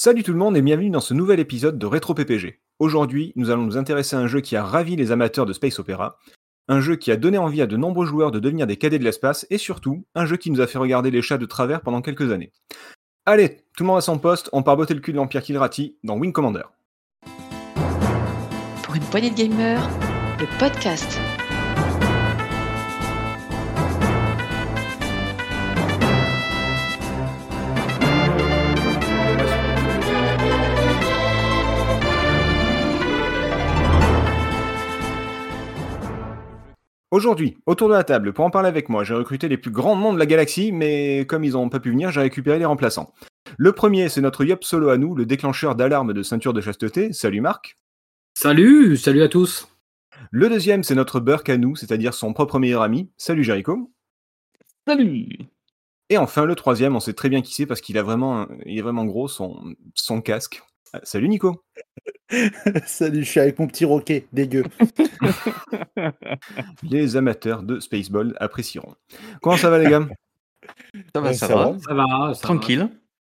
Salut tout le monde et bienvenue dans ce nouvel épisode de Rétro PPG. Aujourd'hui, nous allons nous intéresser à un jeu qui a ravi les amateurs de Space Opera, un jeu qui a donné envie à de nombreux joueurs de devenir des cadets de l'espace et surtout, un jeu qui nous a fait regarder les chats de travers pendant quelques années. Allez, tout le monde à son poste, on part botter le cul de l'Empire Kilrati dans Wing Commander. Pour une poignée de gamers, le podcast. Aujourd'hui, autour de la table, pour en parler avec moi, j'ai recruté les plus grands noms de la galaxie, mais comme ils n'ont pas pu venir, j'ai récupéré les remplaçants. Le premier, c'est notre Yop Solo à nous, le déclencheur d'alarme de ceinture de chasteté. Salut Marc. Salut, salut à tous. Le deuxième, c'est notre Burk à nous, c'est-à-dire son propre meilleur ami. Salut Jericho. Salut. Et enfin, le troisième, on sait très bien qui c'est parce qu'il a vraiment, il est vraiment gros son, son casque. Ah, salut Nico. Salut, je suis avec mon petit roquet, dégueu. les amateurs de Spaceball apprécieront. Comment ça va les gars? Ça va, Ouais, ça, ça va. va. Ça va, ça Tranquille.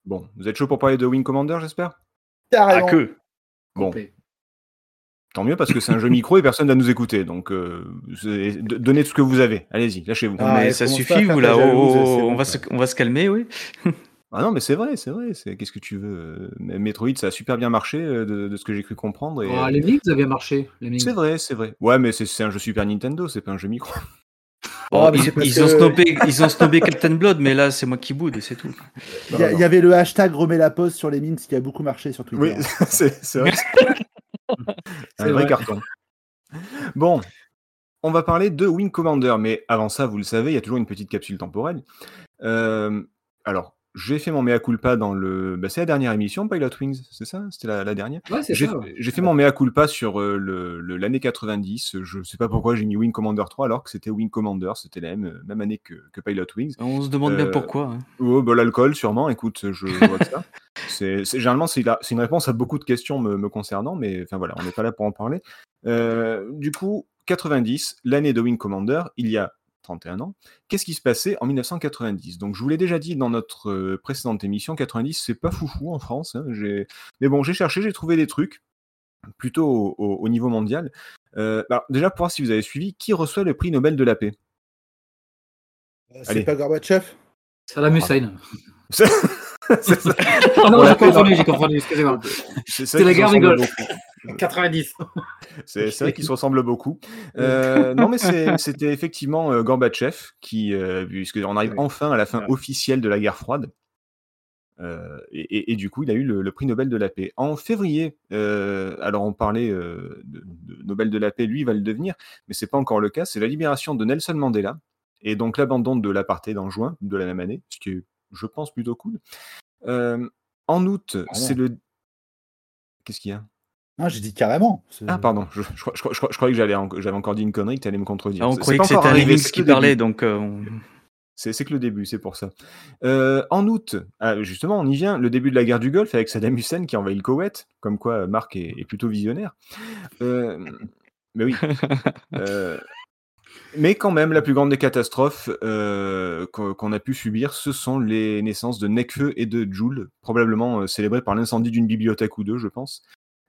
Bon, vous êtes chaud pour parler de Wing Commander, j'espère? À Carrément. que. va. Bon, Complet. tant mieux parce que c'est un jeu micro et personne ne va nous écouter. Donc, euh, donnez tout ce que vous avez. Allez-y, lâchez-vous. Ah, mais ça suffit, à vous là. Oh, oh, on, va ça. se, on va se calmer, oui. Ah non, mais c'est vrai, c'est vrai. C'est qu'est-ce que tu veux euh, mais Metroid, ça a super bien marché euh, de, de ce que j'ai cru comprendre. Et... Ah, les Mings avaient marché. Les. C'est vrai, c'est vrai. Ouais, mais c'est c'est un jeu Super Nintendo, c'est pas un jeu micro. Oh, mais ils, ont snobé, ils ont snobé Captain Blood, mais là, c'est moi qui boude et c'est tout. Il y, a- il y avait le hashtag remets la pause sur les mines, ce qui a beaucoup marché sur Twitter. Oui, c'est c'est vrai. un C'est vrai vrai. carton. Bon, on va parler de Wing Commander, mais avant ça, vous le savez, il y a toujours une petite capsule temporelle. Euh, alors, j'ai fait mon mea culpa dans le. Bah, c'est la dernière émission, Pilot Wings, c'est ça? C'était la, la dernière? Ouais, c'est J'ai ça. ouais. j'ai fait mon mea culpa sur euh, le- le- l'année 90. Je sais pas pourquoi j'ai mis Wing Commander 3 alors que c'était Wing Commander, c'était la même, même année que, que Pilot Wings. On se demande bien Euh, pourquoi. hein. Oh, bah, l'alcool, sûrement. Écoute, je, je vois que ça. C'est, c'est- généralement, c'est une réponse à beaucoup de questions me, me concernant, mais enfin voilà, on n'est pas là pour en parler. Euh, du coup, 90, l'année de Wing Commander, il y a 31 ans. Qu'est-ce qui se passait en 1990 Donc, je vous l'ai déjà dit dans notre euh, précédente émission, 90, c'est pas foufou en France. hein. Mais bon, j'ai cherché, j'ai trouvé des trucs plutôt au, au- au niveau mondial. Euh, alors, déjà, pour voir si vous avez suivi, qui reçoit le prix Nobel de la paix? Euh. C'est pas Gorbatchev? Saddam Hussein. C'est ça. Non, j'ai confondu, j'ai confondu, excusez-moi. C'était la guerre beaucoup. 90. C'est c'est vrai qu'ils se ressemblent beaucoup. Euh, non, mais c'était effectivement euh, Gorbatchev qui, euh, puisqu'on arrive Ouais. enfin à la fin Ouais. officielle de la guerre froide. Euh, et, et- et du coup, il a eu le, le prix Nobel de la paix. En février, euh, alors on parlait euh, de, de Nobel de la paix, lui il va le devenir, mais c'est pas encore le cas. C'est la libération de Nelson Mandela et donc l'abandon de l'apartheid en juin de la même année, ce qui est, je pense, plutôt cool. Euh, en août, c'est le. Qu'est-ce qu'il y a? Non, j'ai dit carrément. Ah, pardon, je, je, crois- je crois- je crois- je croyais que en- j'avais encore dit une connerie, que tu allais me contredire. Ah, on croyait que c'était un arrivé, Remix qui le début. parlait, donc euh, on- C'est c'est que le début, c'est pour ça. Euh, en août, ah, justement, on y vient, le début de la guerre du Golfe avec Saddam Hussein qui envahit le Koweït, comme quoi Marc est, est plutôt visionnaire. Euh, mais oui. Mais quand même, la plus grande des catastrophes euh, qu'on a pu subir, ce sont les naissances de Nekfeu et de Joule, probablement euh, célébrées par l'incendie d'une bibliothèque ou deux, je pense,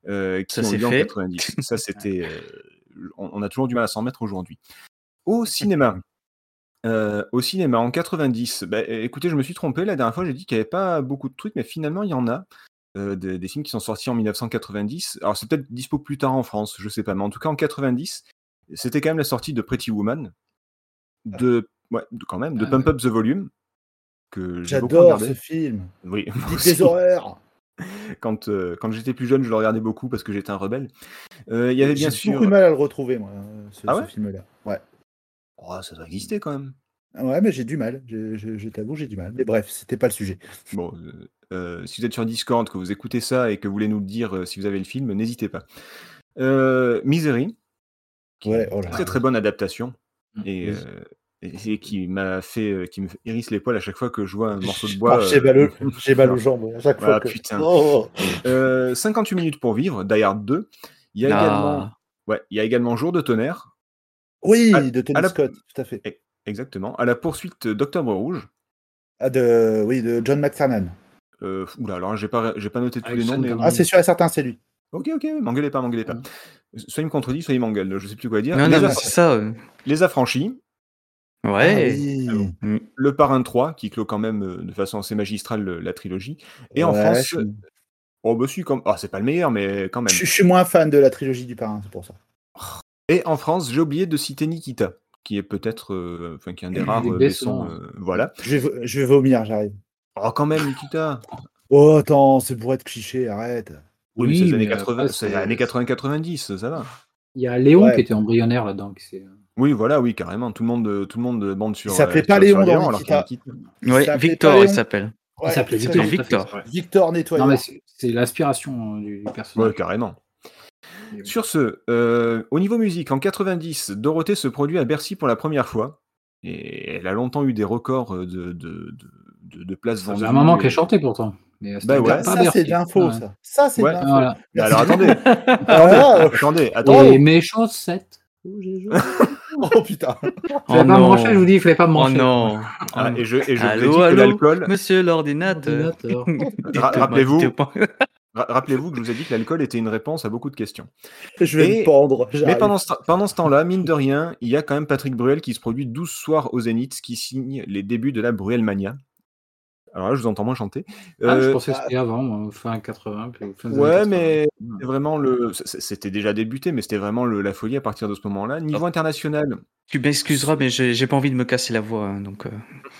euh, qui Ça, ont lieu en fait. 90. Ça, c'était. euh, on, a toujours du mal à s'en remettre aujourd'hui. Au cinéma. Au cinéma en 90, bah, écoutez, je me suis trompé. La dernière fois, j'ai dit qu'il n'y avait pas beaucoup de trucs, mais finalement, il y en a. Euh, des, des films qui sont sortis en 1990. Alors, c'est peut-être dispo plus tard en France, je sais pas. Mais en tout cas, en 90, c'était quand même la sortie de Pretty Woman, de, ouais, de- quand même, de Ah, Pump Up the Volume, que j'ai J'adore ce film. Oui, les horreurs. quand, euh, quand j'étais plus jeune, je le regardais beaucoup parce que j'étais un rebelle. Euh, Il y avait bien J'ai sûr. beaucoup de mal à le retrouver, moi, euh, ce, Ah ce film-là. Ouais. Oh, ça doit exister quand même. Ouais, mais j'ai du mal. Je, je- je t'avoue, j'ai du mal. Mais bref, c'était pas le sujet. Bon, euh, euh, si vous êtes sur Discord, que vous écoutez ça et que vous voulez nous le dire si vous avez le film, n'hésitez pas. Misery, Ouais, oh très très bonne adaptation et, Oui. euh, et- et qui m'a fait, euh, qui me hérisse les poils à chaque fois que je vois un morceau de bois. J'ai euh, mal, mal aux jambes à chaque fois. Ah, que- putain. Oh, Euh, 58 minutes pour vivre, Die Hard 2. Il y a Ah. également, ouais, il y a également Jour de tonnerre. Oui, À- de Tony la- Scott, tout à fait. Exactement. À la poursuite d'Octobre Rouge. Ah, de, oui, de John McTiernan. Euh, oula, alors j'ai pas, j'ai pas noté tous les noms, mais. Ah, c'est sûr et certain, c'est lui. Ok, ok, m'engueulez pas, m'engueulez pas. Soit il me contredit, soit il m'engueule. Je sais plus quoi dire. Non, les, non, mais Aff- c'est ça. euh. les affranchis, Ouais. Ah oui. le parrain 3, qui clôt quand même euh, de façon assez magistrale le- la trilogie. Et en France, je, oh bah si, comme... ah, c'est pas le meilleur, mais quand même. je- je suis moins fan de la trilogie du parrain, c'est pour ça. Et en France, j'ai oublié de citer Nikita, qui est peut-être, euh, enfin, qui est un des rares euh, euh, voilà. Je vais, je vais vomir, j'arrive. Oh, quand même, Nikita. Oh, attends, c'est pour être cliché, arrête. Oui, mais Oui, c'est les années mais 80, après, c'est les c'est- années 80-90, ça va. Il y a Léon Ouais. qui était embryonnaire là-dedans. qui s'est- Oui, voilà, oui, carrément. Tout le monde, euh, tout le monde bande sur. Il s'appelait euh, pas Léon dans alors qu'il Ouais, Victor, pas il Léon. s'appelle. Ouais, s'appelait il Victor. s'appelait Victor. Victor. Non, mais c'est- c'est l'inspiration euh, du, personnage. Ouais, carrément. Sur ce, euh, au niveau musique, en 90, Dorothée se produit à Bercy pour la première fois. Et elle a longtemps eu des records euh, de, de, de, de, de places vendues. faisait un moment qu'elle chantait pourtant. Mais Bah ouais. pas ça, c'est de l'info, Ouais. ça. Ça, c'est Ouais. de l'info. Voilà. Mais alors attendez, Ah, attendez, attendez. Et mes chaussettes. Oh, oh putain. Fallait Oh pas me non. brancher, je vous dis, il fallait pas me Oh brancher. non. Ah, et je, et je Allô, vous ai dit que allô l'alcool. Monsieur l'ordinateur. Ordinateur. Ra- Rappelez-vous, rappelez-vous que je vous ai dit que l'alcool était une réponse à beaucoup de questions. Je vais Et- me pendre. Mais pendant ce, pendant ce temps-là, mine de rien, il y a quand même Patrick Bruel qui se produit 12 soirs au Zénith, ce qui signe les débuts de la Bruel Mania. Alors là, je vous entends moins chanter. Ah, je Euh, pensais que c'était avant, moi, fin 80. Puis fin des Ouais, années mais 80. c'est vraiment le. C'était déjà débuté, mais c'était vraiment le- la folie à partir de ce moment-là. Niveau international, Tu m'excuseras, mais j'ai pas envie de me casser la voix. hein, donc, euh.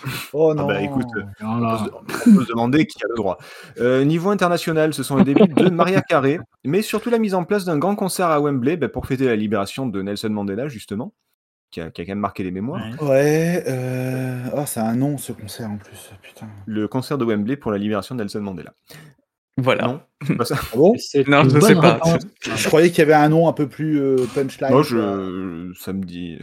Oh non. bah, écoute, euh, on Voilà. peut, se, on peut se demander qui a le droit. Euh, niveau international, ce sont les débuts de Maria Carré, mais surtout la mise en place d'un grand concert à Wembley bah, pour fêter la libération de Nelson Mandela, justement, qui a, qui a quand même marqué les mémoires. Ouais, euh... oh, c'est un nom ce concert en plus, putain. Le concert de Wembley pour la libération de Nelson Mandela. Voilà. Non, pas ça. Ah bon Non, je sais pas. réponse. Je croyais qu'il y avait un nom un peu plus euh, punchline. Moi, je, ça me dit.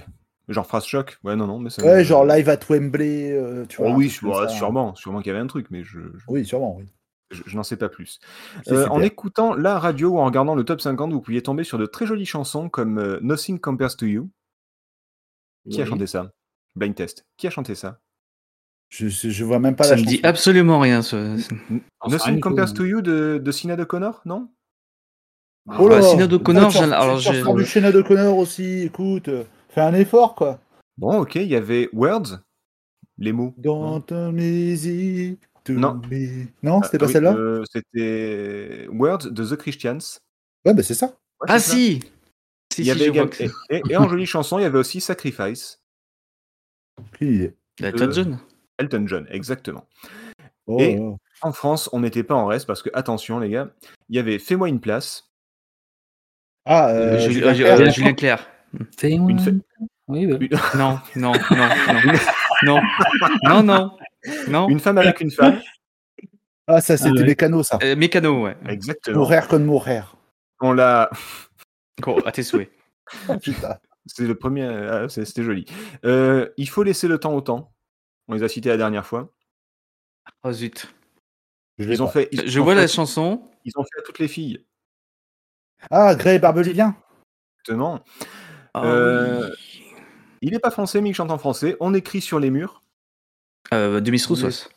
Genre phrase choc Ouais, non, non, mais ça. Ouais, me- genre live at Wembley, euh, tu vois. Oh oui, ça. sûrement, sûrement qu'il y avait un truc, mais je, je, Oui, sûrement, oui. je- je n'en sais pas plus. Euh, en écoutant la radio ou en regardant le top 50, vous pouviez tomber sur de très jolies chansons comme euh, Nothing Compares to You. Qui a chanté ça? Blind Test. Qui a chanté ça? Je, je, vois même pas Ça la me chanson. dit absolument rien. Ce... Nothing Compares to You de, de Sinead O'Connor Non? Oh là Ah, tu j'en- sors- alors j'ai- du Sinead O'Connor aussi, écoute. euh, Fais un effort, quoi. Bon, ok, il y avait Words, les mots. Me easy to Non. me. Non, c'était Ah, pas oui, celle-là? euh, C'était Words de The Christians. Ouais, bah c'est ça. Ouais, Ah ça. Si Si, Il y si, avait je vois également- que et, c'est- et- et en jolie chanson, il y avait aussi Sacrifice. Todd John. Elton John, exactement. Oh, Et- oh. En France, on n'était pas en reste parce que, attention les gars, il y avait Fais-moi une place. Ah, euh, Ju- Julien euh, euh, Julien Clerc. Fais-moi Une fa- Oui. Une, Non, non, non, non. Non, non, non. Non. une femme avec une femme. Ah, ça, c'était ouais. Mécano, ça. Euh, Mécano, ouais. Exactement. Mourir comme mourir. On l'a. À tes souhaits. Putain. C'est le premier. ah, c'est- C'était joli. Euh, il faut laisser le temps au temps. On les a cités la dernière fois. Oh zut. Je, Ils ont pas. fait. ils Je ont vois fait- la chanson. Ils ont fait à toutes les filles. Ah, Gray Barbelivien. Exactement. Ah Euh, oui. Il n'est pas français, mais il chante en français. On écrit sur les murs. Euh, Demis Roussos.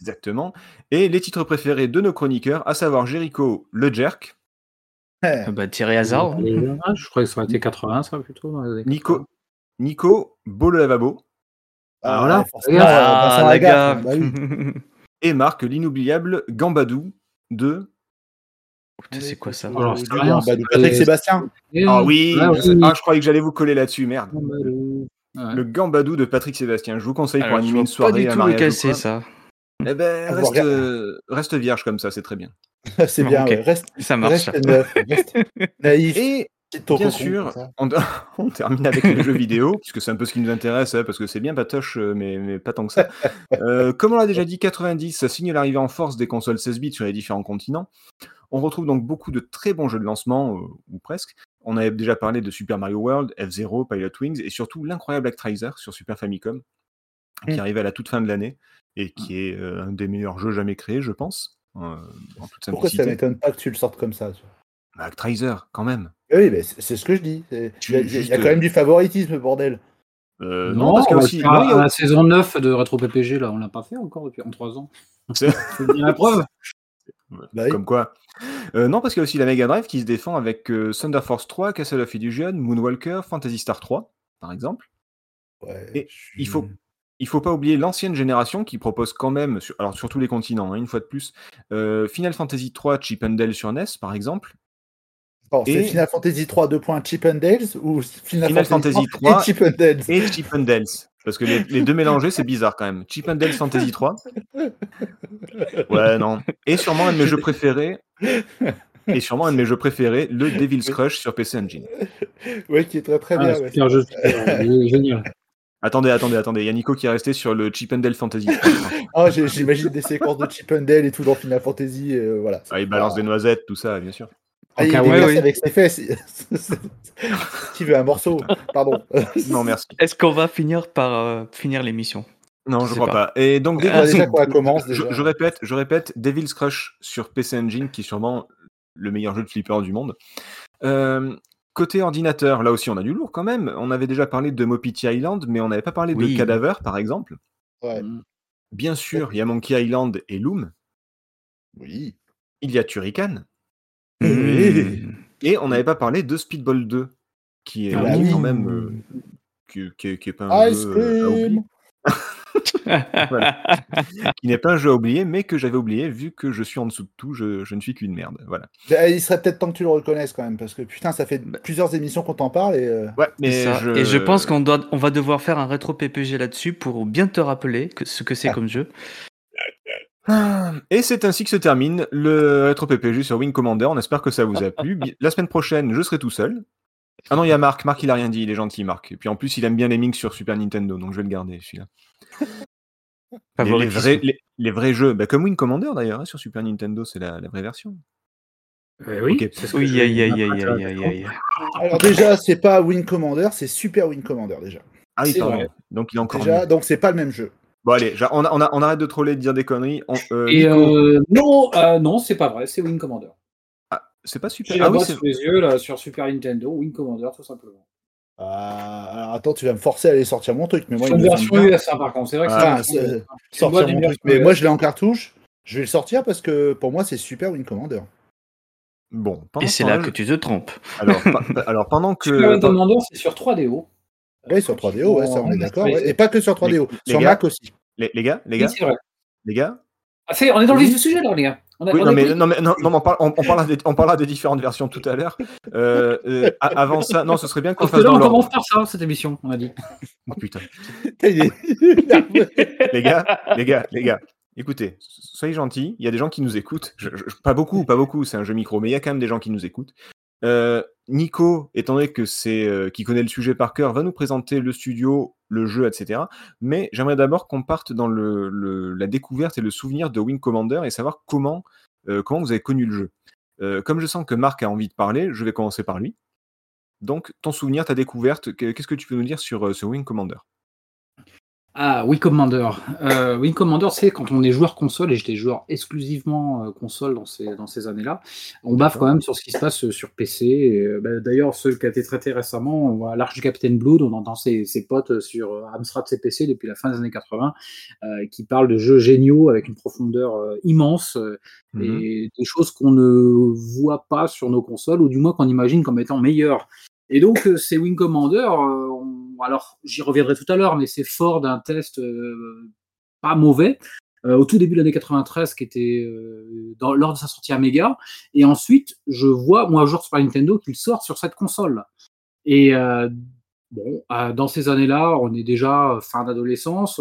Exactement. Et les titres préférés de nos chroniqueurs, à savoir Jericho, le Jerk, Euh, Bah, Thierry Hazard. hein. Ah, je croyais que ça aurait été 80, ça, plutôt. dans les années Nico, Nico, Beau le lavabo, ah, voilà. Ah, la gaffe. bah et Marc, l'inoubliable Gambadou de. Putain, c'est quoi ça? Alors, c'est rien, Patrick Sébastien. Ah oui, Ah, oui. Ah, je croyais que j'allais vous coller là-dessus, merde. Ouais. Le Gambadou de Patrick Sébastien. Je vous conseille pour Alors, animer une soirée, pas du un tout ça. Eh ben, Ah, reste, euh, reste vierge comme ça, c'est très bien. C'est bien, ouais. Reste, Ça marche. reste neuf. Reste naïf. Et bien sûr, on, on termine avec les jeux vidéo, puisque c'est un peu ce qui nous intéresse, hein, parce que c'est bien patoche, euh, mais, mais pas tant que ça. Euh, comme on l'a déjà dit, 90, ça signe l'arrivée en force des consoles 16 bits sur les différents continents. On retrouve donc beaucoup de très bons jeux de lancement, euh, ou presque. On avait déjà parlé de Super Mario World, F-Zero, Pilot Wings, et surtout l'incroyable Actraiser sur Super Famicom, qui Mm. arrive à la toute fin de l'année, et qui est euh, un des meilleurs jeux jamais créés, je pense, en toute Pourquoi ça m'étonne pas que tu le sortes comme ça Bah, Actraiser, quand même. Oui, mais c'est ce que je dis. Tu- Il y a, il y a juste, quand même du favoritisme, bordel. Euh, non, parce qu'il y a on va aussi. faire non, il y a- la saison 9 de Retro PPG, là, on l'a pas fait encore depuis en 3 ans. C'est- la preuve. Bah oui. Comme quoi. Euh, non, parce qu'il y a aussi la Mega Drive qui se défend avec euh, Thunder Force 3, Castle of Illusion, Moonwalker, Fantasy Star 3, par exemple. Ouais, Et je il faut- Il faut pas oublier l'ancienne génération qui propose quand même, sur, alors sur tous les continents, hein, une fois de plus, euh, Final Fantasy 3 Chip and Dale sur NES, par exemple. Bon, c'est Final Fantasy 3 2. Chip and Dales ou Final, Final Fantasy 3 et Chip and Dales Et Chip and Dales. Parce que les, les deux mélangés, c'est bizarre quand même. Chip and Dale Fantasy 3. Ouais, non. Et sûrement un de mes jeux préférés. Et sûrement un de mes jeux préférés, le Devil's Crush sur PC Engine. Ouais, qui est très très Ah, bien. ouais. super jeu, génial. Attendez, attendez, attendez. Il y a Nico qui est resté sur le Chip and Dale Fantasy 3. Ah, J'imagine des séquences de Chip and Dale et tout dans Final Fantasy. euh, voilà. Ah, il balance des noisettes, tout ça, bien sûr. Ah, il ouais, ouais. avec ses fesses. qui veut un morceau Pardon. Non, merci. Est-ce qu'on va finir par euh, finir l'émission? Non, je sais crois pas. pas. Et donc, déjà je, Déjà. je répète, je répète, Devil's Crush sur PC Engine, qui est sûrement le meilleur jeu de flipper du monde. Euh, côté ordinateur, là aussi, on a du lourd quand même. On avait déjà parlé de Mopiti Island, mais on n'avait pas parlé Oui. de Cadaver, par exemple. Ouais. Bien sûr, il y a Monkey Island et Loom. Oui. Il y a Turrican. Oui. Et on n'avait pas parlé de Speedball 2, qui est Ah oui. quand même. euh, qui, qui- qui est pas un Ice jeu euh, Qui n'est pas un jeu à oublier, mais que j'avais oublié, vu que je suis en dessous de tout, je, je ne suis qu'une merde. Voilà. Bah, il serait peut-être temps que tu le reconnaisses quand même, parce que putain, ça fait Bah. plusieurs émissions qu'on t'en parle et. euh, Ouais, mais C'est ça. je... Et je pense qu'on doit, on va devoir faire un rétro PPG là-dessus pour bien te rappeler que, ce que c'est Ah. comme jeu. Ah, Et c'est ainsi que se termine le rétro PPG sur Wing Commander. On espère que ça vous a plu. La semaine prochaine, je serai tout seul. Ah non, il y a Marc. Marc, il a rien dit. Il est gentil, Marc. Et puis en plus, il aime bien les minx sur Super Nintendo, donc je vais le garder, celui-là. Les, les vrais, les, les vrais jeux, bah, comme Wing Commander d'ailleurs, hein, sur Super Nintendo, c'est la, la vraie version. Euh, oui, Ok. c'est ce que Oui, je- aïe, aïe, aïe, aïe, aïe, aïe. Alors déjà, c'est pas Wing Commander, c'est Super Wing Commander déjà. Ah oui, C'est pardon. vrai. Donc il est encore Déjà, mieux. donc c'est pas le même jeu. Bon allez, on, a- on, a- on arrête de troller, de dire des conneries. On- euh, Et Nico- euh, non, euh, non, c'est pas vrai, c'est Wing Commander. C'est pas super. Ah oui, sous les yeux là, sur Super Nintendo, Wing Commander tout simplement. Ah, alors attends, tu vas me forcer à aller sortir mon truc, mais moi C'est il une me version semble bien. US par contre, c'est vrai que Ah, c'est une version c'est- US, sortir mon truc. Mais moi je l'ai en cartouche. Je vais le sortir parce que pour moi c'est Super Wing Commander. Bon, pendant Et ce c'est là que tu te trompes. Alors, pa- alors pendant que. Super Wing Commander, c'est sur 3DO. Oui, sur 3DO, ouais, ça on est d'accord. ouais. Et pas que sur 3DO, Les- sur les gars, Mac aussi. Les, les gars, les Oui, gars, c'est vrai. les gars. Ah, c'est- on est dans le vif du sujet là, les gars. On a- Oui, on non, est mais, pris. non, mais, non, non, mais on, parle- on- on parlera des, on parlera des différentes versions tout à l'heure. Euh, euh, avant ça, non, ce serait bien qu'on fasse là, dans on commence par ça, cette émission, on a dit. Oh, putain. Les gars, les gars, les gars, écoutez, soyez gentils. Il y a des gens qui nous écoutent. Je- je- pas beaucoup, pas beaucoup. C'est un jeu micro, mais il y a quand même des gens qui nous écoutent. Euh, Nico, étant donné que c'est euh, qui connaît le sujet par cœur, va nous présenter le studio, le jeu, etc. Mais j'aimerais d'abord qu'on parte dans le, la découverte et le souvenir de Wing Commander et savoir comment euh, comment vous avez connu le jeu. Euh, comme je sens que Marc a envie de parler, je vais commencer par lui. Donc, ton souvenir, ta découverte, que- qu'est-ce que tu peux nous dire sur, euh, sur Wing Commander? Ah, Wing Commander. Euh, Wing Commander, c'est quand on est joueur console, et j'étais joueur exclusivement euh, console dans ces, dans ces années-là, on baffe quand même sur ce qui se passe euh, sur PC. Euh, bah, D'ailleurs, ce qui a été traité récemment, on voit l'Arche du Capitaine Blood, on entend ses, ses potes sur Amstrad CPC depuis la fin des années 80, euh, qui parlent de jeux géniaux avec une profondeur euh, immense Mhm. et des choses qu'on ne voit pas sur nos consoles, ou du moins qu'on imagine comme étant meilleures. Et donc, ces Wing Commander, euh, on- alors j'y reviendrai tout à l'heure, mais c'est fort d'un test euh, pas mauvais. euh, au tout début de l'année 93, qui était euh, lors de sa sortie Amiga. Et ensuite, je vois, moi, un jour sur Nintendo, qu'il sort sur cette console. Et bon, dans ces années-là, on est déjà fin d'adolescence,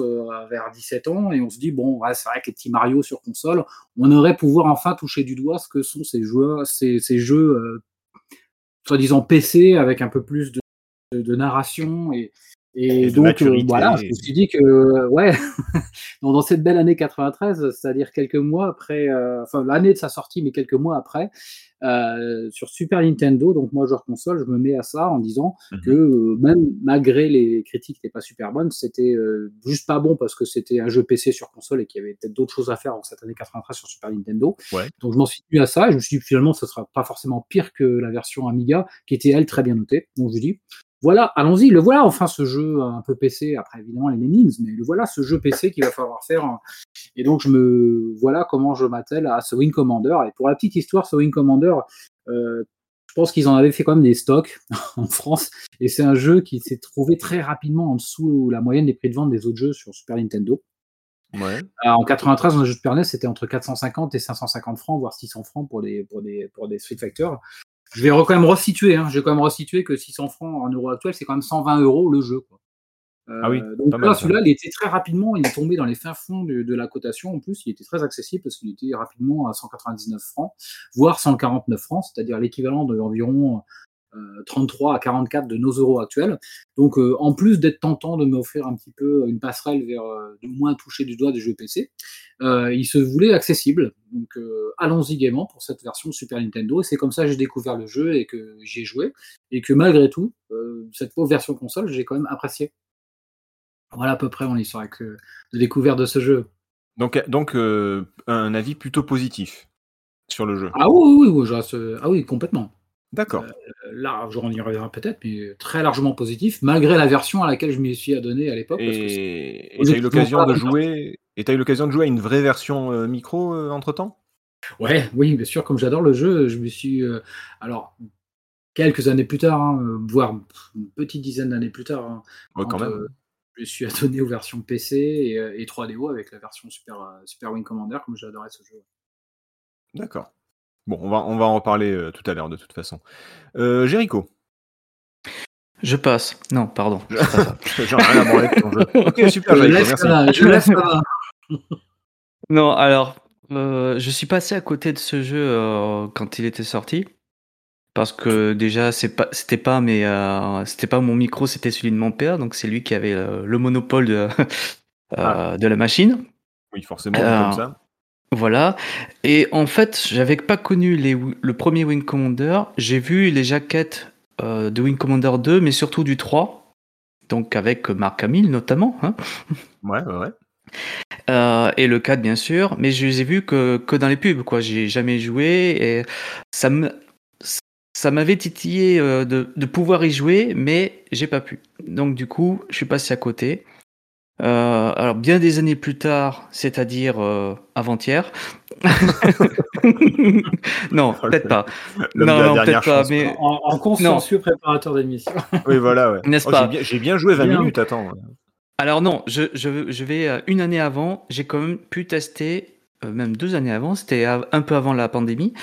vers 17 ans, et on se dit, bon, c'est vrai que les petits Mario sur console, on aurait pouvoir enfin toucher du doigt ce que sont ces, joueurs, ces, ces jeux, soi-disant PC, avec un peu plus de, de- de narration. Et, et Et de donc, euh, voilà, je me suis dit que, ouais, dans, cette belle année 93, c'est-à-dire quelques mois après, euh, enfin l'année de sa sortie, mais quelques mois après, euh, sur Super Nintendo, donc moi joueur console, je me mets à ça en disant Mhm. que même malgré les critiques n'étaient pas super bonnes, c'était juste pas bon parce que c'était un jeu PC sur console et qu'il y avait peut-être d'autres choses à faire en cette année 93 sur Super Nintendo. Ouais. Donc je m'en suis tenu à ça et je me suis dit finalement ce sera pas forcément pire que la version Amiga qui était elle très bien notée. Donc je dis voilà, allons-y, le voilà enfin ce jeu un peu PC, après évidemment les namings, mais le voilà ce jeu PC qu'il va falloir faire. Et donc je me voilà comment je m'attelle à ce Wing Commander. Et pour la petite histoire, ce Wing Commander, euh, je pense qu'ils en avaient fait quand même des stocks en France. Et c'est un jeu qui s'est trouvé très rapidement en dessous la moyenne des prix de vente des autres jeux sur Super Nintendo. Ouais. Alors, en 93, un jeu de Super NES, c'était entre 450 et 550 francs, voire 600 francs pour des, pour des, pour des Street Fighter. Je vais quand même resituer, hein. je vais quand même resituer que 600 francs en euros actuels, c'est quand même 120 euros le jeu. Quoi. Euh, Ah oui, donc là, celui-là, il était très rapidement, il est tombé dans les fins fonds de, de la cotation. En plus, il était très accessible parce qu'il était rapidement à 199 francs, voire 149 francs, c'est-à-dire l'équivalent d'environ 33 à 44 de nos euros actuels. Donc, euh, en plus d'être tentant de m'offrir un petit peu une passerelle vers euh, du moins toucher du doigt des jeux PC, euh, il se voulait accessible. Donc, euh, allons-y gaiement pour cette version Super Nintendo. Et c'est comme ça que j'ai découvert le jeu et que j'y ai joué. Et que malgré tout, euh, cette pauvre version console, j'ai quand même apprécié. Voilà à peu près mon histoire avec, euh, de découverte de ce jeu. Donc, donc euh, un avis plutôt positif sur le jeu. Ah oui, oui, oui, je reste- ah oui complètement. D'accord. Euh, Là, on y reviendra peut-être, mais très largement positif, malgré la version à laquelle je m'y suis adonné à l'époque. Et tu as eu l'occasion de jouer. Et t'as eu l'occasion de jouer à une vraie version euh, micro entre temps Ouais, oui, bien sûr, comme j'adore le jeu, je me suis. euh, alors, quelques années plus tard, hein, euh, voire une petite dizaine d'années plus tard, hein, Ouais, quand quand, même. euh, je me suis adonné aux versions PC et, euh, et 3DO avec la version Super, euh, Super Wing Commander, comme j'adorais ce jeu. D'accord. Bon, on va, on va en reparler euh, tout à l'heure de toute façon. Euh, Jericho. Je passe. Non, pardon. J'en ai rien à branler de ton jeu. Ok, super, Je Jericho, laisse merci. la main, je laisse la main. Non, alors, euh, je suis passé à côté de ce jeu euh, quand il était sorti. Parce que déjà, c'est pas, c'était pas, mais c'était pas mon micro, c'était celui de mon père, donc c'est lui qui avait euh, le monopole de, euh, Ah. de la machine. Oui, forcément, Euh, comme ça. Voilà. Et en fait, j'avais pas connu les, le premier Wing Commander. J'ai vu les jaquettes euh, de Wing Commander 2, mais surtout du 3. Donc avec Marc Hamill notamment. Hein. Ouais, ouais, ouais. Euh, et le 4 bien sûr, mais je les ai vus que, que dans les pubs, quoi. J'ai jamais joué et ça me ça m'avait titillé euh, de, de pouvoir y jouer, mais j'ai pas pu. Donc du coup, je suis passé à côté. Euh, alors bien des années plus tard, c'est-à-dire euh, avant-hier. non, peut-être pas. L'homme Non, de la non, dernière peut-être pas. chance, Mais En, en consciencieux préparateur d'émission. Oui, voilà, ouais. N'est-ce Oh, pas j'ai bien, j'ai bien joué 20 Bien. minutes, attends. Alors non, je, je, je vais euh, une année avant, j'ai quand même pu tester, euh, même deux années avant, c'était un peu avant la pandémie,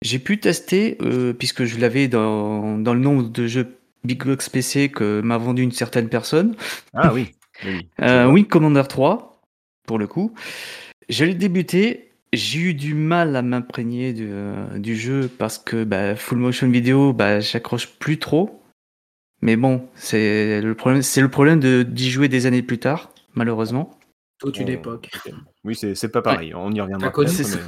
j'ai pu tester, euh, puisque je l'avais dans, dans le nombre de jeux Big Box PC que m'a vendu une certaine personne, Ah oui. Oui. euh, Wing Commander 3, pour le coup. Je l'ai débuté, j'ai eu du mal à m'imprégner du, euh, du jeu parce que bah, full motion vidéo, bah, j'accroche plus trop. Mais bon, c'est le problème, c'est le problème de d'y jouer des années plus tard, malheureusement. Toute une Bon, époque. Oui, c'est c'est pas pareil. On y reviendra. Mais-.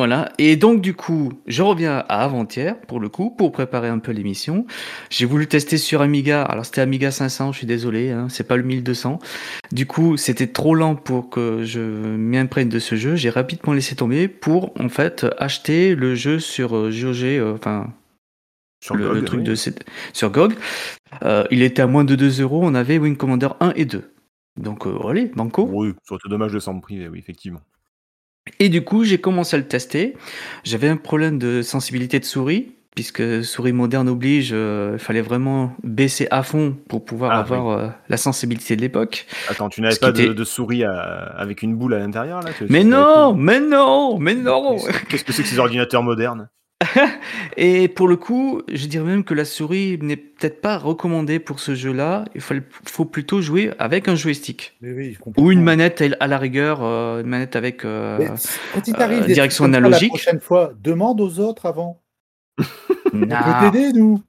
Voilà. Et donc, du coup, je reviens à avant-hier, pour le coup, pour préparer un peu l'émission. J'ai voulu tester sur Amiga. Alors, c'était Amiga 500, je suis désolé, hein, c'est pas le 1200. Du coup, c'était trop lent pour que je m'imprègne de ce jeu. J'ai rapidement laissé tomber pour, en fait, acheter le jeu sur euh, GOG, euh, enfin, Sur le, GOG, le truc oui. de sur GOG. Euh, il était à moins de 2 euros. On avait Wing Commander 1 et 2. Donc, euh, allez, banco. Oui, ça dommage de s'en priver, oui, effectivement. Et du coup, j'ai commencé à le tester. J'avais un problème de sensibilité de souris, puisque souris moderne oblige, euh, il fallait vraiment baisser à fond pour pouvoir Ah, avoir euh, la sensibilité de l'époque. Attends, tu n'avais pas de, était- de souris à- avec une boule à l'intérieur là Mais non, mais non, mais non Qu'est-ce que c'est que ces ordinateurs modernes? Et pour le coup, je dirais même que la souris n'est peut-être pas recommandée pour ce jeu-là. Il faut, faut plutôt jouer avec un joystick. Oui. Ou une manette à la rigueur, euh, une manette avec... euh, quand il euh, direction analogique. La prochaine fois, demande aux autres avant. On peut t'aider, nous.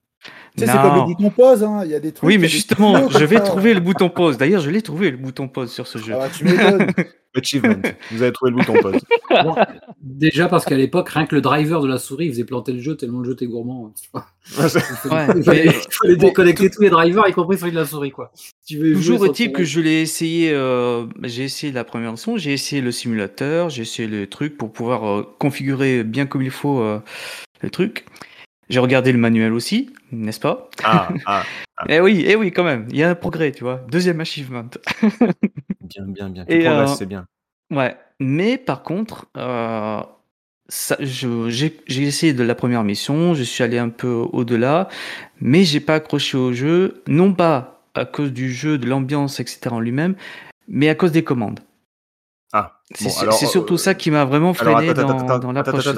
Tu sais, c'est comme le bouton pause, hein. Il y a des trucs. Oui, mais justement, je vais trouver le bouton pause. D'ailleurs, je l'ai trouvé, le bouton pause sur ce jeu. Ah tu m'étonnes. Achievement. Vous avez trouvé le bouton pause. Bon, déjà parce qu'à l'époque, rien que le driver de la souris, il faisait planter le jeu tellement le jeu était gourmand. hein, tu vois. Ouais, il, fallait, mais- il fallait déconnecter tous les drivers, y compris celui de la souris. Quoi. Si tu veux Toujours est-il que je l'ai essayé, euh, j'ai essayé la première leçon, j'ai essayé le simulateur, j'ai essayé le truc pour pouvoir euh, configurer bien comme il faut euh, le truc. J'ai regardé le manuel aussi, n'est-ce pas? Ah, ah, Eh oui, eh oui, quand même. Il y a un progrès, tu vois. Deuxième achievement. bien, bien, bien. Tu euh, c'est bien. Ouais, mais par contre, euh, j'ai essayé de la première mission, je suis allé un peu au-delà, mais j'ai pas accroché au jeu, non pas à cause du jeu, de l'ambiance, etc. en lui-même, mais à cause des commandes. Ah, C'est bon, surtout euh, ça qui m'a vraiment Alors, freiné attends, dans, dans l'approche.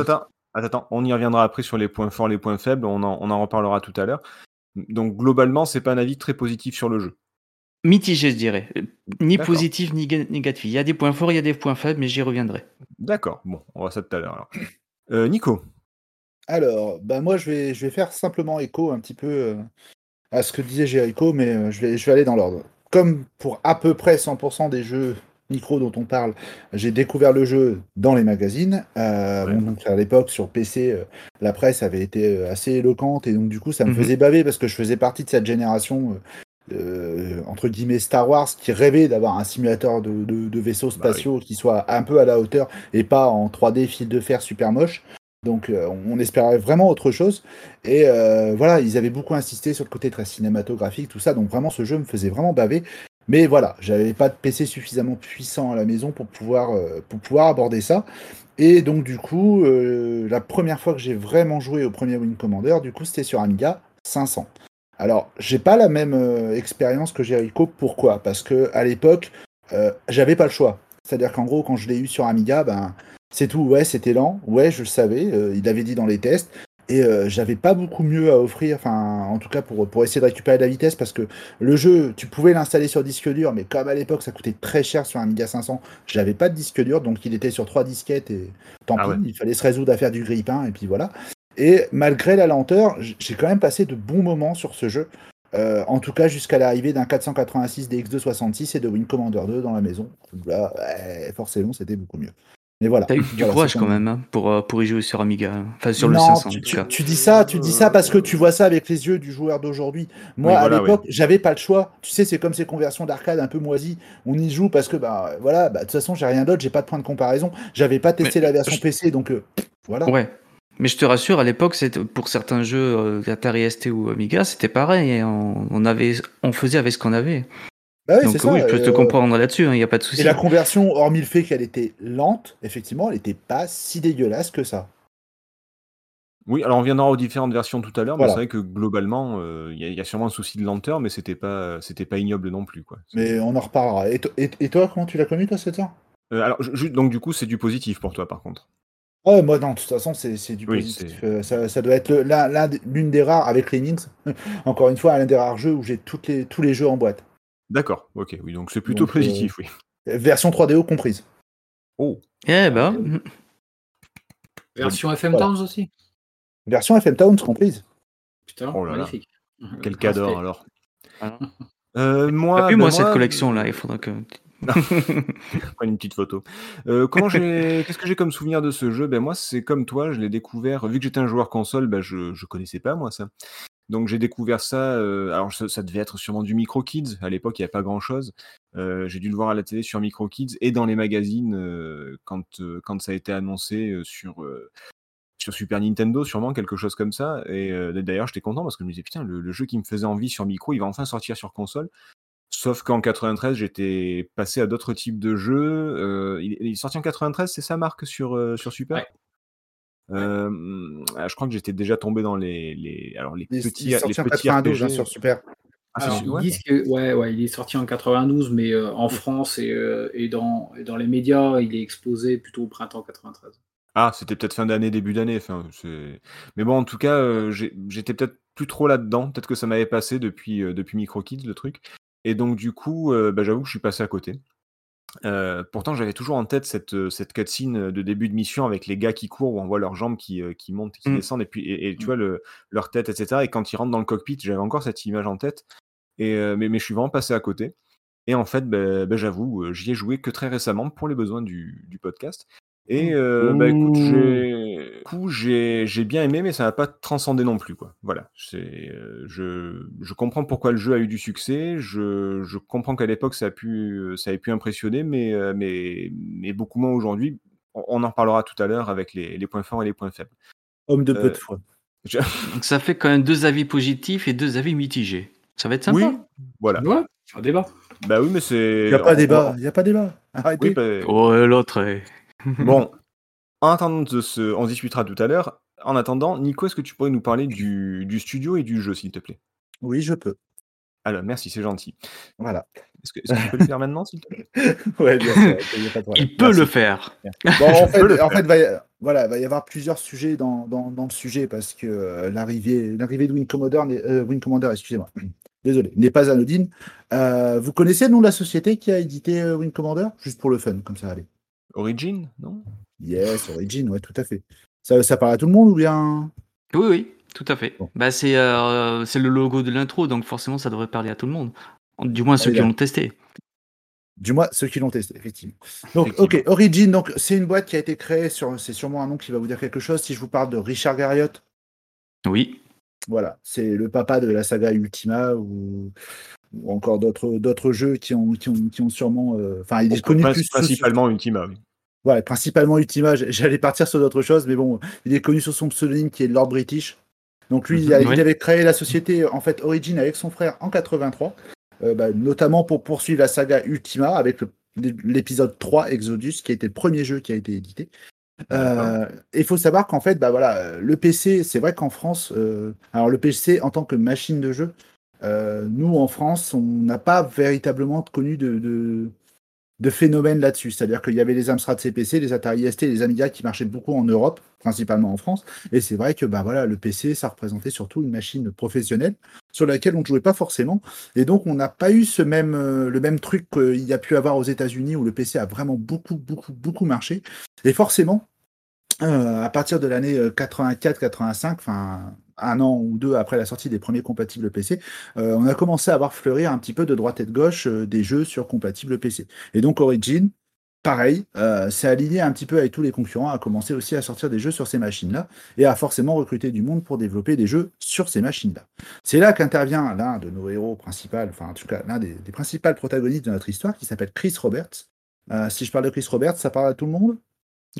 Attends, on y reviendra après sur les points forts, les points faibles, on en, on en reparlera tout à l'heure. Donc, globalement, c'est pas un avis très positif sur le jeu. Mitigé, je dirais. Ni D'accord. positif, ni ga- négatif. Il y a des points forts, il y a des points faibles, mais j'y reviendrai. D'accord, bon, on voit ça tout à l'heure. alors. Euh, Nico, Alors, bah moi, je vais, je vais faire simplement écho un petit peu euh, à ce que disait Jericho, mais euh, je, vais, je vais aller dans l'ordre. Comme pour à peu près 100% des jeux micro dont on parle, j'ai découvert le jeu dans les magazines. Euh, Ouais. bon, donc à l'époque, sur PC, euh, la presse avait été euh, assez éloquente, et donc du coup, ça me Mhm. faisait baver parce que je faisais partie de cette génération. euh, entre guillemets Star Wars qui rêvait d'avoir un simulateur de, de- de vaisseaux Bah oui. spatiaux qui soit un peu à la hauteur et pas en 3D fil de fer super moche. Donc euh, on espérait vraiment autre chose. Et euh, voilà, ils avaient beaucoup insisté sur le côté très cinématographique, tout ça. Donc vraiment, ce jeu me faisait vraiment baver. Mais voilà, j'avais pas de PC suffisamment puissant à la maison pour pouvoir, euh, pour pouvoir aborder ça. Et donc du coup, euh, la première fois que j'ai vraiment joué au premier Wing Commander, du coup, c'était sur Amiga 500. Alors, j'ai pas la même euh, expérience que Jericho. Pourquoi? Parce que à l'époque, j'avais pas le choix. C'est-à-dire qu'en gros, quand je l'ai eu sur Amiga, ben c'est tout. Ouais, c'était lent. Ouais, je le savais. il avait dit dans les tests. Et euh, j'avais pas beaucoup mieux à offrir, enfin, en tout cas pour, pour essayer de récupérer de la vitesse, parce que le jeu, tu pouvais l'installer sur disque dur, mais comme à l'époque ça coûtait très cher sur un Amiga 500, j'avais pas de disque dur, donc il était sur trois disquettes et tant Ah pis, ouais. il fallait se résoudre à faire du grille-pain, et puis voilà. Et malgré la lenteur, j'ai quand même passé de bons moments sur ce jeu. Euh, en tout cas, jusqu'à l'arrivée d'un 486 DX266 et de Wing Commander 2 dans la maison. Là, ouais, forcément, c'était beaucoup mieux. Mais voilà. T'as eu du Voilà, courage quand même hein, pour, euh, pour y jouer sur Amiga. Enfin, sur le non, 500 en tu, tout tu- cas. tu dis ça, tu dis ça parce que tu vois ça avec les yeux du joueur d'aujourd'hui. Moi, Oui, à l'époque, j'avais pas le choix. Tu sais, c'est comme ces conversions d'arcade un peu moisies. On y joue parce que, bah, voilà, bah, de toute façon, j'ai rien d'autre, j'ai pas de point de comparaison. J'avais pas testé Mais la version je- PC, donc euh, voilà. Ouais. Mais je te rassure, à l'époque, c'était- pour certains jeux euh, Atari ST ou Amiga, c'était pareil. on avait, on faisait avec ce qu'on avait. Bah oui, Donc ça. oui, je peux te euh, comprendre là-dessus, il n'y a pas de Et souci. la conversion, hormis le fait qu'elle était lente, effectivement, elle était pas si dégueulasse que ça. oui, alors on viendra aux différentes versions tout à l'heure, mais c'est vrai que globalement, euh, il y, a- il y a sûrement un souci de lenteur, mais c'était pas, c'était pas ignoble non plus, quoi. Mais on en reparlera. Et, to- et- et toi, comment tu l'as connu, toi, cette heure? Euh, alors, ju- donc du coup, c'est du positif pour toi, par contre. Ouais, moi, non, de toute façon, c'est c'est du Oui, positif. Euh, ça, ça doit être des- l'une des rares, avec Lemmings, encore une fois, l'un des rares jeux où j'ai les, tous les jeux en boîte. D'accord, ok, oui, donc c'est plutôt Donc, euh, positif, oui. Version 3DO comprise. Oh, Eh ben, mm, Version FM Voilà. Towns aussi. Version FM Towns comprise. Putain, Oh là là. magnifique. quel Respect. cador alors. voilà. Euh, moi, ben moi, cette collection-là, il faudra que. Prends une petite photo. Euh, comment j'ai, qu'est-ce que j'ai comme souvenir de ce jeu? Ben moi, c'est comme toi, je l'ai découvert. Vu que j'étais un joueur console, ben je je connaissais pas moi ça. Donc j'ai découvert ça. euh, alors ça, devait être sûrement du Micro Kids. À l'époque, il n'y avait pas grand chose. j'ai dû le voir à la télé sur Micro Kids et dans les magazines euh, quand euh, ça a été annoncé euh, sur euh, Super Nintendo, sûrement quelque chose comme ça. Et euh, d'ailleurs, j'étais content parce que je me disais putain, le, jeu qui me faisait envie sur micro, il va enfin sortir sur console. Sauf qu'en 93, j'étais passé à d'autres types de jeux. Euh, il, est sorti en 93, c'est ça, Marc, sur, euh, Super? Euh, ah, je crois que j'étais déjà tombé dans les, les, alors les Il, est- petits, il est sorti les en petits 92 hein, RPG. sur Super. Ah, Alors, ils ouais. disent que ouais, ouais, il est sorti en 92, mais euh, en France et, euh, et, dans, et dans les médias, il est exposé plutôt au printemps 93. Ah, c'était peut-être fin d'année, début d'année. Enfin, c'est- mais bon, en tout cas, euh, j'étais peut-être plus trop là-dedans. Peut-être que ça m'avait passé depuis, euh, depuis Micro Kids, le truc. Et donc, du coup, euh, bah, j'avoue que je suis passé à côté. Euh, pourtant, j'avais toujours en tête cette, euh, cette cutscene de début de mission avec les gars qui courent, où on voit leurs jambes qui, euh, qui montent, qui Mm. descendent, et puis et, et tu Mm. vois le, leur tête, etc. Et quand ils rentrent dans le cockpit, j'avais encore cette image en tête. Et, euh, mais, mais je suis vraiment passé à côté. Et en fait, bah, bah, j'avoue, euh, j'y ai joué que très récemment pour les besoins du, du podcast. Et euh, bah, écoute, j'ai du coup, j'ai j'ai bien aimé, mais ça n'a pas transcendé non plus. Quoi. Voilà, c'est, euh, je, je comprends pourquoi le jeu a eu du succès. Je, je comprends qu'à l'époque, ça, a pu, ça avait pu impressionner, mais, euh, mais, mais beaucoup moins aujourd'hui. On, on en reparlera tout à l'heure avec les, les points forts et les points faibles. Homme de peu Euh, de foi. Je- Donc ça fait quand même deux avis positifs et deux avis mitigés. Ça va être sympa. Oui, voilà. Ouais, un débat. Bah oui, mais c'est. Il n'y a pas on- débat. Il n'y a pas débat. Arrêtez. Oui, bah, Oh, l'autre. est- Bon, en attendant de se... on discutera tout à l'heure. En attendant, Nico, est-ce que tu pourrais nous parler du, du studio et du jeu, s'il te plaît? Oui, je peux. Alors, merci, c'est gentil. Voilà. Est-ce que, est-ce que tu peux le faire maintenant, s'il te plaît? Ouais, bien sûr, il pas de peut le faire. Bon, en le fait, en faire. fait, va y, voilà, va y avoir plusieurs sujets dans, dans, dans le sujet parce que euh, l'arrivée, l'arrivée de Wing Commander, n'est- euh, Wing Commander, excusez-moi, désolé, n'est pas anodine. Euh, vous connaissez le nom de la société qui a édité euh, Wing Commander Juste pour le fun, comme ça, allez. Origin, non? Yes, Origin, ouais, tout à fait. Ça, ça parle à tout le monde ou bien? Oui, oui, tout à fait. Bon. Bah, c'est euh, c'est le logo de l'intro, donc forcément ça devrait parler à tout le monde. Du moins ceux qui l'ont testé. Du moins, ceux qui l'ont testé, effectivement. Donc, Effectivement. ok, Origin, donc c'est une boîte qui a été créée sur, c'est sûrement un nom qui va vous dire quelque chose. Si je vous parle de Richard Garriott, Oui. Voilà, c'est le papa de la saga Ultima ou, ou encore d'autres jeux qui ont, qui ont, qui ont sûrement. euh, Enfin, il est connu plus Principalement Ultima, oui. voilà, principalement Ultima. J'allais partir sur d'autres choses, mais bon, il est connu sous son pseudonyme qui est Lord British. Donc lui, il, Mhm, il avait créé la société en fait Origin avec son frère en 83, euh, bah, notamment pour poursuivre la saga Ultima avec l'épisode 3 Exodus, qui a été le premier jeu qui a été édité. Euh, et il faut savoir qu'en fait, bah voilà, le PC, c'est vrai qu'en France, euh, alors le PC en tant que machine de jeu, euh, nous en France, on n'a pas véritablement connu de, phénomène là-dessus. C'est-à-dire qu'il y avait les Amstrad CPC, les Atari ST, les Amiga qui marchaient beaucoup en Europe, principalement en France. Et c'est vrai que bah voilà, le PC, ça représentait surtout une machine professionnelle sur laquelle on ne jouait pas forcément. Et donc, on n'a pas eu ce même, euh, le même truc qu'il y a pu avoir aux États-Unis où le PC a vraiment beaucoup, beaucoup, beaucoup marché. Et forcément, euh, à partir de l'année 84-85, enfin un an ou deux après la sortie des premiers compatibles PC, euh, on a commencé à voir fleurir un petit peu de droite et de gauche euh, des jeux sur compatibles PC. Et donc Origin, pareil, euh, s'est aligné un petit peu avec tous les concurrents, a commencé aussi à sortir des jeux sur ces machines-là et a forcément recruté du monde pour développer des jeux sur ces machines-là. C'est là qu'intervient l'un de nos héros principaux, enfin en tout cas l'un des, des principaux protagonistes de notre histoire, qui s'appelle Chris Roberts. Si je parle de Chris Roberts, ça parle à tout le monde?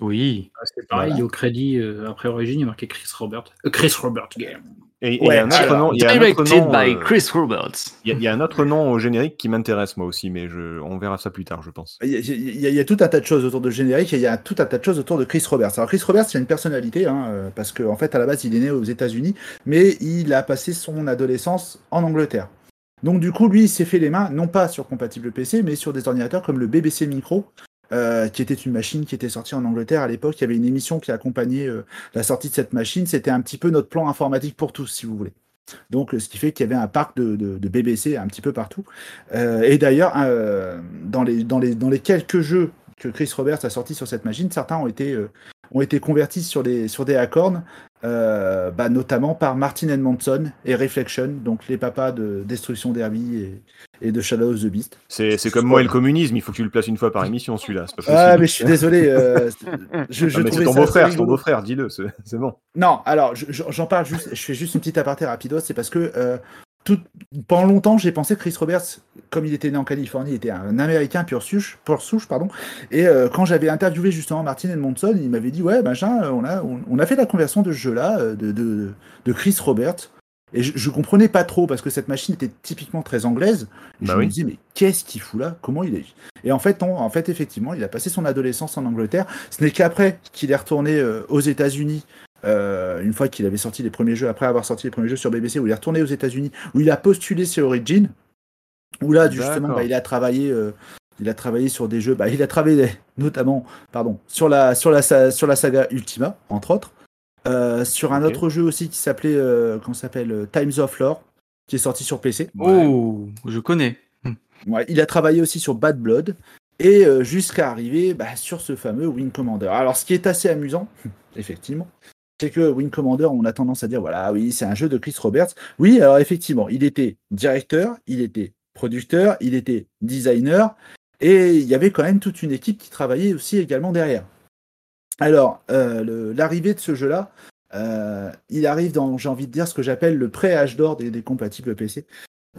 Oui. C'est pareil, au crédit, euh, après Origin, il y a marqué Chris Robert. Euh, Chris Robert Game. Et et il y a un autre alors, nom, Directed by euh, Chris Roberts. il y a- il y a un autre nom au générique qui m'intéresse moi aussi, mais je, on verra ça plus tard, je pense. Il y, a, y y tout un tas de choses autour de générique et il y a tout un tas de choses autour de Chris Roberts. Alors Chris Roberts, c'est une personnalité, hein, parce qu'en en fait, à la base, il est né aux États-Unis, mais il a passé son adolescence en Angleterre. Donc du coup, lui, il s'est fait les mains, non pas sur compatible PC, mais sur des ordinateurs comme le BBC Micro, euh, qui était une machine qui était sortie en Angleterre à l'époque. Il y avait une émission qui accompagnait euh, la sortie de cette machine. C'était un petit peu notre plan informatique pour tous, si vous voulez. Donc, ce qui fait qu'il y avait un parc de, BBC un petit peu partout. Euh, et d'ailleurs, dans, les, quelques jeux que Chris Roberts a sortis sur cette machine, certains ont été, convertis sur des, sur des Acorn, euh, bah, notamment par Martin Edmondson et Reflection, donc les papas de Destruction Derby et, et de Shadow of the Beast. C'est comme moi et le communisme, il faut que tu le places une fois par émission celui-là, c'est pas possible. Ah, mais je suis désolé. euh, je, je Ah, c'est ton beau-frère, ton beau-frère, dis-le, c'est bon. Non, alors je- je- j'en parle juste, je fais juste une petite aparté rapido, c'est parce que euh, tout, pendant longtemps j'ai pensé que Chris Roberts, comme il était né en Californie, était un Américain pur souche, pur souche pardon. Et euh, quand j'avais interviewé justement Martin Edmondson, il m'avait dit ouais machin, euh, on a on, on a fait la conversion de ce jeu-là euh, de, de, de Chris Roberts. Et je, je comprenais pas trop parce que cette machine était typiquement très anglaise. Et Bah je oui. me disais mais qu'est-ce qu'il fout là? Comment il est? Et en fait, on- en fait effectivement, il a passé son adolescence en Angleterre. Ce n'est qu'après qu'il est retourné euh, aux États-Unis euh, une fois qu'il avait sorti les premiers jeux, après avoir sorti les premiers jeux sur BBC, où il est retourné aux États-Unis, où il a postulé sur Origin, où là justement bah, il a travaillé, euh, il a travaillé sur des jeux, bah, il a travaillé notamment, pardon, sur la sur la sur la saga Ultima entre autres, euh, sur un autre jeu aussi qui s'appelait, euh, s'appelle, Times of Lore, qui est sorti sur PC. Oh, je connais. Ouais, il a travaillé aussi sur Bad Blood et euh, jusqu'à arriver bah, sur ce fameux Wing Commander. Alors, ce qui est assez amusant, effectivement, c'est que Wing Commander, on a tendance à dire voilà, oui, c'est un jeu de Chris Roberts. Oui, alors effectivement, il était directeur, il était producteur, il était designer et il y avait quand même toute une équipe qui travaillait aussi également derrière. Alors, euh, l'arrivée de ce jeu-là, euh, il arrive dans, j'ai envie de dire, ce que j'appelle le pré-âge d'or des compatibles PC.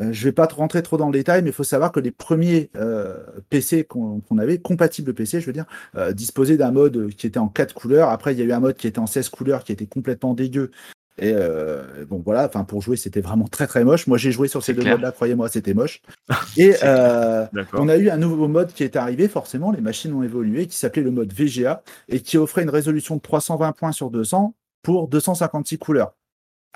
Euh, je vais pas rentrer trop dans le détail, mais il faut savoir que les premiers euh, PC qu'on qu'on avait, compatibles PC, je veux dire, euh, disposaient d'un mode qui était en 4 couleurs. Après, il y a eu un mode qui était en 16 couleurs, qui était complètement dégueu, Et euh, bon voilà, enfin pour jouer c'était vraiment très très moche. Moi j'ai joué sur ces deux modes-là, croyez-moi, c'était moche. Et euh, on a eu un nouveau mode qui est arrivé, forcément, les machines ont évolué, qui s'appelait le mode VGA et qui offrait une résolution de 320 points sur 200 pour 256 couleurs.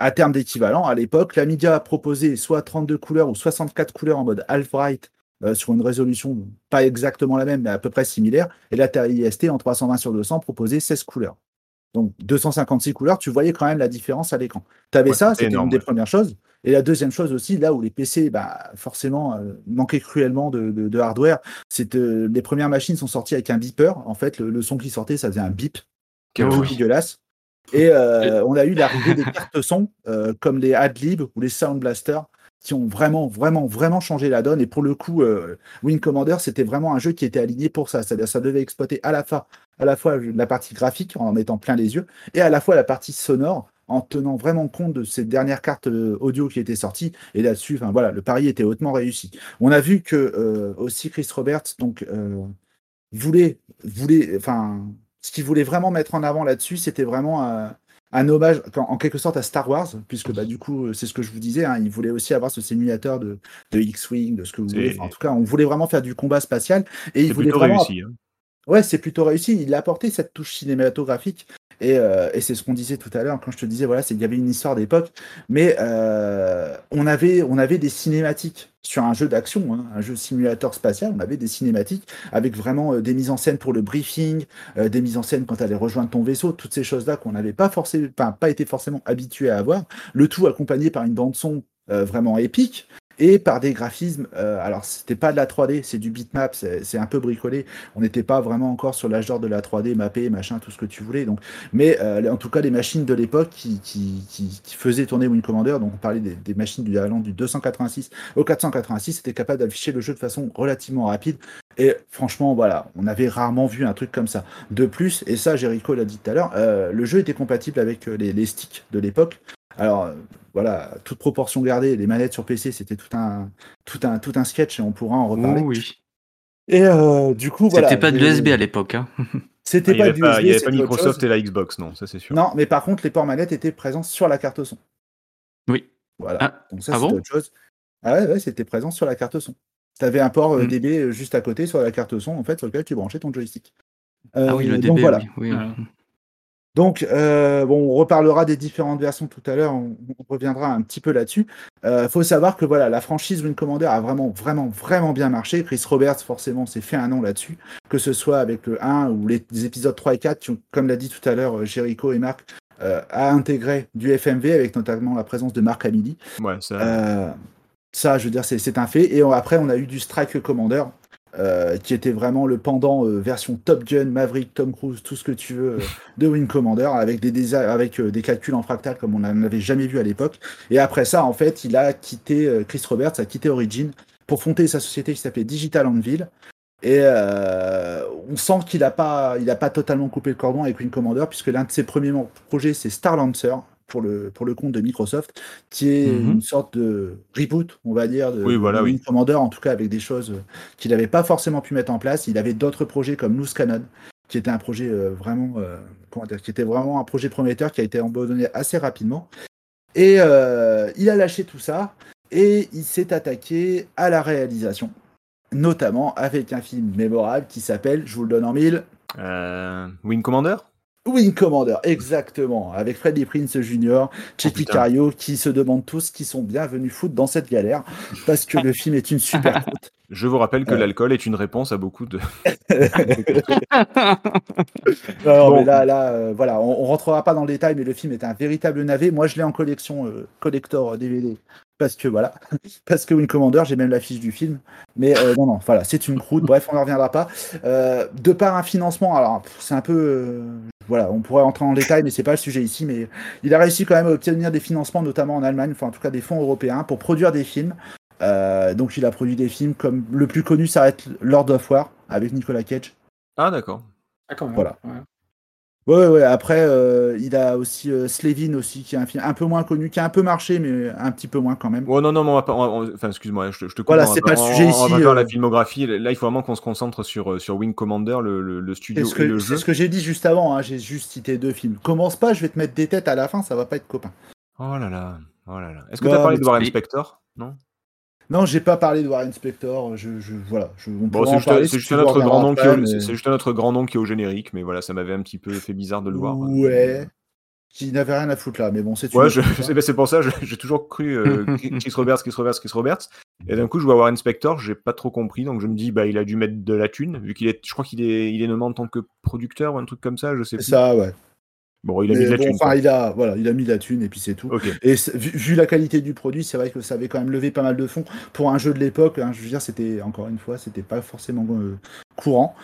À terme d'équivalent, à l'époque, l'Amiga a proposé soit 32 couleurs ou 64 couleurs en mode half-bright euh, sur une résolution pas exactement la même, mais à peu près similaire. Et l'Atari IST en 320 sur 200 proposait 16 couleurs. Donc 256 couleurs, tu voyais quand même la différence à l'écran. Tu avais Ouais, ça, c'était une des premières choses. Et la deuxième chose aussi, là où les PC, bah, forcément, euh, manquaient cruellement de, de- de hardware, c'est que les premières machines sont sorties avec un beeper. En fait, le, le son qui sortait, ça faisait un bip, qui est Oh truc oui. dégueulasse. Et euh, on a eu l'arrivée des cartes son, euh, comme les Adlib ou les Sound Blaster, qui ont vraiment, vraiment, vraiment changé la donne. Et pour le coup, euh, Wing Commander, c'était vraiment un jeu qui était aligné pour ça. C'est-à-dire, ça devait exploiter à la fois, à la fois la partie graphique en en mettant plein les yeux, et à la fois la partie sonore en tenant vraiment compte de ces dernières cartes euh, audio qui étaient sorties. Et là-dessus, enfin voilà, le pari était hautement réussi. On a vu que euh, aussi Chris Roberts donc euh, voulait, voulait, enfin, ce qu'il voulait vraiment mettre en avant là-dessus, c'était vraiment un, un hommage, en, quelque sorte, à Star Wars, puisque bah du coup, euh, c'est ce que je vous disais, hein, il voulait aussi avoir ce simulateur de, de X-wing, de ce que vous voulez. Enfin, en tout cas, on voulait vraiment faire du combat spatial, et il C'est voulait plutôt vraiment réussi. hein. Ouais, c'est plutôt réussi. Il a apporté cette touche cinématographique. Et, euh, et c'est ce qu'on disait tout à l'heure quand je te disais, voilà, c'est qu'il y avait une histoire d'époque. Mais euh, on, avait, on avait des cinématiques sur un jeu d'action, hein, un jeu simulateur spatial. On avait des cinématiques avec vraiment euh, des mises en scène pour le briefing, euh, des mises en scène quand tu allais rejoindre ton vaisseau, toutes ces choses-là qu'on n'avait pas, forcément, pas été forcément habitué à avoir. Le tout accompagné par une bande-son euh, vraiment épique et par des graphismes. euh, alors, c'était pas de la 3D, c'est du bitmap, c'est un peu bricolé. On n'était pas vraiment encore sur l'âge d'or de la 3D, mappé, machin, tout ce que tu voulais. Donc, mais euh, en tout cas, les machines de l'époque qui, qui, qui, qui faisaient tourner Wing Commander, donc on parlait des, des machines du allant du 286 au 486, étaient capables d'afficher le jeu de façon relativement rapide. Et franchement, voilà, on avait rarement vu un truc comme ça. De plus, et ça, Jericho l'a dit tout à l'heure, euh, le jeu était compatible avec euh, les, les sticks de l'époque. Alors, euh, voilà, toute proportion gardée, les manettes sur PC, c'était tout un, tout, un, tout un sketch et on pourra en reparler. Oh oui. Et euh, du coup, voilà. C'était pas de l'USB à l'époque. Hein. C'était Ah, Il pas n'y pas, l'USB, il y avait pas Microsoft et la Xbox, non, ça c'est sûr. Non, mais par contre, les ports manettes étaient présents sur la carte son. Oui. Voilà. Ah, Donc ça, ah c'était bon autre chose. Ah ouais, ouais, c'était présent sur la carte son. Tu avais un port euh, Hmm. DB juste à côté sur la carte son, en fait, sur lequel tu branchais ton joystick. Ah oui, le donc DB, voilà. oui. oui. Donc, euh, bon, on reparlera des différentes versions tout à l'heure, on, on reviendra un petit peu là-dessus. Il faut savoir que voilà, la franchise Wing Commander a vraiment, vraiment, vraiment bien marché. Chris Roberts, forcément, s'est fait un nom là-dessus, que ce soit avec le 1 ou les, les épisodes 3 et 4, qui ont, comme l'a dit tout à l'heure euh, Jericho et Marc, euh, a intégré du FMV avec notamment la présence de Marc. Ouais, ça, Euh, ça, je veux dire, c'est un fait. Et on- après, on a eu du Strike Commander, euh, qui était vraiment le pendant euh, version Top Gun, Maverick, Tom Cruise, tout ce que tu veux, euh, de Wing Commander, avec des, euh, calculs en fractal comme on n'en avait jamais vu à l'époque. Et après ça, en fait, il a quitté, euh, Chris Roberts a quitté Origin pour fonder sa société qui s'appelait Digital Anvil. Et euh, on sent qu'il n'a pas, pas totalement coupé le cordon avec Wing Commander, puisque l'un de ses premiers projets, c'est Star Lancer, pour le, pour le compte de Microsoft, qui est Mhm. une sorte de reboot, on va dire, de, Oui, voilà, de oui. Wing Commander, en tout cas avec des choses euh, qu'il n'avait pas forcément pu mettre en place. Il avait d'autres projets comme Loose Cannon, qui était un projet euh, vraiment, euh, dire, qui était vraiment un projet prometteur qui a été abandonné assez rapidement. Et euh, il a lâché tout ça et il s'est attaqué à la réalisation, notamment avec un film mémorable qui s'appelle, je vous le donne en mille, Wing Commander? Wing Commander, exactement, avec Freddy Prince Jr., Checky putain. Cario, qui se demandent tous qui sont bien venus foutre dans cette galère, parce que le film est une super. Je vous rappelle que Ouais. l'alcool est une réponse à beaucoup de. Non, Bon. mais là, là euh, voilà, on, on rentrera pas dans le détail, mais le film est un véritable navet. Moi, je l'ai en collection euh, collector euh, DVD, parce que voilà, parce que Wing Commander, j'ai même l'affiche du film. Mais euh, non, non, voilà, c'est une croûte. Bref, on ne reviendra pas. Euh, de par un financement, alors c'est un peu, euh, voilà, on pourrait entrer en détail, mais c'est pas le sujet ici. Mais il a réussi quand même à obtenir des financements, notamment en Allemagne, enfin en tout cas des fonds européens, pour produire des films. Euh, donc il a produit des films comme le plus connu, ça va être Lord of War avec Nicolas Cage. Ah, d'accord. Ah, quand même. Voilà. Ouais. Ouais, ouais, après, euh, il a aussi euh, Slevin aussi, qui est un film un peu moins connu, qui a un peu marché, mais un petit peu moins quand même. Oh non, non, mais on va pas. on Enfin, excuse-moi, je, te- je te coupe. Voilà, c'est pas le sujet ici, On va faire la euh. filmographie. Là, il faut vraiment qu'on se concentre sur, sur Wing Commander, le, le- studio ce et le jeu. c'est ce que j'ai dit juste avant, hein, j'ai juste cité deux films. Commence pas, je vais te mettre des têtes à la fin, ça va pas être copain. Oh là là. Oh là là. Est-ce que Bah, tu as parlé de Warren tu- Spector? Non? Non, j'ai pas parlé de Warren Spector, je, je voilà, je, on Bon, c'est juste, si juste tu un veux autre revenir grand nom qui est au- après, c'est- mais- juste un autre grand nom qui est au générique, mais voilà, ça m'avait un petit peu fait bizarre de le voir. Ouais, qui n'avait rien à foutre là, mais bon, c'est Ouais, c'est, ben, c'est pour ça, j'ai toujours cru euh, Chris Roberts, Chris Roberts, Chris Roberts. Et d'un coup, je vois Warren Spector, j'ai pas trop compris, donc je me dis, bah, il a dû mettre de la thune, vu qu'il est, je crois qu'il est, il est nommé en tant que producteur ou un truc comme ça, je sais C'est plus. ça, ouais. Bon, il a mis de la bon, thune. enfin, il a, voilà, il a mis de la thune et puis c'est tout. Et vu, vu la qualité du produit, c'est vrai que ça avait quand même levé pas mal de fonds pour un jeu de l'époque. hein, je veux dire, c'était encore une fois, c'était pas forcément euh, courant.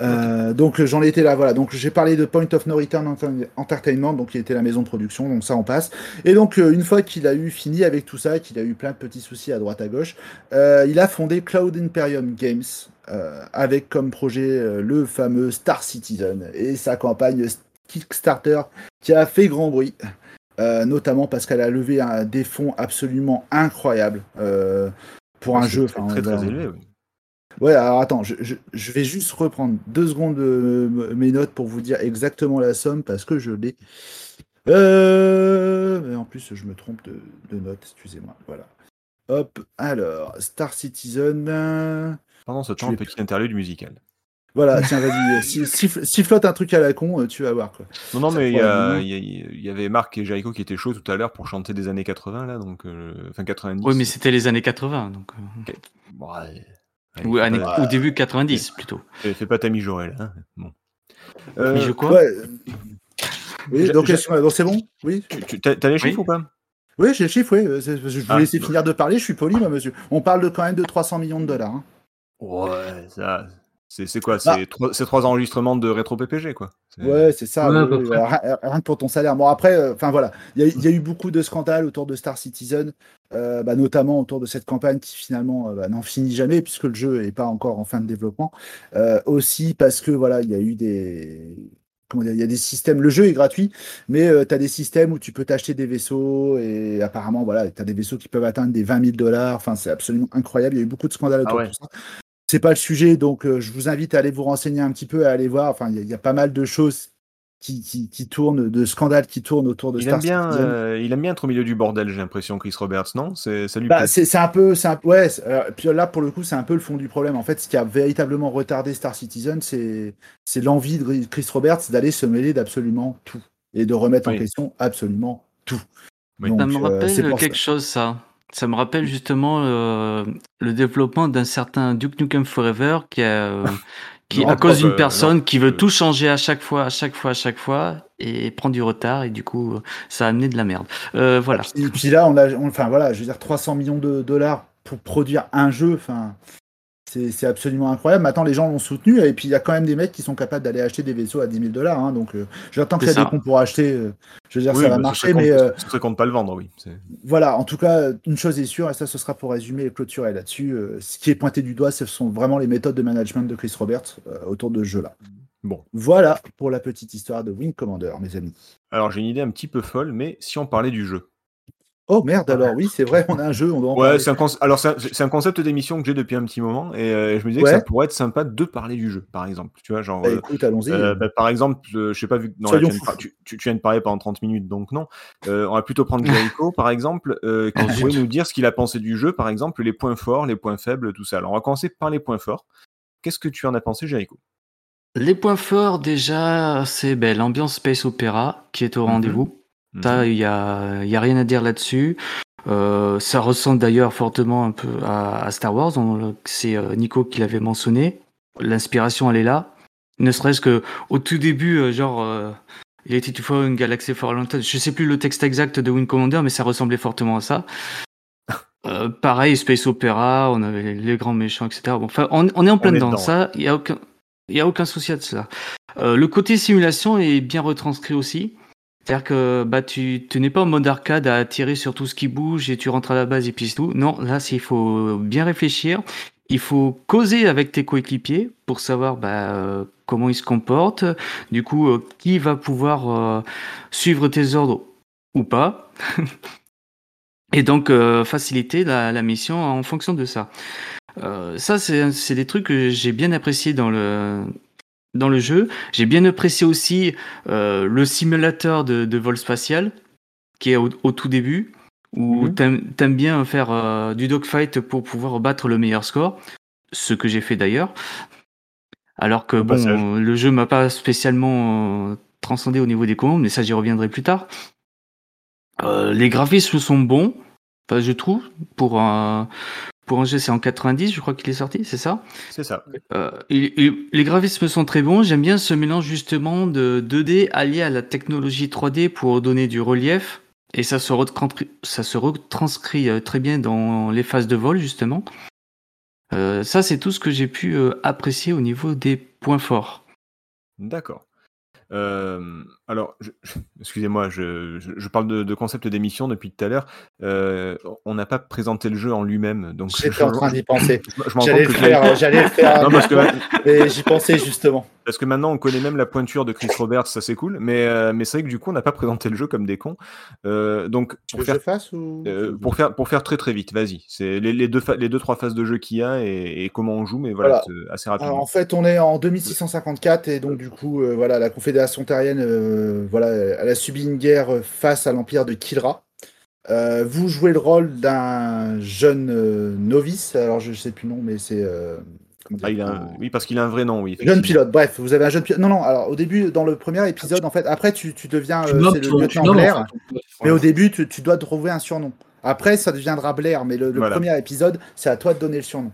Euh, Donc euh, j'en étais là, voilà. Donc j'ai parlé de Point of No Return Enter- Entertainment, donc qui était la maison de production, donc ça on passe. Et donc une fois qu'il a eu fini avec tout ça, qu'il a eu plein de petits soucis à droite à gauche, euh, il a fondé Cloud Imperium Games euh, avec comme projet euh, le fameux Star Citizen et sa campagne Kickstarter qui a fait grand bruit. euh, notamment parce qu'elle a levé un- des fonds absolument incroyables euh, pour un jeu. Très, très, élevé, oui. Ouais, alors attends, je, je- je vais juste reprendre deux secondes euh, m- mes notes pour vous dire exactement la somme parce que je l'ai. Euh, mais en plus, je me trompe de, de notes, excusez-moi. Voilà. Hop, alors, Star Citizen. euh, Pendant ce temps, l'ai petit interlude musical. Voilà, tiens, vas-y, euh, si- siffle- sifflote un truc à la con, euh, tu vas voir quoi. Non, non, mais il y, avait Marc et Jericho qui étaient chauds tout à l'heure pour chanter des années 80, là, donc, euh, enfin 90. Oui, mais c'était les années 80, donc. euh, ouais. ou, ou début 90 plutôt. fais, fais pas ta mijaurée, là. hein. Bon. Euh, Mais je quoi Ouais. euh, Oui, donc, c'est bon? Oui tu- tu- T'as t'as les chiffres Oui. ou pas? Oui, j'ai le chiffre, oui. euh, c'est- Je vous Ah, laisser finir de parler, je suis poli, moi, monsieur. On parle de quand même de 300 millions de dollars. hein. Ouais, ça. C'est c'est quoi? Bah. C'est trois, enregistrements de rétro PPG, quoi. C'est- Ouais, c'est ça. Ouais, oui, oui, voilà, rien, rien que pour ton salaire. Bon, après, enfin voilà, il y, a- il y a eu beaucoup de scandales autour de Star Citizen, euh, bah, notamment autour de cette campagne qui finalement euh, bah, n'en finit jamais puisque le jeu n'est pas encore en fin de développement. Euh, aussi parce que voilà, il y a eu des. Comment dire, il y a des systèmes. Le jeu est gratuit, mais tu as des systèmes où tu peux t'acheter des vaisseaux et apparemment, voilà, tu as des vaisseaux qui peuvent atteindre des 20 000 dollars. Enfin, c'est absolument incroyable. Il y a eu beaucoup de scandales autour Ah ouais. de tout ça. C'est pas le sujet, donc euh, je vous invite à aller vous renseigner un petit peu, à aller voir. Enfin, il y, a- il y a pas mal de choses qui, qui, qui tournent, de scandales qui tournent autour de Il Star aime, bien, Citizen. euh, il aime bien être au milieu du bordel, j'ai l'impression, Chris Roberts, non? C'est ça lui Bah, plaît. c'est un peu, c'est un, ouais. euh, puis là, pour le coup, c'est un peu le fond du problème. En fait, ce qui a véritablement retardé Star Citizen, c'est c'est l'envie de Chris Roberts d'aller se mêler d'absolument tout et de remettre en question absolument tout. Oui. Ça Donc, me euh, rappelle quelque ça. chose, ça. Ça me rappelle justement euh, le développement d'un certain Duke Nukem Forever qui, a, euh, qui Non, à cause d'une euh, personne non, qui veut tout changer à chaque fois, à chaque fois, à chaque fois, et prend du retard, et du coup, ça a amené de la merde. Euh, voilà. Et puis là, on a, on- enfin voilà, je veux dire 300 millions de dollars pour produire un jeu. Enfin, c'est absolument incroyable. Maintenant, les gens l'ont soutenu et puis il y a quand même des mecs qui sont capables d'aller acheter des vaisseaux à 10 000 dollars. hein, donc, euh, j'attends des ça. cons pour acheter. euh, je veux dire, Oui, ça va marcher, mais euh, ce serait con de pas le vendre, oui. C'est- voilà. En tout cas, une chose est sûre et ça, ce sera pour résumer et clôturer là-dessus. euh, ce qui est pointé du doigt, ce sont vraiment les méthodes de management de Chris Roberts euh, autour de ce jeu-là. Bon. Voilà pour la petite histoire de Wing Commander, mes amis. Alors, j'ai une idée un petit peu folle, mais si on parlait du jeu. Oh merde, alors oui, c'est vrai, on a un jeu, on doit en Ouais, parler. c'est un, conce- alors c'est un, c'est un concept d'émission que j'ai depuis un petit moment, et euh, je me disais Ouais. que ça pourrait être sympa de parler du jeu, par exemple. Tu vois, genre. Bah, euh, écoute, allons-y. Euh, bah, par exemple, euh, je sais pas, vu que non, là, Soyons tu, viens de fous. par- tu- tu- tu viens de parler pendant 30 minutes, donc non. Euh, on va plutôt prendre Jericho, par exemple, euh, qui pourrait nous dire ce qu'il a pensé du jeu, par exemple, les points forts, les points faibles, tout ça. Alors, on va commencer par les points forts. Qu'est-ce que tu en as pensé, Jericho? Les points forts, déjà, c'est ben, l'ambiance Space Opera qui est au Mhm. rendez-vous. Ça, il y a, y a rien à dire là-dessus. Euh, ça ressemble d'ailleurs fortement un peu à, à Star Wars. C'est euh, Nico qui l'avait mentionné. L'inspiration, elle est là. Ne serait-ce que au tout début, euh, genre, euh, il était une fois une galaxie fort lointaine. Je sais plus le texte exact de Wing Commander, mais ça ressemblait fortement à ça. Euh, pareil, Space Opera, on avait les, grands méchants, etc. Bon, enfin, on, on est en plein dedans. dedans, Ça, il y a aucun, y a aucun souci à cela. Euh, le côté simulation est bien retranscrit aussi. C'est-à-dire que bah, tu, n'es pas en mode arcade à tirer sur tout ce qui bouge et tu rentres à la base et puis c'est tout. Non, là, il faut bien réfléchir. il faut causer avec tes coéquipiers pour savoir bah, euh, comment ils se comportent, du coup, euh, qui va pouvoir euh, suivre tes ordres ou pas. Et donc, faciliter la, mission en fonction de ça. Ça, c'est des trucs que j'ai bien apprécié dans le, dans le jeu. J'ai bien apprécié aussi euh, le simulateur de, de vol spatial, qui est au, au tout début, où Mhm. t'aimes t'aimes bien faire euh, du dogfight pour pouvoir battre le meilleur score, ce que j'ai fait d'ailleurs. Alors que bon, le jeu m'a pas spécialement euh, transcendé au niveau des commandes, mais ça j'y reviendrai plus tard. Les graphismes sont bons, je trouve, pour un, pour un jeu c'est en 90, je crois qu'il est sorti, c'est ça C'est ça. euh, il- il- les graphismes sont très bons. J'aime bien ce mélange justement de 2D allié à la technologie 3D pour donner du relief. Et ça se, retranscrit, ça se retranscrit euh, très bien dans les phases de vol justement. Euh, ça, c'est tout ce que j'ai pu apprécier au niveau des points forts. D'accord. Euh, alors, excusez-moi, je, je- je parle de, de concept d'émission depuis tout à l'heure. Euh, on n'a pas présenté le jeu en lui-même, donc J'étais en train d'y penser. rends J'allais le faire, j'allais le faire. Mais j'y pensais justement. Parce que maintenant on connaît même la pointure de Chris Roberts, ça c'est cool, mais, euh, mais c'est vrai que du coup on n'a pas présenté le jeu comme des cons. Euh, donc pour faire, fasse ou euh, pour faire pour faire très très vite, vas-y. C'est les, les deux fa- les deux trois phases de jeu qu'il y a et, et comment on joue, mais voilà, assez Alors, rapidement. en fait, on est en 2654 et donc du coup, voilà, la Confédération terrienne, voilà, elle a subi une guerre face à l'empire de Kildra. Euh, vous jouez le rôle d'un jeune euh, novice. Alors, je, je sais plus le nom, mais c'est euh, Ah, il a un- un- Oui, parce qu'il a un vrai nom, oui. jeune pilote. Bref, vous avez un jeune pilote. Non, non. Alors, au début, dans le premier épisode, en fait, après, tu, tu deviens, Tu euh, le ton- tu lieutenant en Blair. fait. Mais au début, tu, tu dois trouver un surnom. Après, ça deviendra Blair, mais le, le Voilà. premier épisode, c'est à toi de donner le surnom.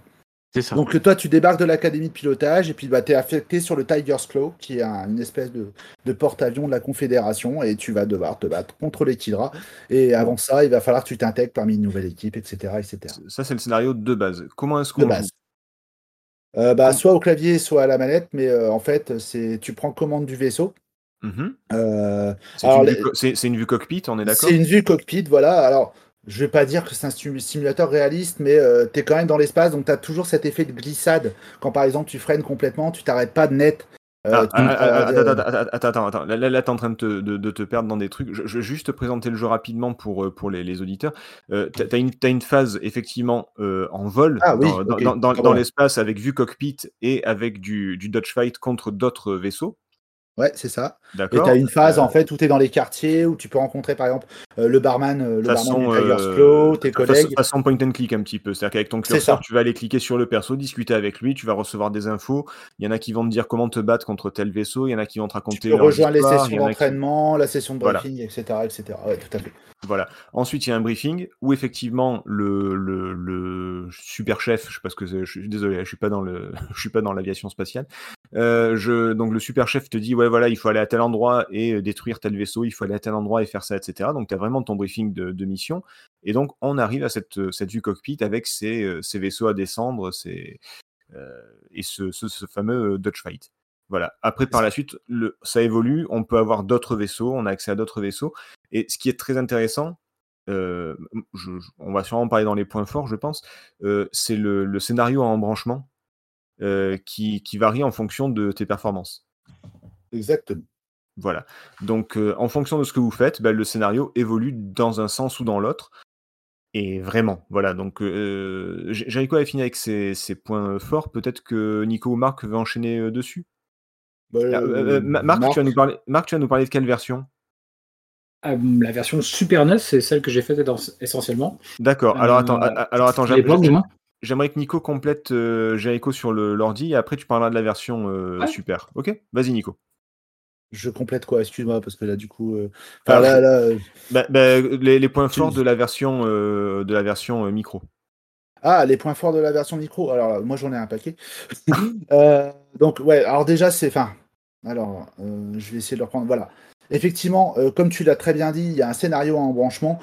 C'est ça. Donc toi, tu débarques de l'académie de pilotage et puis bah, tu es affecté sur le Tiger's Claw, qui est un- une espèce de, de porte-avions de la Confédération, et tu vas devoir te battre contre les Kidra. Et avant ça, il va falloir que tu t'intègres parmi une nouvelle équipe, etc. etc. Ça c'est le scénario de base. Comment est-ce De qu'on base. joue Euh, bah, soit au clavier, soit à la manette, mais euh, en fait, c'est tu prends commande du vaisseau. Euh, C'est une, les- vue co- c'est- c'est une vue cockpit, on est d'accord? C'est une vue cockpit, voilà. Alors, je vais pas dire que c'est un sim- simulateur réaliste, mais tu es quand même dans l'espace, donc tu as toujours cet effet de glissade. Quand par exemple tu freines complètement, tu t'arrêtes pas de net. Euh, Ah, ah, ah, attends, attends, attends. Là, là, t'es en train de te, de, de te perdre dans des trucs. Je, je vais juste te présenter le jeu rapidement pour, euh, pour les, les auditeurs. Euh, t'as, une, une phase, effectivement, euh, en vol, oui, dans, dans- l'espace, avec vue cockpit et avec du, du dodgefight contre d'autres vaisseaux. Ouais, c'est ça. Et tu as une phase Euh, en fait où tu es dans les quartiers, où tu peux rencontrer par exemple euh, le barman, euh, le façon, barman du euh, Claw, tes collègues. façon point and click un petit peu. C'est-à-dire qu'avec ton curseur, tu vas aller cliquer sur le perso, discuter avec lui, tu vas recevoir des infos. Il y en a qui vont te dire comment te battre contre tel vaisseau, il y en a qui vont te raconter Tu peux rejoindre les sessions qui- d'entraînement, la session de Voilà. briefing, etc., etc. Ouais, tout à fait. Voilà. Ensuite, il y a un briefing où effectivement le, le, le super chef, je sais pas ce que c'est, je suis désolé, je suis pas dans le, je suis pas dans l'aviation spatiale. Euh, je, donc le super chef te dit ouais voilà, il faut aller à tel endroit et euh, détruire tel vaisseau, il faut aller à tel endroit et faire ça, etc. Donc tu as vraiment ton briefing de, de mission. Et donc on arrive à cette, cette vue cockpit avec ces, euh, ces vaisseaux à descendre, ces, euh, et ce, ce, ce fameux euh, dodgefight. Voilà. Après, par la suite, le, ça évolue. On peut avoir d'autres vaisseaux. On a accès à d'autres vaisseaux. Et ce qui est très intéressant, euh, je- je- on va sûrement parler dans les points forts, je pense, euh, c'est le, le scénario à embranchement euh, qui, qui varie en fonction de tes performances. Exactement. Voilà. Donc, euh, en fonction de ce que vous faites, ben, le scénario évolue dans un sens ou dans l'autre. Et vraiment, voilà. Donc, euh, Jericho a fini avec ses, ses points forts? Peut-être que Nico ou Marc veut enchaîner euh, dessus? Bah, Ah, euh, euh, Ma- Marc, Tu vas nous parler, Marc, tu vas nous parler de quelle version? Euh, la version Super NES, c'est celle que j'ai faite essentiellement. D'accord. Euh, Alors attends, alors attends, j'aimerais que Nico complète euh, Jericho sur le- l'ordi et après tu parleras de la version euh, Ouais. super. Ok? Vas-y Nico. Je complète quoi Excuse-moi, parce que là, du coup. euh, Enfin, là, là, euh, Bah, bah, les, les points forts de la version euh, de la version micro. Ah, les points forts de la version micro. Alors, là, moi, j'en ai un paquet. Euh, donc, ouais, alors déjà, c'est. Enfin, alors, je vais essayer de le reprendre. Voilà. Effectivement, comme tu l'as très bien dit, il y a un scénario en branchement.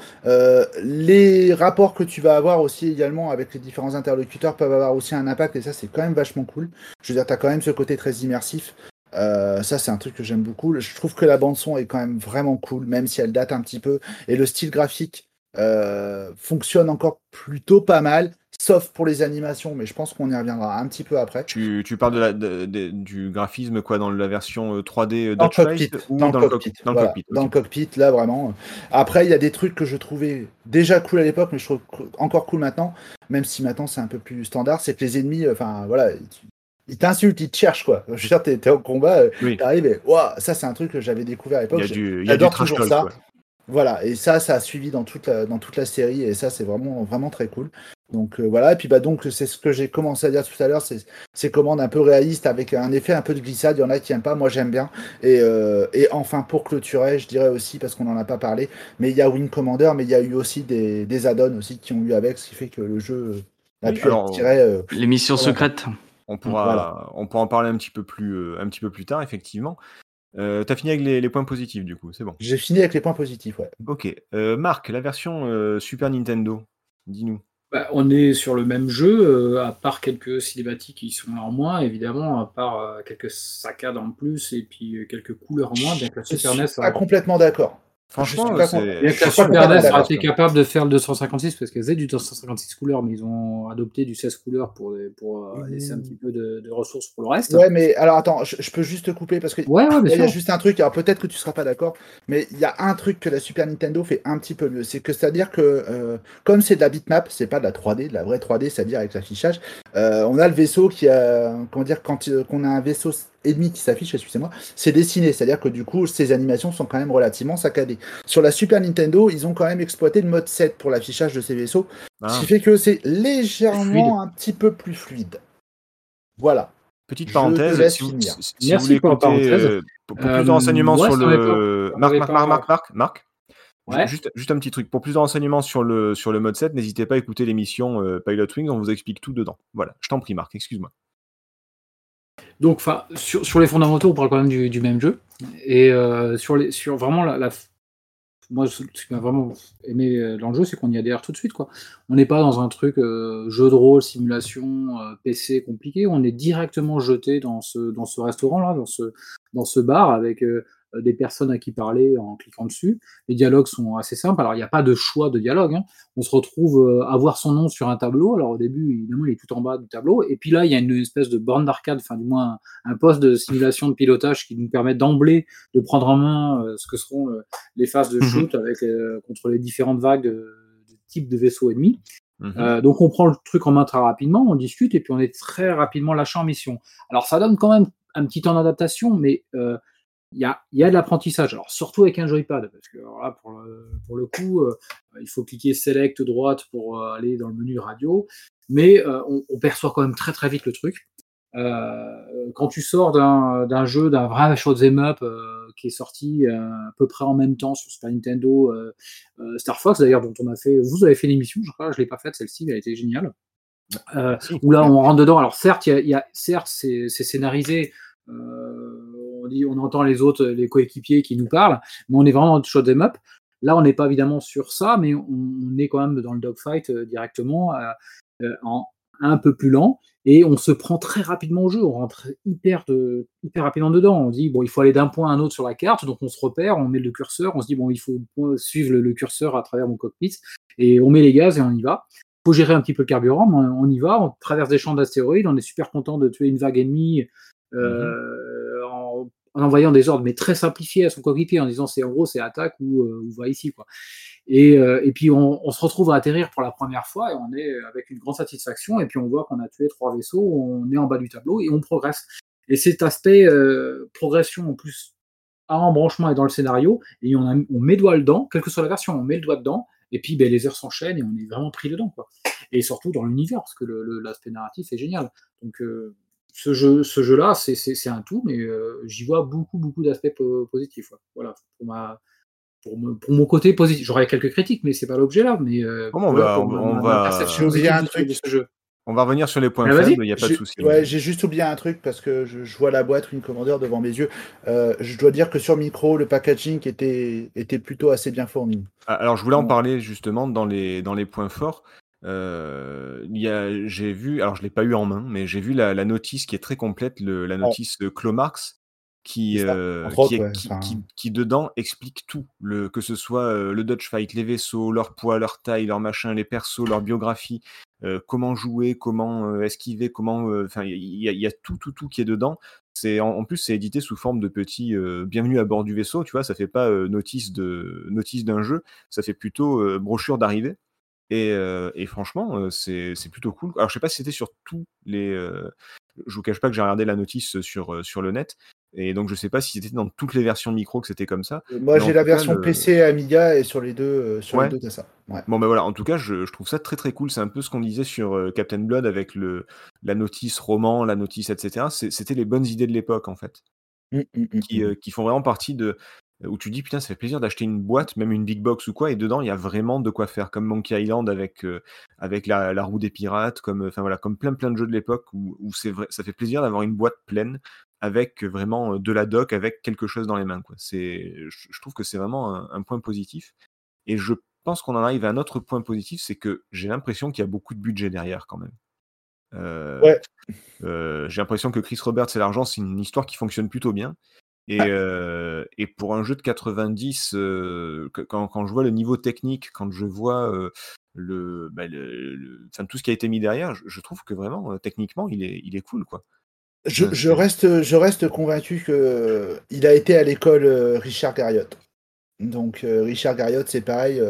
Les rapports que tu vas avoir aussi également avec les différents interlocuteurs peuvent avoir aussi un impact et ça, c'est quand même vachement cool. Je veux dire, tu as quand même ce côté très immersif. Euh, ça, c'est un truc que j'aime beaucoup. Je trouve que la bande-son est quand même vraiment cool, même si elle date un petit peu. Et le style graphique euh, fonctionne encore plutôt pas mal. sauf pour les animations, mais je pense qu'on y reviendra un petit peu après. Tu, tu parles de la, de- de- du graphisme quoi dans la version euh, 3D Dans le Dutch cockpit, Fight ou dans, dans le cockpit, Dans le voilà, cockpit, dans le cockpit, là vraiment. Après, il y a des trucs que je trouvais déjà cool à l'époque, mais je trouve encore cool maintenant, même si maintenant c'est un peu plus standard, c'est que les ennemis, euh, enfin voilà, ils- ils t'insultent, ils te cherchent quoi. Je veux dire, t'es t'es au combat, euh, Oui. t'arrives et waouh, ça c'est un truc que j'avais découvert à Il l'époque. y a J'ai- du, il y a du trash toujours ça. quoi. Voilà, et ça, ça a suivi dans toute la, dans toute la série, et ça, c'est vraiment, vraiment très cool. Donc euh, voilà, et puis bah donc c'est ce que j'ai commencé à dire tout à l'heure, c'est ces commandes un peu réalistes avec un effet un peu de glissade. Il y en a qui aiment pas, moi j'aime bien. Et, euh, et enfin pour clôturer, je dirais aussi parce qu'on n'en a pas parlé, mais il y a Wing Commander, mais il y a eu aussi des, des add-ons aussi qui ont eu avec, ce qui fait que le jeu a pu alors, être tiré. euh, L'émission Voilà. secrète. On pourra, Voilà. on pourra en parler un petit peu plus, euh, un petit peu plus tard, effectivement. Euh, T'as fini avec les, les points positifs, du coup, c'est bon. J'ai fini avec les points positifs, ouais. Ok. Euh, Marc, la version euh, Super Nintendo, dis-nous. Bah, on est sur le même jeu, euh, à part quelques cinématiques qui sont en moins, évidemment, à part euh, quelques saccades en plus et puis euh, quelques couleurs en moins, bien que la Je Super suis NES pas a- complètement d'accord. Franchement, Je suis pas c'est- con- bien je que suis la Super NES été capable de faire le 256 parce qu'elle faisait du 256 couleurs, mais ils ont adopté du 16 couleurs pour, pour euh, laisser un petit peu de, de ressources pour le reste. Ouais, mais alors attends, je, je peux juste te couper parce que ouais, ouais, il y a juste un truc, alors peut-être que tu seras pas d'accord, mais il y a un truc que la Super Nintendo fait un petit peu mieux. C'est que c'est-à-dire que, euh, comme c'est de la bitmap, c'est pas de la 3D, de la vraie 3D, c'est-à-dire avec l'affichage, euh, on a le vaisseau qui a, comment dire, quand euh, qu'on a un vaisseau ennemi qui s'affiche, excusez-moi, c'est dessiné, c'est-à-dire que du coup, ces animations sont quand même relativement saccadées. Sur la Super Nintendo, ils ont quand même exploité le mode 7 pour l'affichage de ces vaisseaux, Ah, ce qui fait que c'est légèrement Fluide. un petit peu plus fluide. Voilà. Petite parenthèse, si vous, si- si vous Merci voulez pour parenthèse. euh, pour, pour Euh, plus de renseignements ouais, sur le Marc, Marc, Marc, Marc, Marc, Marc, Ouais. juste, juste un petit truc. Pour plus de renseignements sur le, sur le mode 7, n'hésitez pas à écouter l'émission euh, Pilot Wings, on vous explique tout dedans. Voilà, je t'en prie, Marc, excuse-moi. Donc, sur, sur les fondamentaux, on parle quand même du, même jeu. Et euh, sur, les, sur vraiment la, Moi, ce qui m'a vraiment aimé euh, dans le jeu, c'est qu'on y adhère tout de suite. Quoi. On n'est pas dans un truc euh, jeu de rôle, simulation, PC compliqué. On est directement jeté dans ce, dans ce restaurant-là, dans ce, dans ce bar, avec des personnes à qui parler en cliquant dessus. Les dialogues sont assez simples. Alors, il n'y a pas de choix de dialogue. hein. On se retrouve euh, à voir son nom sur un tableau. Alors, au début, évidemment, il est tout en bas du tableau. Et puis là, il y a une espèce de borne d'arcade, enfin, du moins, un, poste de simulation de pilotage qui nous permet d'emblée de prendre en main euh, ce que seront euh, les phases de Mhm. shoot avec, euh, contre les différentes vagues de, de types de vaisseaux ennemis. Mhm. Euh, donc on prend le truc en main très rapidement, on discute et puis on est très rapidement lâché en mission. Alors ça donne quand même un petit temps d'adaptation, mais euh, il y, a, y a de l'apprentissage. Alors surtout avec un joypad, parce que alors là, pour, le, pour le coup, euh, il faut cliquer select droite pour euh, aller dans le menu radio, mais euh, on, on perçoit quand même très très vite le truc. Quand tu sors d'un jeu, d'un vrai shoot'em up qui est sorti à peu près en même temps sur Super Nintendo, Star Fox d'ailleurs, dont on a fait, vous avez fait l'émission, je crois, je l'ai pas faite celle-ci, mais elle était géniale. Où là on rentre dedans. Alors certes, il y a, il y a- certes c'est c'est scénarisé. euh, on entend les autres, les coéquipiers qui nous parlent, mais on est vraiment dans le shoot'em up. Là, on n'est pas évidemment sur ça, mais on, est quand même dans le dogfight euh, directement, euh, euh, en un peu plus lent, et on se prend très rapidement au jeu. On rentre hyper, de, hyper rapidement dedans. On dit bon, il faut aller d'un point à un autre sur la carte, donc on se repère, on met le curseur, on se dit bon, il faut suivre le, curseur à travers mon cockpit, et on met les gaz et on y va faut gérer un petit peu le carburant, mais on y va, on traverse des champs d'astéroïdes, on est super content de tuer une vague ennemie euh, en, en envoyant des ordres, mais très simplifiés à son coéquipier, en disant c'est en gros c'est attaque ou, euh, ou va ici quoi. Et, euh, et puis on, on se retrouve à atterrir pour la première fois et on est avec une grande satisfaction et puis on voit qu'on a tué trois vaisseaux, on est en bas du tableau et on progresse. Et cet aspect euh, progression en plus à embranchement et dans le scénario, et on, a, on met le doigt dedans, quelle que soit la version, on met le doigt dedans, et puis ben, les heures s'enchaînent et on est vraiment pris dedans. Quoi. Et surtout dans l'univers, parce que l'aspect narratif est génial. Donc euh, ce jeu, ce jeu-là, c'est- un tout, mais euh, j'y vois beaucoup, beaucoup d'aspects po- positifs. ouais. Voilà, pour, ma, pour, me- pour mon côté positif. J'aurais quelques critiques, mais c'est pas l'objet là. Mais euh, on voilà va- on ma- on ma- va- un truc. ce jeu. On revenir sur les points Ah, faibles, il n'y a pas de souci. Ouais, j'ai juste oublié un truc parce que je, je vois la boîte Wing Commander devant mes yeux. Euh, je dois dire que sur micro, le packaging était, était plutôt assez bien fourni. Ah, Alors, je voulais en parler justement dans les, dans les points forts. Euh, il y a- j'ai vu, alors je l'ai pas eu en main, mais j'ai vu la, la notice qui est très complète, le- la notice euh, Clomarx, qui, euh, qui, autres, est- ouais, qui, enfin. qui- qui, dedans explique tout, le, que ce soit euh, le Dutch Fight, les vaisseaux, leur poids, leur taille, leur machin, les persos, leur biographie, comment jouer, comment esquiver, comment. Enfin, il y, a- il y a tout, tout, tout qui est dedans. C'est en, en plus, c'est édité sous forme de petit euh, bienvenue à bord du vaisseau. Tu vois, ça fait pas notice de notice d'un jeu, ça fait plutôt brochure d'arrivée. Et, euh, et franchement, c'est plutôt cool. Alors, je sais pas si c'était sur tous les. je vous cache pas que j'ai regardé la notice sur, sur le net. Et donc, je sais pas si c'était dans toutes les versions micro que c'était comme ça. Euh, Moi, j'ai la cas, version le- PC Amiga et sur les deux, euh, sur Ouais. les deux, t'as ça. Ouais. Bon, ben voilà, en tout cas, je, je trouve ça très très cool. C'est un peu ce qu'on disait sur euh, Captain Blood avec le, la notice roman, la notice, etc. C'était les bonnes idées de l'époque, en fait, Mm, mm, mm, qui, mm. euh, qui font vraiment partie de. Où tu dis, putain, ça fait plaisir d'acheter une boîte, même une big box ou quoi, et dedans, il y a vraiment de quoi faire, comme Monkey Island avec, euh, avec la, la roue des pirates, comme, enfin, voilà, comme plein plein de jeux de l'époque où, où c'est vrai, ça fait plaisir d'avoir une boîte pleine avec euh, vraiment euh, de la doc, avec quelque chose dans les mains. Quoi. C'est, je, je trouve que c'est vraiment un, un point positif. Et je pense qu'on en arrive à un autre point positif, c'est que j'ai l'impression qu'il y a beaucoup de budget derrière quand même. Euh, Ouais. euh, j'ai l'impression que Chris Roberts et l'argent, c'est une histoire qui fonctionne plutôt bien. Et, euh, et pour un jeu de 90, euh, quand, quand je vois le niveau technique, quand je vois euh, le, bah, le- le- enfin, tout ce qui a été mis derrière, je, je trouve que vraiment, euh, techniquement, il est, il est cool. Quoi. Je, reste, je reste convaincu que euh, il a été à l'école Richard Garriott. Donc Richard Garriott, c'est pareil,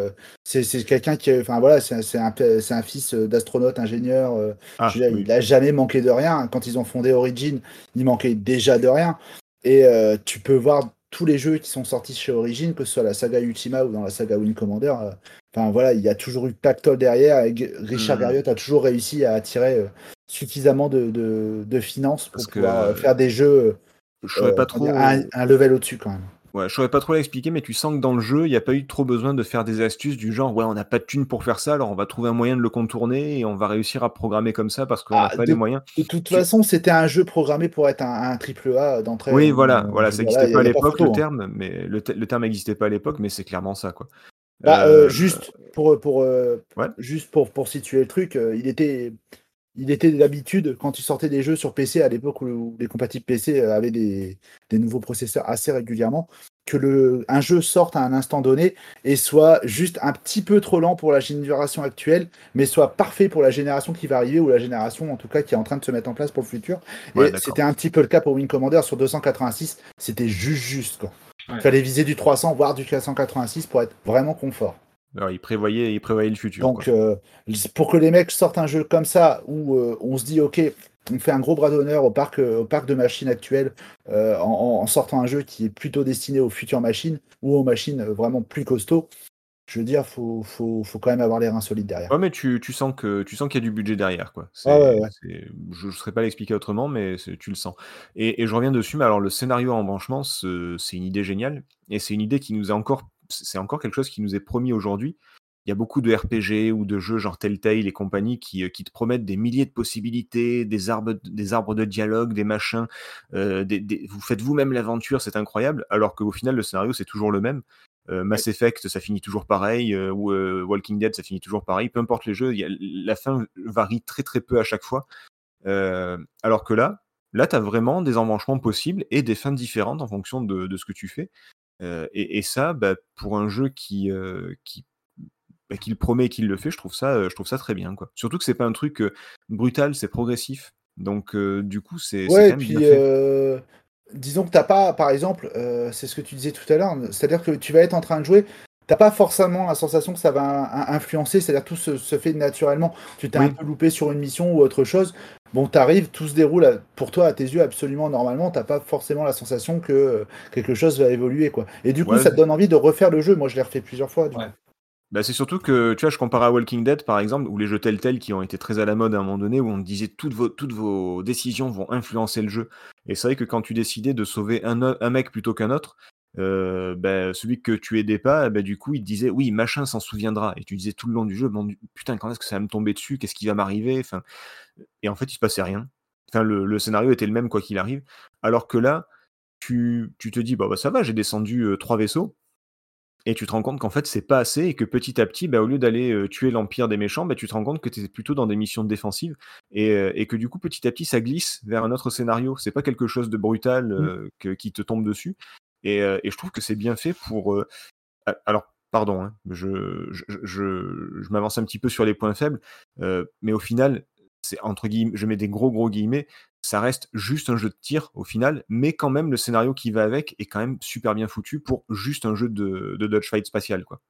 c'est quelqu'un qui, enfin voilà, c'est un- fils d'astronaute, ingénieur. Ah, dire, oui. Il a jamais manqué de rien. Quand ils ont fondé Origin, il manquait déjà de rien. Et euh, tu peux voir tous les jeux qui sont sortis chez Origin, que ce soit la saga Ultima ou dans la saga Wing Commander. euh, Enfin voilà, il y a toujours eu Pactol derrière. Et Richard Mhm. Garriott a toujours réussi à attirer euh, suffisamment de, de, de finances pour Parce pouvoir faire des jeux Je saurais pas comment trop. dire, un, un level au-dessus quand même. Ouais, je saurais pas trop l'expliquer, mais tu sens que dans le jeu, il n'y a pas eu trop besoin de faire des astuces du genre, ouais, on n'a pas de thunes pour faire ça, alors on va trouver un moyen de le contourner et on va réussir à programmer comme ça parce qu'on n'a Ah, pas de- les moyens. De toute Tu- façon, c'était un jeu programmé pour être un, triple A d'entrée. Oui, Euh, voilà, voilà, ça n'existait pas à l'époque le hein. terme, mais le, te- le terme n'existait pas à l'époque, mais c'est clairement ça, quoi. Bah, Euh, euh, juste pour pour Ouais. juste pour pour situer le truc, il était il était d'habitude quand tu sortais des jeux sur PC à l'époque où, les compatibles PC avaient des, des nouveaux processeurs assez régulièrement, que le un jeu sorte à un instant donné et soit juste un petit peu trop lent pour la génération actuelle, mais soit parfait pour la génération qui va arriver ou la génération en tout cas qui est en train de se mettre en place pour le futur. Ouais, et c'était un petit peu le cas pour Wing Commander sur 286, c'était juste juste quoi. Ouais. Il fallait viser du 300 voire du 486 pour être vraiment confort. Alors, il prévoyait, il prévoyait le futur. Donc, euh, pour que les mecs sortent un jeu comme ça, où euh, on se dit, ok, on fait un gros bras d'honneur au parc, euh, au parc de machines actuel, en, en sortant un jeu qui est plutôt destiné aux futures machines ou aux machines vraiment plus costauds, je veux dire, faut, faut, faut quand même avoir les reins solides derrière. Ouais, mais tu, tu sens que tu sens qu'il y a du budget derrière, quoi. Ah ouais, ouais. c'est- Je ne saurais pas l'expliquer autrement, mais tu le sens. Et, et je reviens dessus, mais alors le scénario en branchement, ce- c'est une idée géniale, et c'est une idée qui nous est encore, c'est encore quelque chose qui nous est promis aujourd'hui. Il y a beaucoup de RPG ou de jeux genre Telltale et compagnie qui, euh, qui te promettent des milliers de possibilités, des arbres, des arbres de dialogue, des machins. euh, des- des- vous faites vous-même l'aventure, c'est incroyable. Alors qu'au final, le scénario c'est toujours le même. Euh, Mass Effect, ça finit toujours pareil, ou euh, Walking Dead, ça finit toujours pareil. Peu importe les jeux, il y a- la fin varie très très peu à chaque fois. Alors que là, là, tu as vraiment des embranchements possibles et des fins différentes en fonction de, de ce que tu fais. Et, et ça, bah, pour un jeu qui, qui, bah, qui le promet et qui le fait, je trouve ça, je trouve ça très bien. Quoi. Surtout que c'est pas un truc euh, brutal, c'est progressif. Donc, euh, du coup, c'est Ouais, quand et même puis, fait. euh, disons que t'as pas, par exemple, c'est ce que tu disais tout à l'heure, c'est-à-dire que tu vas être en train de jouer, t'as pas forcément la sensation que ça va in- influencer, c'est-à-dire tout se, se fait naturellement. Tu t'es Oui. un peu loupé sur une mission ou autre chose, bon, t'arrives, tout se déroule à- pour toi à tes yeux absolument normalement, t'as pas forcément la sensation que euh, quelque chose va évoluer, quoi. Et du coup, Ouais, ça te donne envie de refaire le jeu. Moi, je l'ai refait plusieurs fois. du Ouais. coup. Bah, c'est surtout que, tu vois, je compare à Walking Dead, par exemple, ou les jeux Telltale qui ont été très à la mode à un moment donné, où on disait toutes vos, toutes vos décisions vont influencer le jeu. Et c'est vrai que quand tu décidais de sauver un mec plutôt qu'un autre, euh, bah, celui que tu aidais pas, bah, du coup, il te disait, oui, machin s'en souviendra. Et tu disais tout le long du jeu, bon, putain, quand est-ce que ça va me tomber dessus? Qu'est-ce qui va m'arriver? Enfin, Et en fait, il se passait rien. Enfin, le, le scénario était le même quoi qu'il arrive. Alors que là, tu, tu te dis, bah, bah, ça va, j'ai descendu euh, trois vaisseaux. Et tu te rends compte qu'en fait, c'est pas assez et que petit à petit, bah, au lieu d'aller euh, tuer l'Empire des méchants, bah, tu te rends compte que tu es plutôt dans des missions défensives et, euh, et que du coup, petit à petit, ça glisse vers un autre scénario. C'est pas quelque chose de brutal euh, que- qui te tombe dessus. Et, euh, et je trouve que c'est bien fait pour. euh, alors, pardon, hein, je, m'avance un petit peu sur les points faibles, euh, mais au final, c'est entre guillemets, je mets des gros gros guillemets, ça reste juste un jeu de tir au final, mais quand même le scénario qui va avec est quand même super bien foutu pour juste un jeu de, de Dodge Fight spatial, quoi.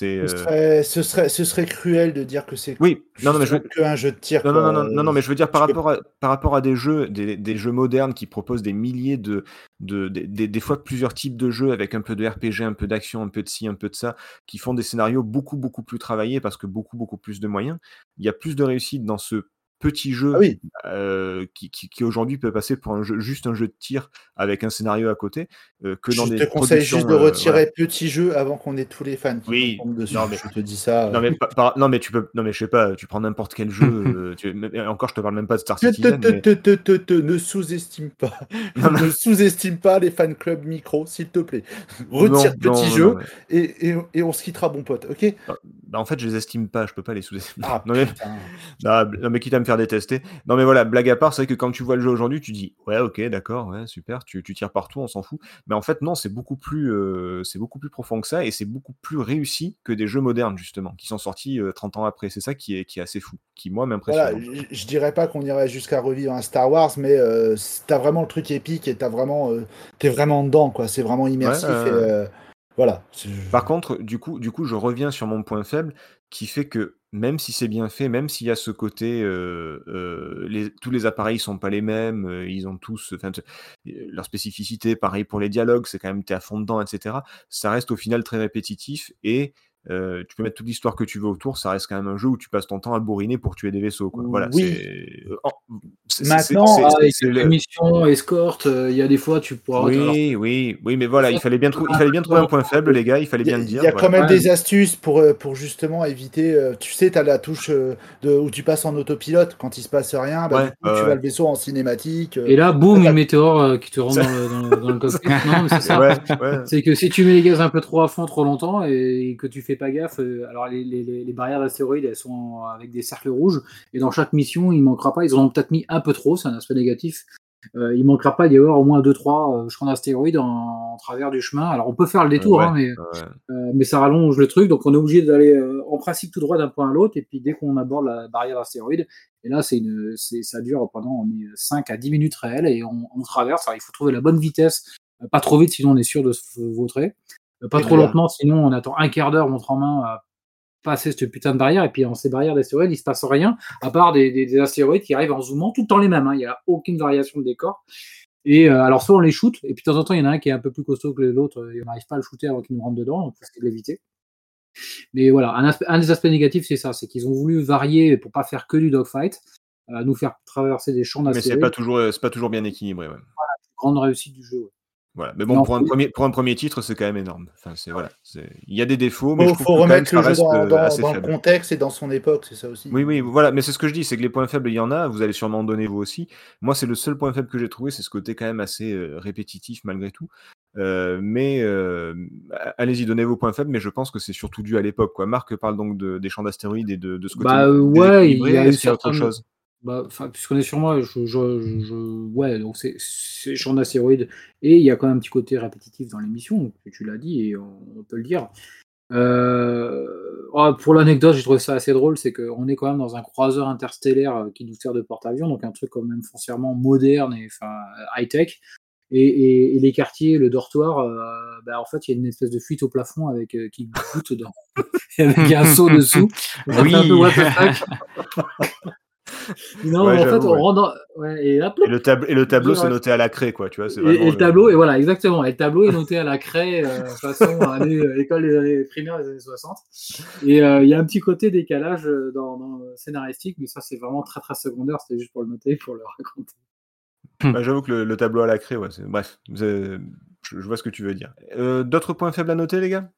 C'est, Ce euh, serait, ce, serait, ce serait cruel de dire que c'est Oui, non, non, mais je veux, que un jeu de tir. Non, non, non, non, mais je veux dire par rapport à, par rapport à des jeux, des, des jeux modernes qui proposent des milliers de, de, des- des, des fois plusieurs types de jeux avec un peu de RPG, un peu d'action, un peu de ci, un peu de ça, qui font des scénarios beaucoup, beaucoup plus travaillés parce que beaucoup, beaucoup plus de moyens. Il y a plus de réussite dans ce petit jeu Ah oui, euh, qui, qui, qui aujourd'hui peut passer pour un jeu, juste un jeu de tir avec un scénario à côté euh, que dans je des te conseille juste de euh, retirer petit jeu avant qu'on ait tous les fans qui Oui, dessus. non, mais- Je te dis ça. Non mais, non mais tu peux non mais je sais pas tu prends n'importe quel jeu tu- encore je te parle même pas de Star Citizen te, mais- te, te, te, te, ne sous-estime pas. Ne sous-estime pas les fan clubs micro, s'il te plaît. Retire petit jeu Et, et, et on se quittera, bon pote, ok? Bah, en fait, je les estime pas, je peux pas les sous-estimer. Ah, non, mais, putain. non, bl- non, mais quitte à me faire détester. Non, mais voilà, blague à part, c'est vrai que quand tu vois le jeu aujourd'hui, tu dis, ouais, ok, d'accord, ouais, super, tu, tu tires partout, on s'en fout. Mais en fait, non, c'est beaucoup plus, euh, c'est beaucoup plus profond que ça, et c'est beaucoup plus réussi que des jeux modernes, justement, qui sont sortis euh, 30 ans après. C'est ça qui est, qui est assez fou, qui, moi, m'impressionne. Voilà, je, dirais pas qu'on irait jusqu'à revivre un Star Wars, mais euh, t'as vraiment le truc épique et t'as vraiment, euh, t'es vraiment dedans, quoi. C'est vraiment immersif. Ouais, et, euh, voilà. Par contre, du coup, du coup, je reviens sur mon point faible, qui fait que même si c'est bien fait, même s'il y a ce côté, euh, euh, les- tous les appareils sont pas les mêmes, euh, ils ont tous, leur spécificité, pareil pour les dialogues, c'est quand même t'es à fond dedans, etc. Ça reste au final très répétitif et euh, tu peux mettre toute l'histoire que tu veux autour, ça reste quand même un jeu où tu passes ton temps à bourriner pour tuer des vaisseaux. Quoi. Voilà, Oui. c'est- euh, Maintenant, avec les le- missions, escorte, il y a des fois tu pourras. alors, Oui, oui, oui, mais voilà, il fallait bien, trou- il fallait bien trouver un point faible, les gars, il fallait Il bien le il dire. y a voilà. quand même Ouais. des astuces pour, euh, pour justement éviter. euh, tu sais, t'as la touche euh, de, où tu passes en autopilote quand il se passe rien. Bah, Ouais, du coup, ouais, tu vas le vaisseau en cinématique. Et là, boum, une météore qui te rentre dans le, dans le- dans le cockpit. Non, mais c'est ça. Ouais, ouais. C'est que si tu mets les gaz un peu trop à fond trop longtemps et que tu fais pas gaffe, euh, alors les, les- les- les barrières d'astéroïdes elles sont avec des cercles rouges et dans chaque mission il manquera pas, ils en ont peut-être mis un peu trop, c'est un aspect négatif. Euh, il manquera pas d'y avoir au moins 2-3 champs d'astéroïdes en, en travers du chemin. Alors on peut faire le détour, Ouais, hein, mais, ouais. euh, mais ça rallonge le truc, donc on est obligé d'aller en principe tout droit d'un point à l'autre et puis dès qu'on aborde la barrière d'astéroïdes, et là c'est une, c'est, ça dure pendant on met 5 à 10 minutes réelles et on, on traverse. Alors, il faut trouver la bonne vitesse, pas trop vite sinon on est sûr de se vautrer. Pas trop bien. lentement, sinon on attend un quart d'heure montre en main à passer cette putain de barrière. Et puis en ces barrières d'astéroïdes, il se passe rien, à part des, des- des astéroïdes qui arrivent en zoomant tout le temps les mêmes. hein. Il n'y a aucune variation de décor. Et euh, alors soit on les shoot, et puis de temps en temps il y en a un qui est un peu plus costaud que l'autre, euh, et on n'arrive pas à le shooter avant qu'il nous rentre dedans, donc faut essayer de l'éviter. Mais voilà, un, des aspects négatifs c'est ça, c'est qu'ils ont voulu varier pour pas faire que du dogfight, euh, nous faire traverser des champs Mais c'est d'astéroïdes. pas toujours, c'est pas toujours bien équilibré. ouais. Grande réussite du jeu. ouais. Voilà. Mais bon, Non, pour un premier, pour un premier titre, c'est quand même énorme. Enfin, c'est voilà. c'est- Il y a des défauts, mais faut, je trouve faut que quand même, remettre ça le jeu reste dans, euh, dans- le contexte et dans son époque, c'est ça aussi. Oui, oui, voilà. Mais c'est ce que je dis, c'est que les points faibles, il y en a. Vous allez sûrement en donner vous aussi. Moi, c'est le seul point faible que j'ai trouvé, c'est ce côté quand même assez euh, répétitif malgré tout. Euh, mais euh, allez-y, donnez vos points faibles, mais je pense que c'est surtout dû à l'époque. Quoi. Marc parle donc de, des champs d'astéroïdes et de, de ce côté Bah, euh, ouais, il y a certaine- chose? Bah, puisqu'on est sur moi, je, je, je- ouais, donc c'est c'est champ d'astéroïdes et il y a quand même un petit côté répétitif dans l'émission, tu l'as dit et on, on peut le dire. Euh, oh, pour l'anecdote, j'ai trouvé ça assez drôle, c'est qu'on est quand même dans un croiseur interstellaire euh, qui nous sert de porte-avions, donc un truc quand même foncièrement moderne et enfin high-tech. Et, et- et les quartiers, le dortoir, euh, bah, en fait, il y a une espèce de fuite au plafond avec euh, qui goutte dans, avec un seau dessous. Fait un peu what the fuck. Non, Ouais, en fait, j'avoue, on ouais. rentre dans... ouais, et là, Et le, tab- et le tableau, c'est noté à la craie, quoi. Tu vois, c'est et, et le tableau, et voilà, exactement. Et le tableau est noté à la craie, euh, façon année, euh, école des années primaires des années 60. Et euh, il y a un petit côté décalage euh, dans, dans le scénaristique, mais ça, c'est vraiment très très secondaire. C'était juste pour le noter, pour le raconter. Bah, J'avoue que le, le tableau à la craie, ouais, c'est... bref, c'est- je, je vois ce que tu veux dire. Euh, D'autres points faibles à noter, les gars?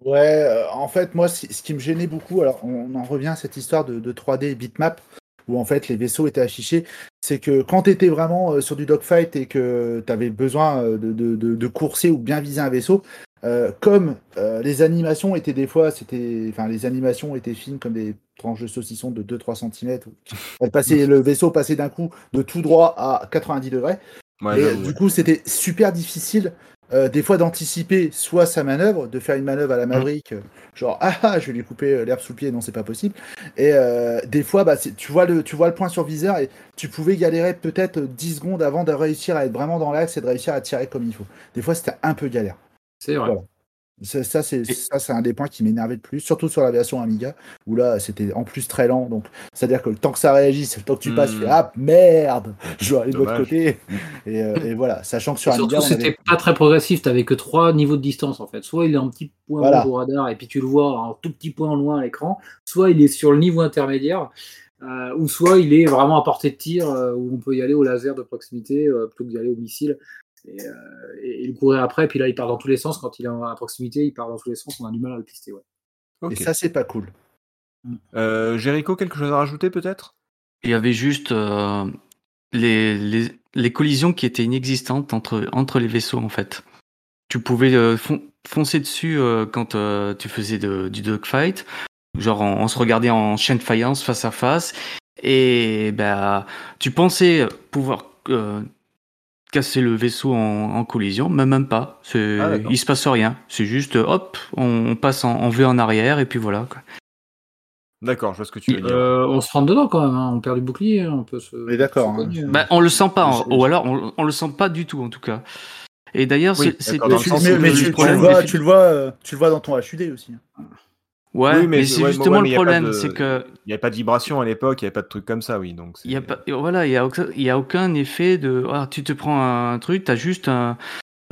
Ouais, euh, en fait, moi, c- ce qui me gênait beaucoup, alors on en revient à cette histoire de, de 3D bitmap, où en fait les vaisseaux étaient affichés, c'est que quand tu étais vraiment euh, sur du dogfight et que tu avais besoin euh, de, de, de- de courser ou bien viser un vaisseau, euh, comme euh, les animations étaient des fois, c'était, enfin les animations étaient fines comme des tranches de saucisson de 2-3 cm, elle passait, le vaisseau passait d'un coup de tout droit à 90 degrés. Ouais, Et du coup, c'était super difficile euh, des fois d'anticiper soit sa manœuvre, de faire une manœuvre à la Maverick, euh, genre ah, ah je vais lui couper euh, l'herbe sous le pied, non c'est pas possible. Et euh, des fois, bah, tu vois le tu vois le point sur viseur et tu pouvais galérer peut-être 10 secondes avant de réussir à être vraiment dans l'axe et de réussir à tirer comme il faut. Des fois, c'était un peu galère. C'est vrai. Voilà. Ça, ça, c'est un des points qui m'énervait le plus, surtout sur la version Amiga, où là, c'était en plus très lent. Donc, c'est-à-dire que le temps que ça réagisse, le temps que tu passes, tu fais Hmm. ah merde, je dois aller de l'autre côté. Et, euh, et voilà, sachant que sur Et Amiga, surtout, c'était avait... pas très progressif. T'avais que trois niveaux de distance en fait. Soit il est un petit point Voilà. au radar et puis tu le vois un tout petit point loin à l'écran. Soit il est sur le niveau intermédiaire. euh, ou soit il est vraiment à portée de tir euh, où on peut y aller au laser de proximité euh, plutôt que d'y aller au missile et, euh, et, et le courir après. Puis là, il part dans tous les sens. Quand il est à proximité, il part dans tous les sens. On a du mal à le pister. Ouais. Ok. Et ça, c'est pas cool. Euh, Jericho, quelque chose à rajouter peut-être? Il y avait juste euh, les, les, les collisions qui étaient inexistantes entre, entre les vaisseaux, en fait. Tu pouvais euh, fon- foncer dessus euh, quand euh, tu faisais de- du dogfight. Genre, on, on se regardait en chaîne de faïence face à face. Et bah, tu pensais pouvoir euh, casser le vaisseau en, en collision, mais même pas. C'est- Ah, d'accord. il se passe rien. C'est juste, hop, on, on passe en, en V en arrière, et puis voilà. quoi. D'accord, je vois ce que tu veux dire. Euh, on se rentre dedans quand même. hein. On perd du bouclier. hein. On peut se. On est d'accord, se hein. hein. Bah, on le sent pas, hein. Ou alors on, on le sent pas du tout en tout cas. Et d'ailleurs, Oui, c'est- Mais tu, mais- mais le tu- tu problème le vois, tu le vois, tu le vois dans ton HUD aussi. Ouais, Oui, mais, mais- c'est ouais, justement ouais, mais le problème, c'est que Il n'y avait pas de vibration à l'époque, il n'y avait pas de trucs comme ça, oui. Donc il y a pas, voilà, il y a aucun, y a aucun effet de, ah, tu te prends un truc, t'as juste un,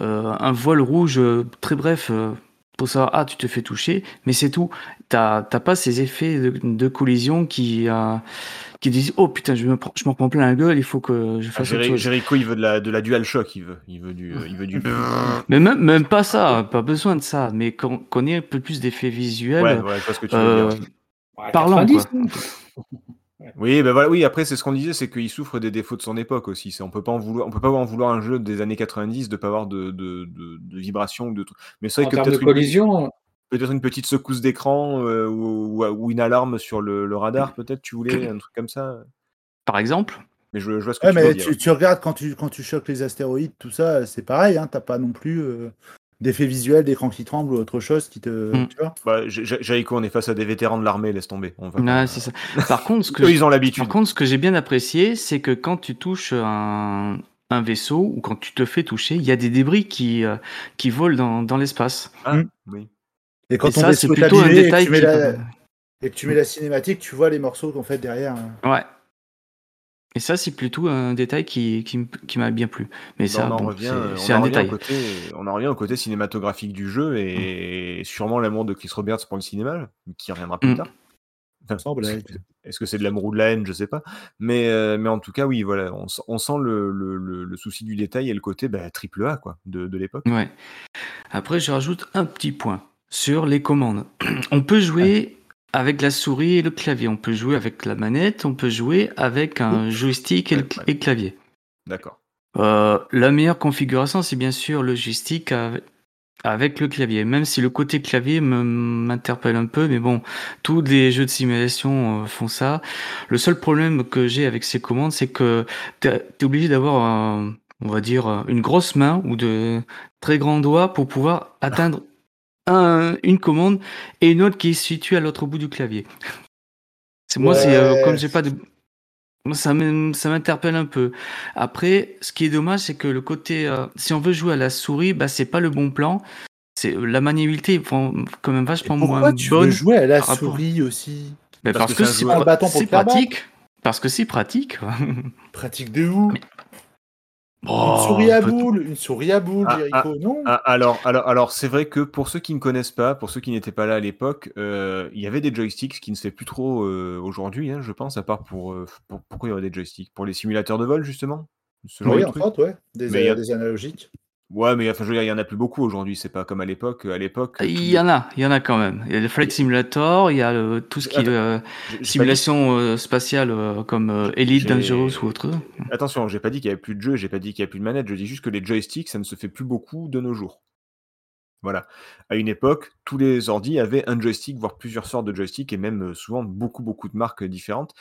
euh, un voile rouge euh, très bref pour savoir, ah, tu te fais toucher, mais c'est tout. T'as, t'as pas ces effets de, de collision qui, euh, qui disent, oh putain, je me prends, je m'en prends plein la gueule, il faut que je Ah, fasse autre Jeri- chose. Jericho, il veut de la, de la dual shock, il veut. Il veut du. euh, Il veut du... Mais même, même pas ça, pas besoin de ça, mais qu'on, qu'on ait un peu plus d'effets visuels. Ouais, ouais, je vois ce que tu veux euh, dire. Ouais, parlant, 90, quoi. Oui, ben voilà, oui, après, c'est ce qu'on disait, c'est qu'il souffre des défauts de son époque aussi. C'est- On peut pas en vouloir, on peut pas en vouloir un jeu des années 90 de pas avoir de, de, de, de vibrations ou de trucs. Mais c'est En vrai que termes de peut-être une, collision, peut-être une petite secousse d'écran euh, ou, ou- ou une alarme sur le, le radar, peut-être, tu voulais, un truc comme ça. Par exemple, Mais je, je vois ce que Ouais, tu veux mais dire. tu, tu regardes quand tu, quand tu choques les astéroïdes, tout ça, c'est pareil, hein, t'as pas non plus euh, d'effet visuel, d'écran qui tremble ou autre chose qui te. Mm. Tu vois Bah, on est face à des vétérans de l'armée, laisse tomber. On va c'est ça. Par contre, ce que ils ont l'habitude. Par contre, ce que j'ai bien apprécié, c'est que quand tu touches un, un vaisseau ou quand tu te fais toucher, il y a des débris qui, euh, qui volent dans, dans l'espace. Ah, Mm. oui. Et quand Et ça, c'est plutôt un abîmé et que détail tu mets qui... la- et que tu mets la cinématique, tu vois les morceaux qu'on fait derrière. hein. Ouais. Et ça, c'est plutôt un détail qui, qui, m'a bien plu. Mais ça, on en bon, revient, c'est- un revient détail. Au côté, on en revient au côté cinématographique du jeu et sûrement l'amour de Chris Roberts pour le cinéma, qui reviendra plus Mm. tard. Enfin. Est-ce que c'est de l'amour ou de la haine Je sais pas. Mais, euh, mais en tout cas, oui, voilà, on, sent le, le- le- le souci du détail et le côté bah, triple A quoi, de, de l'époque. Ouais. Après, je rajoute un petit point sur les commandes. On peut jouer avec la souris et le clavier. On peut jouer avec la manette. On peut jouer avec un joystick et le cl- et le clavier. D'accord. Euh, la meilleure configuration, c'est bien sûr le joystick avec, le clavier. Même si le côté clavier m'interpelle un peu, mais bon, tous les jeux de simulation euh, font ça. Le seul problème que j'ai avec ces commandes, c'est que tu es obligé d'avoir, on va dire, une grosse main ou de très grands doigts pour pouvoir atteindre un- une commande et une autre qui est située à l'autre bout du clavier. C'est moi, c'est euh, comme j'ai pas de ça m'in- ça m'interpelle un peu. Après, ce qui est dommage, c'est que le côté, euh, si on veut jouer à la souris, bah c'est pas le bon plan. C'est la maniabilité est quand même vachement pourquoi moins tu bonne. veux jouer à la par rapport- souris aussi? Mais Parce parce, que que c'est pratique. Parce que c'est pratique. Pratique de où Oh, Une souris à boule, une souris à boule, Ah, Jericho, non Ah, alors, alors, alors c'est vrai que pour ceux qui ne connaissent pas, pour ceux qui n'étaient pas là à l'époque, euh, il y avait des joysticks, ce qui ne se fait plus trop euh, aujourd'hui, hein, je pense, à part pour, euh, pour- Pourquoi il y aurait des joysticks? Pour les simulateurs de vol, justement Ce genre Oui, de en truc fait, ouais. Des, Mais des analogiques. Ouais, mais enfin, je veux dire, il y en a plus beaucoup aujourd'hui, c'est pas comme à l'époque. À l'époque, Il y en a, il y en a quand même. Il y a le Flight Simulator, il y a le- tout ce qui est euh, dit- simulation euh, spatiale euh, comme euh, Elite, Dangerous ou autre. Attention, j'ai pas dit qu'il y avait plus de jeux, j'ai pas dit qu'il y avait plus de manettes, je dis juste que les joysticks, ça ne se fait plus beaucoup de nos jours. Voilà. À une époque, tous les ordi avaient un joystick, voire plusieurs sortes de joysticks, et même euh, souvent beaucoup, beaucoup de marques différentes.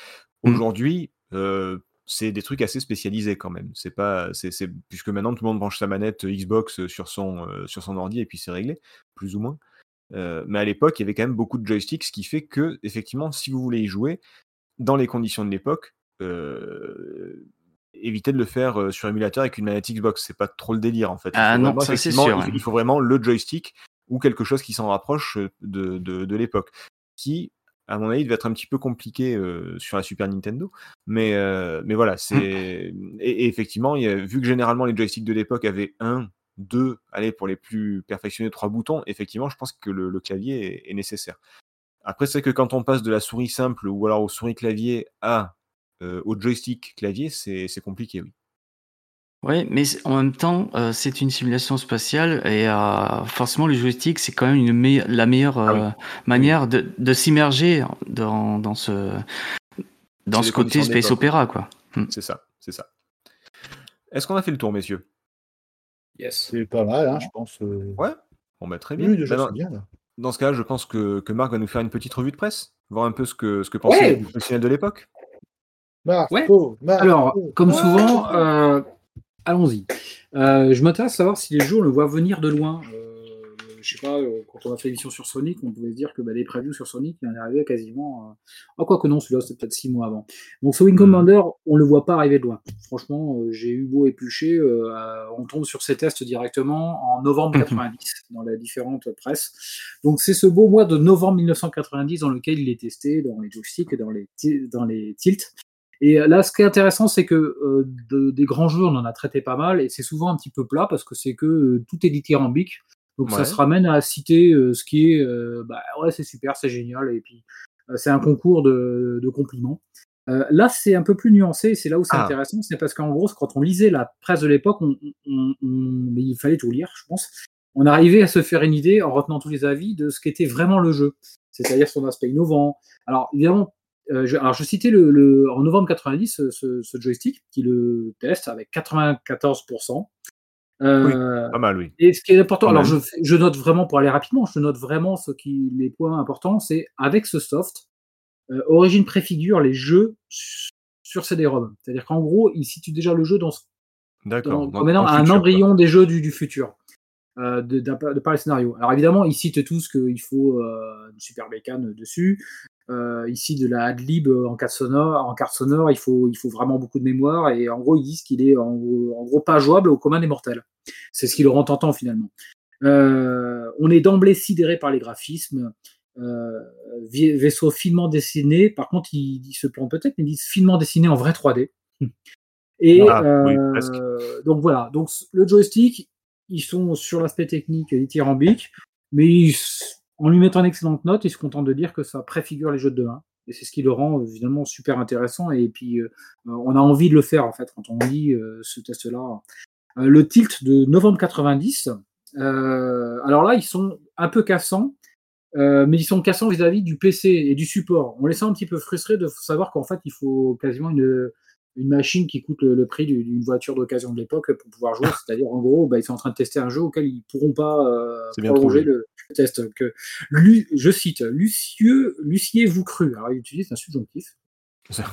Mm. Aujourd'hui, euh, c'est des trucs assez spécialisés quand même. C'est pas, c'est, c'est- puisque maintenant tout le monde branche sa manette Xbox sur son, euh, sur son ordi et puis c'est réglé, plus ou moins. Euh, mais à l'époque, il y avait quand même beaucoup de joysticks, ce qui fait que, effectivement, si vous voulez y jouer, dans les conditions de l'époque, euh, évitez de le faire euh, sur émulateur avec une manette Xbox. C'est pas trop le délire en fait. Ah non, vraiment, ça, c'est sûr, il faut- ouais. il faut vraiment le joystick ou quelque chose qui s'en rapproche euh, de, de, de l'époque. Qui, à mon avis, devait être un petit peu compliqué euh, sur la Super Nintendo. Mais, euh, mais voilà, c'est. Et, et effectivement, il y a- vu que généralement les joysticks de l'époque avaient un, deux, allez, pour les plus perfectionnés, trois boutons, effectivement, je pense que le, le clavier est, est nécessaire. Après, c'est que quand on passe de la souris simple ou alors au souris clavier à euh, au joystick clavier, c'est c'est compliqué, oui. Oui, mais en même temps, euh, c'est une simulation spatiale et euh, forcément le joystick, c'est quand même une la meilleure Ah oui. euh, manière de, de s'immerger dans, dans ce, dans ce côté space opéra, quoi. C'est ça, c'est ça. Est-ce qu'on a fait le tour, messieurs? Yes. C'est pas mal, hein, je pense. euh, Ouais Bon, bah très bien. Oui, déjà, Bah, dans, bien. Là. dans ce cas, je pense que, que Marc va nous faire une petite revue de presse, voir un peu ce que, ce que pensaient Ouais. les professionnels de l'époque. Marco, Ouais. Marco. Alors, comme souvent, euh, allons-y. Euh, je m'intéresse à savoir si les jeux, on le voit venir de loin. Euh, je sais pas, euh, quand on a fait l'émission sur Sonic, on pouvait se dire que bah, les previews sur Sonic, il en est arrivé quasiment. Euh... Ah, quoi que non, celui-là, c'était peut-être six mois avant. Donc, ce Wing Commander, on le voit pas arriver de loin. Franchement, j'ai eu beau éplucher, on tombe sur ces tests directement en novembre 90 dans les différentes presses. Donc, c'est ce beau mois de novembre 1990 dans lequel il est testé dans les joysticks et dans les, dans les tilts. Et là, ce qui est intéressant, c'est que euh, de- des grands jeux, on en a traité pas mal, et c'est souvent un petit peu plat parce que c'est que euh, tout est dithyrambique. Donc ça se ramène à citer euh, ce qui est, euh, bah ouais, c'est super, c'est génial, et puis euh, c'est un concours de, de compliments. Euh, là, c'est un peu plus nuancé, et c'est là où c'est Ah. intéressant, c'est parce qu'en gros, quand on lisait la presse de l'époque, on, on- on- mais il fallait tout lire, je pense. On arrivait à se faire une idée en retenant tous les avis de ce qu'était vraiment le jeu, c'est-à-dire son aspect innovant. Alors évidemment, euh, je, alors je citais le, le- en novembre 90 ce, ce- ce joystick qui le teste avec 94%. Euh, Pas mal, oui. et ce qui est important, alors je, note vraiment pour aller rapidement, je note vraiment ce qui, les points importants, c'est avec ce soft, euh, Origin préfigure les jeux su- sur CD-ROM. C'est-à-dire qu'en gros, il situe déjà le jeu dans, ce- D'accord. dans, dans le un embryon des jeux du, du futur, euh, de, par les scénarios. Alors évidemment, ils citent tous qu'il faut euh, une super bécane dessus. Euh, ici, de la adlib en carte sonore, en carte sonore, il faut, il faut vraiment beaucoup de mémoire. Et en gros, ils disent qu'il est en, gros- en gros pas jouable au commun des mortels. C'est ce qui le rend tentant finalement. Euh, on est d'emblée sidéré par les graphismes. Euh, vaisseau finement dessiné. Par contre, ils, ils se plantent peut-être, mais ils disent finement dessiné en vrai 3D. Et Ah, oui, euh, donc voilà. Donc le joystick, ils sont sur l'aspect technique dithyrambique, mais ils en lui mettant une excellente note, ils se contentent de dire que ça préfigure les jeux de demain. Et c'est ce qui le rend euh, évidemment super intéressant. Et puis, euh, on a envie de le faire en fait quand on lit euh, ce test-là. Euh, le tilt de novembre 90. euh, alors là, ils sont un peu cassants, euh, mais ils sont cassants vis-à-vis du PC et du support. On les sent un petit peu frustrés de savoir qu'en fait, il faut quasiment une, une machine qui coûte le, le prix du- d'une voiture d'occasion de l'époque pour pouvoir jouer. C'est-à-dire, en gros, bah, ils sont en train de tester un jeu auquel ils pourront pas euh, prolonger le, le test. Que, je cite, Lucieux, Lucier vous cru. Alors, il utilise un subjonctif.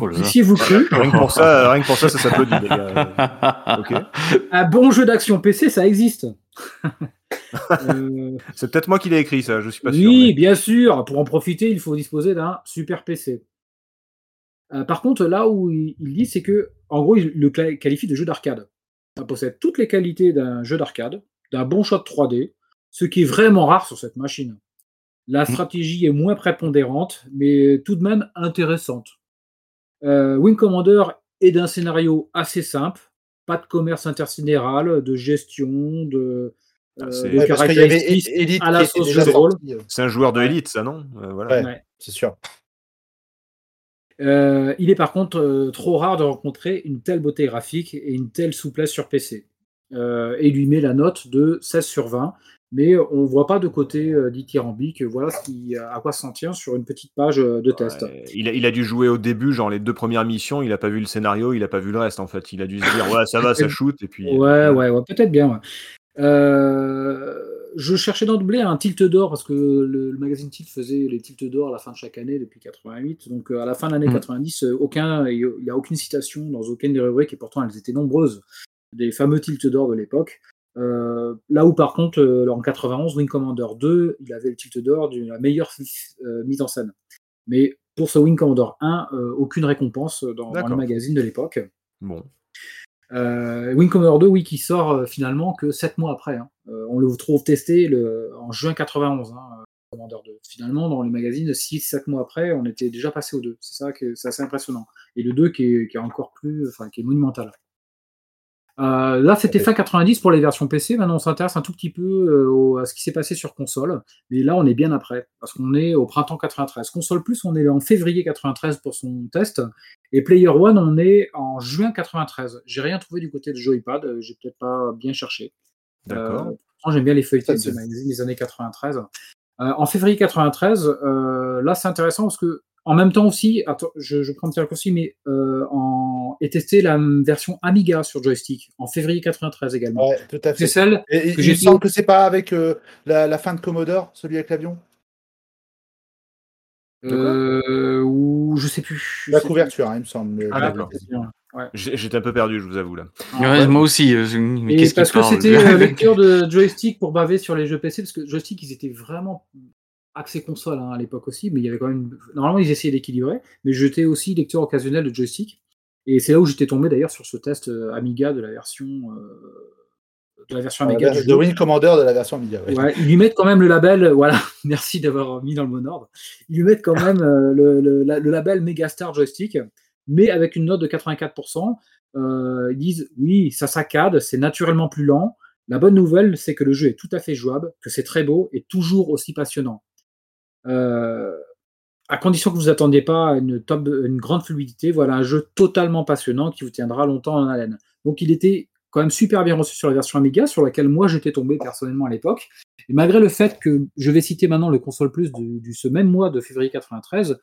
Oh. Lucier vous cru. Rien que pour ça, rien que pour ça, ça s'applaudit. Un bon jeu d'action PC, ça existe. Euh, C'est peut-être moi qui l'ai écrit, ça. Je suis pas sûr. oui, mais- bien sûr. Pour en profiter, il faut disposer d'un super PC. Euh, par contre, là où il, il dit, c'est que, en gros, il le qualifie de jeu d'arcade. Ça possède toutes les qualités d'un jeu d'arcade, d'un bon shot 3D, ce qui est vraiment rare sur cette machine. La stratégie est moins prépondérante, mais tout de même intéressante. Euh, Wing Commander est d'un scénario assez simple, pas de commerce intersidéral, de gestion, de, Ah, euh, de Ouais, caractéristiques à la sauce de rôle. C'est un joueur de élite, ça, non? Euh, Voilà. Ouais. Ouais. C'est sûr. Euh, il est par contre euh, trop rare de rencontrer une telle beauté graphique et une telle souplesse sur PC. Euh, et il lui met la note de 16 sur 20, mais on ne voit pas de côté dithyrambique. Voilà ce qui, à quoi s'en tient sur une petite page de test. Ouais, il, a, il a dû jouer au début, genre les deux premières missions, il a pas vu le scénario, il a pas vu le reste en fait. Il a dû se dire ouais ça va, ça shoot et puis. Ouais, ouais, ouais, peut-être bien. ouais. Euh, je cherchais d'emblée un tilt d'or parce que le, le magazine Tilt faisait les tilts d'or à la fin de chaque année depuis 88. Donc euh, à la fin de l'année. 90, euh, aucun, il n'y a aucune citation dans aucune des rubriques et pourtant elles étaient nombreuses des fameux tilts d'or de l'époque. Euh, là où par contre euh, en 91, Wing Commander 2, il avait le tilt d'or de la meilleure euh, mise en scène. Mais pour ce Wing Commander 1, euh, aucune récompense dans, dans le magazine de l'époque. Bon. Euh, Wing Commander 2, oui, qui sort euh, finalement que 7 mois après. hein. Euh, on le trouve testé le, en juin 91, hein, euh, Commander 2. Finalement, dans les magazines, 6-7 mois après, on était déjà passé au 2. C'est ça qui est, c'est assez impressionnant. Et le 2 qui est, qui est encore plus, enfin, qui est monumental. Euh, là, c'était fin 90 pour les versions PC. Maintenant, on s'intéresse un tout petit peu euh, au- à ce qui s'est passé sur console. Mais là, on est bien après, parce qu'on est au printemps 93. Console Plus, on est en février 93 pour son test. Et Player One, on est en juin 93. J'ai rien trouvé du côté de Joypad. euh, J'ai peut-être pas bien cherché. D'accord. Euh, J'aime bien les feuilletés de ce magazine des années 93. Euh, en février 93, euh, là, c'est intéressant parce que en même temps aussi, attends, je, je prends un petit raccourci, mais euh, en, est testé la version Amiga sur joystick en février 93 également. Ouais, tout à C'est fait. celle Et, et que il j'ai me semble que c'est pas avec euh, la, la fin de Commodore, celui avec l'avion? Euh, où je sais plus. je La sais plus. couverture, hein, il me semble. Ah. Ouais. J'étais un peu perdu, je vous avoue là. Ouais, moi aussi. euh, mais Et qu'est-ce parce que c'était euh, lecture de joystick pour baver sur les jeux PC, parce que joystick, ils étaient vraiment axés console hein, à l'époque aussi, mais il y avait quand même. Normalement, ils essayaient d'équilibrer, mais j'étais aussi lecteur occasionnel de joystick. Et c'est là où j'étais tombé d'ailleurs sur ce test euh, Amiga de la version euh, de la version Amiga. du de. Wing Commander de la version Amiga. ouais. Ouais, ils lui mettent quand même le label, voilà, merci d'avoir mis dans le bon ordre. Ils lui mettent quand même euh, le, le- la- le label Megastar Joystick, mais avec une note de 84%. Euh, ils disent oui, ça saccade, c'est naturellement plus lent. La bonne nouvelle, c'est que le jeu est tout à fait jouable, que c'est très beau et toujours aussi passionnant. Euh, à condition que vous attendiez pas une, une grande fluidité, voilà un jeu totalement passionnant qui vous tiendra longtemps en haleine. Donc il était quand même super bien reçu sur la version Amiga, sur laquelle moi j'étais tombé personnellement à l'époque. Et malgré le fait que je vais citer maintenant le console plus du, du ce même mois de février 93,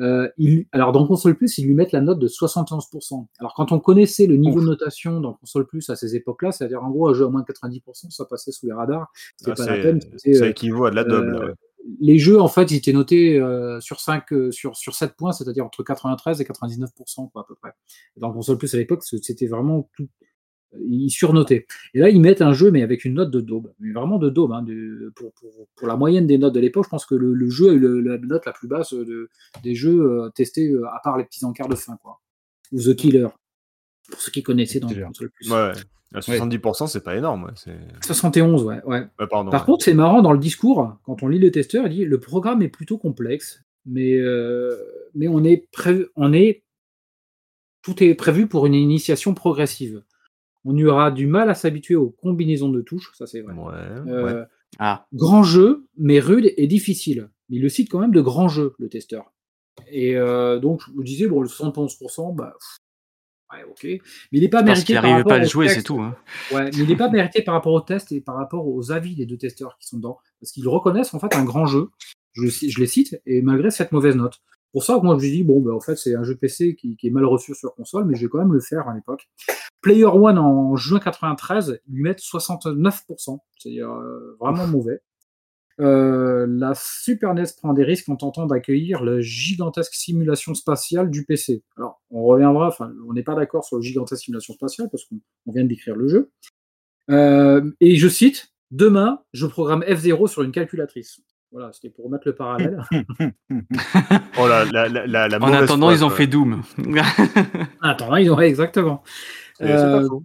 euh, il, alors dans console plus ils lui mettent la note de 71%. Alors quand on connaissait le niveau Ouf. de notation dans console plus à ces époques-là, c'est-à-dire en gros un jeu à moins de 90%, ça passait sous les radars, c'était Ah, pas la peine. ça euh, équivaut à de la double. euh, ouais. les jeux, en fait, ils étaient notés euh, sur 5, euh, sur, sur 7 points, c'est-à-dire entre 93 et 99%, quoi, à peu près. Dans le console plus à l'époque, c'était vraiment tout. Ils surnotaient. Et là, ils mettent un jeu, mais avec une note de daube. Mais vraiment de daube. Hein, de- pour, pour, pour la moyenne des notes de l'époque, je pense que le, le jeu a eu le- la note la plus basse de, des jeux euh, testés, euh, à part les petits encarts de fin, quoi. Ou The Killer. Pour ceux qui connaissaient dans le plus. Ouais. À 70%, c'est pas énorme. ouais, c'est- 71, ouais. ouais. Ouais, pardon. Par ouais. contre, c'est marrant dans le discours, quand on lit le testeur, il dit le programme est plutôt complexe, mais, euh, mais on est pré- on est tout est prévu pour une initiation progressive. On y aura du mal à s'habituer aux combinaisons de touches, ça c'est vrai. Ouais, ouais. Euh, Ah, Grand jeu, mais rude et difficile. Il le cite quand même de grand jeu, le testeur. Et euh, donc, je me disais, bon, le 71%, bah, pff, ouais, ok. Mais il n'est pas parce mérité qu'il pas à le au jouer, c'est tout. hein. Ouais, mais il n'est pas mérité par rapport au test et par rapport aux avis des deux testeurs qui sont dedans. Parce qu'ils reconnaissent en fait un grand jeu. Je, je les cite, et malgré cette mauvaise note. Pour ça, moi, je me dit, bon, ben, en fait, c'est un jeu PC qui, qui est mal reçu sur console, mais je vais quand même le faire à l'époque. Player One en juin 93, ils lui mettent 69%, c'est-à-dire euh, vraiment mauvais. Euh, la Super NES prend des risques en tentant d'accueillir la gigantesque simulation spatiale du PC. Alors, on reviendra, enfin, on n'est pas d'accord sur le gigantesque simulation spatiale parce qu'on on vient de décrire le jeu. Euh, et je cite Demain, je programme F0 sur une calculatrice. Voilà, c'était pour mettre le parallèle. Oh la, la, la, la, la En attendant, ils ont fait Doom. Attends, ils ont ouais, exactement. Pas Euh, faux.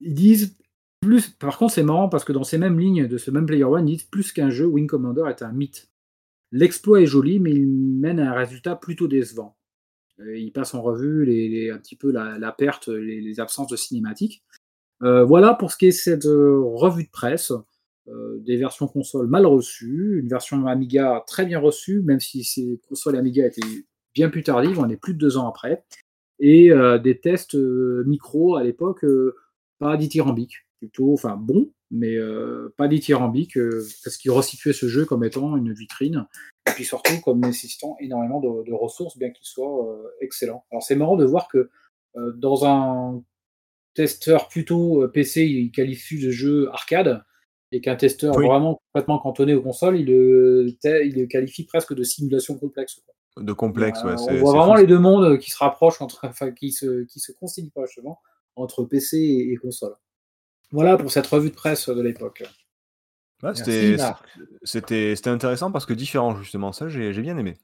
Ils disent plus. Par contre, c'est marrant parce que dans ces mêmes lignes de ce même Player One, ils disent plus qu'un jeu, Wing Commander est un mythe. L'exploit est joli, mais il mène à un résultat plutôt décevant. Euh, Il passe en revue les, les- un petit peu la, la perte, les, les absences de cinématiques. Euh, voilà pour ce qui est de cette euh, revue de presse. Euh, des versions consoles mal reçues, une version Amiga très bien reçue, même si ces consoles Amiga étaient bien plus tardives, on est plus de deux ans après, et euh, des tests euh, micro à l'époque pas dithyrambiques, plutôt, enfin bon, mais euh, pas dithyrambiques, euh, parce qu'ils resituaient ce jeu comme étant une vitrine, et puis surtout comme nécessitant énormément de, ressources, bien qu'il soit euh, excellent. Alors c'est marrant de voir que dans un testeur plutôt PC, il qualifie de jeu arcade, et qu'un testeur Oui. vraiment complètement cantonné aux consoles, il le, te- il le qualifie presque de simulation complexe. quoi. De complexe, ouais. Euh, c'est- on voit vraiment fou. les deux mondes qui se rapprochent, entre, enfin, qui se, qui se concilient pas justement, entre PC et, et console. Voilà pour cette revue de presse de l'époque. Ouais, c'était- Marc. C'était c'était intéressant parce que différent, justement. Ça, j'ai j'ai bien aimé.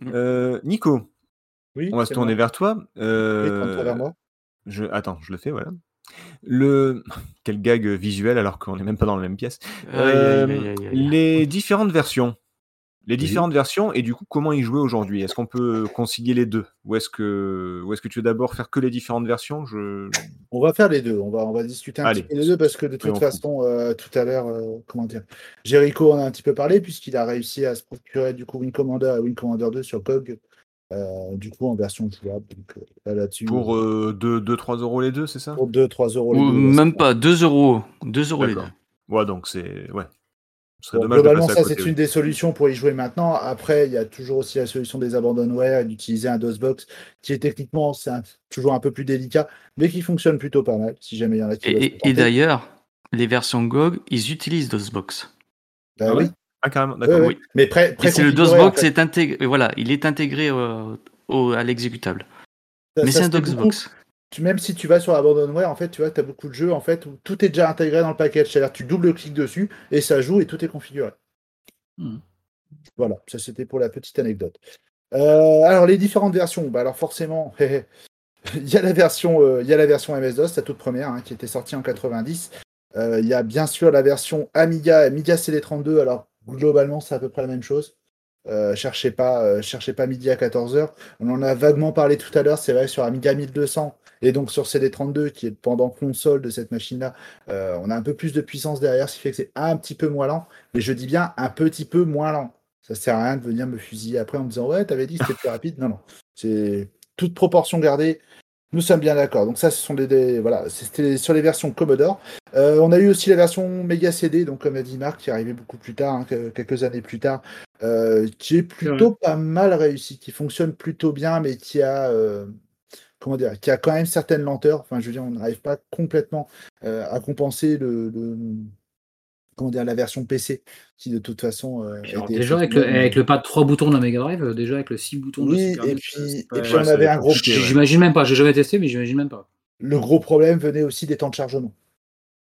Mm. Euh, Nico, Oui, on va se tourner moi. vers toi. Euh, vers moi. je... Attends, je le fais, voilà. Le... Quel gag visuel alors qu'on n'est même pas dans la même pièce. Euh, aïe, aïe, aïe. les différentes versions. Les Oui. différentes versions et du coup, comment y jouer aujourd'hui? Est-ce qu'on peut concilier les deux? Ou est-ce que, ou est-ce que tu veux d'abord faire que les différentes versions? Je... On va faire les deux. On va, on va discuter un Allez. petit peu les deux parce que de toute façon, euh, tout à l'heure, euh, comment dire, Jericho en a un petit peu parlé puisqu'il a réussi à se procurer du coup Wing Commander et Wing Commander 2 sur GOG, euh, du coup en version jouable. Donc euh, là, là-dessus, Pour 2-3 euros les deux, c'est ça? pour 2-3 euros. les Ou deux, même pas, 2 euros. 2 euros les deux. Ouais, donc c'est. Ouais. Ce serait Bon, dommage de globalement, ça, c'est oui. une des solutions pour y jouer maintenant. Après, il y a toujours aussi la solution des abandonware et d'utiliser un DOSBox qui est techniquement c'est un- toujours un peu plus délicat, mais qui fonctionne plutôt pas mal, si jamais il y en a qui Et, et- d'ailleurs, les versions GOG, ils utilisent DOSBox. Bah Ah oui, ouais? Ah, carrément, d'accord. Oui. mais Et c'est le en DOSBox, fait. est intégré. Voilà, il est intégré au- au- à l'exécutable. Mais c'est un. DOSBox. Tu- même si tu vas sur Abandonware, en fait, tu vois, tu as beaucoup de jeux en fait, où tout est déjà intégré dans le package. C'est-à-dire tu double-cliques dessus et ça joue et tout est configuré. Hmm. Voilà, ça c'était pour la petite anecdote. Euh, alors les différentes versions, bah alors forcément, il y a la version, euh, il y a la version MS-DOS, la toute première, hein, qui était sortie en 90. Euh, il y a bien sûr la version Amiga, Amiga CD32. Alors globalement, c'est à peu près la même chose. Euh, cherchez pas, euh, cherchez pas midi à 14h. On en a vaguement parlé tout à l'heure, c'est vrai sur Amiga 1200 et donc sur CD32 qui est pendant console de cette machine-là, euh, on a un peu plus de puissance derrière, ce qui fait que c'est un petit peu moins lent. Mais je dis bien un petit peu moins lent. Ça sert à rien de venir me fusiller après en me disant ouais, t'avais dit que c'était plus rapide. Non, non, c'est toute proportion gardée. Nous sommes bien d'accord. Donc ça, ce sont des, des- voilà, c'était sur les versions Commodore. Euh, on a eu aussi la version Mega CD, donc comme a dit Marc, qui est arrivée beaucoup plus tard, hein, que- quelques années plus tard, euh, qui est plutôt pas mal réussi, qui fonctionne plutôt bien, mais qui a, euh, comment dire, qui a quand même certaines lenteurs. Enfin, je veux dire, on n'arrive pas complètement à compenser le, le- comment dire, la version PC, qui de toute façon euh, alors, déjà, avec le, effectivement- avec le pas de 3 boutons de la Mega Drive, euh, déjà avec le 6 boutons de Oui, Super et puis, et puis Ouais, on avait un gros, ouais. J'imagine même pas, j'ai jamais testé, mais j'imagine même pas. le gros problème venait aussi des temps de chargement.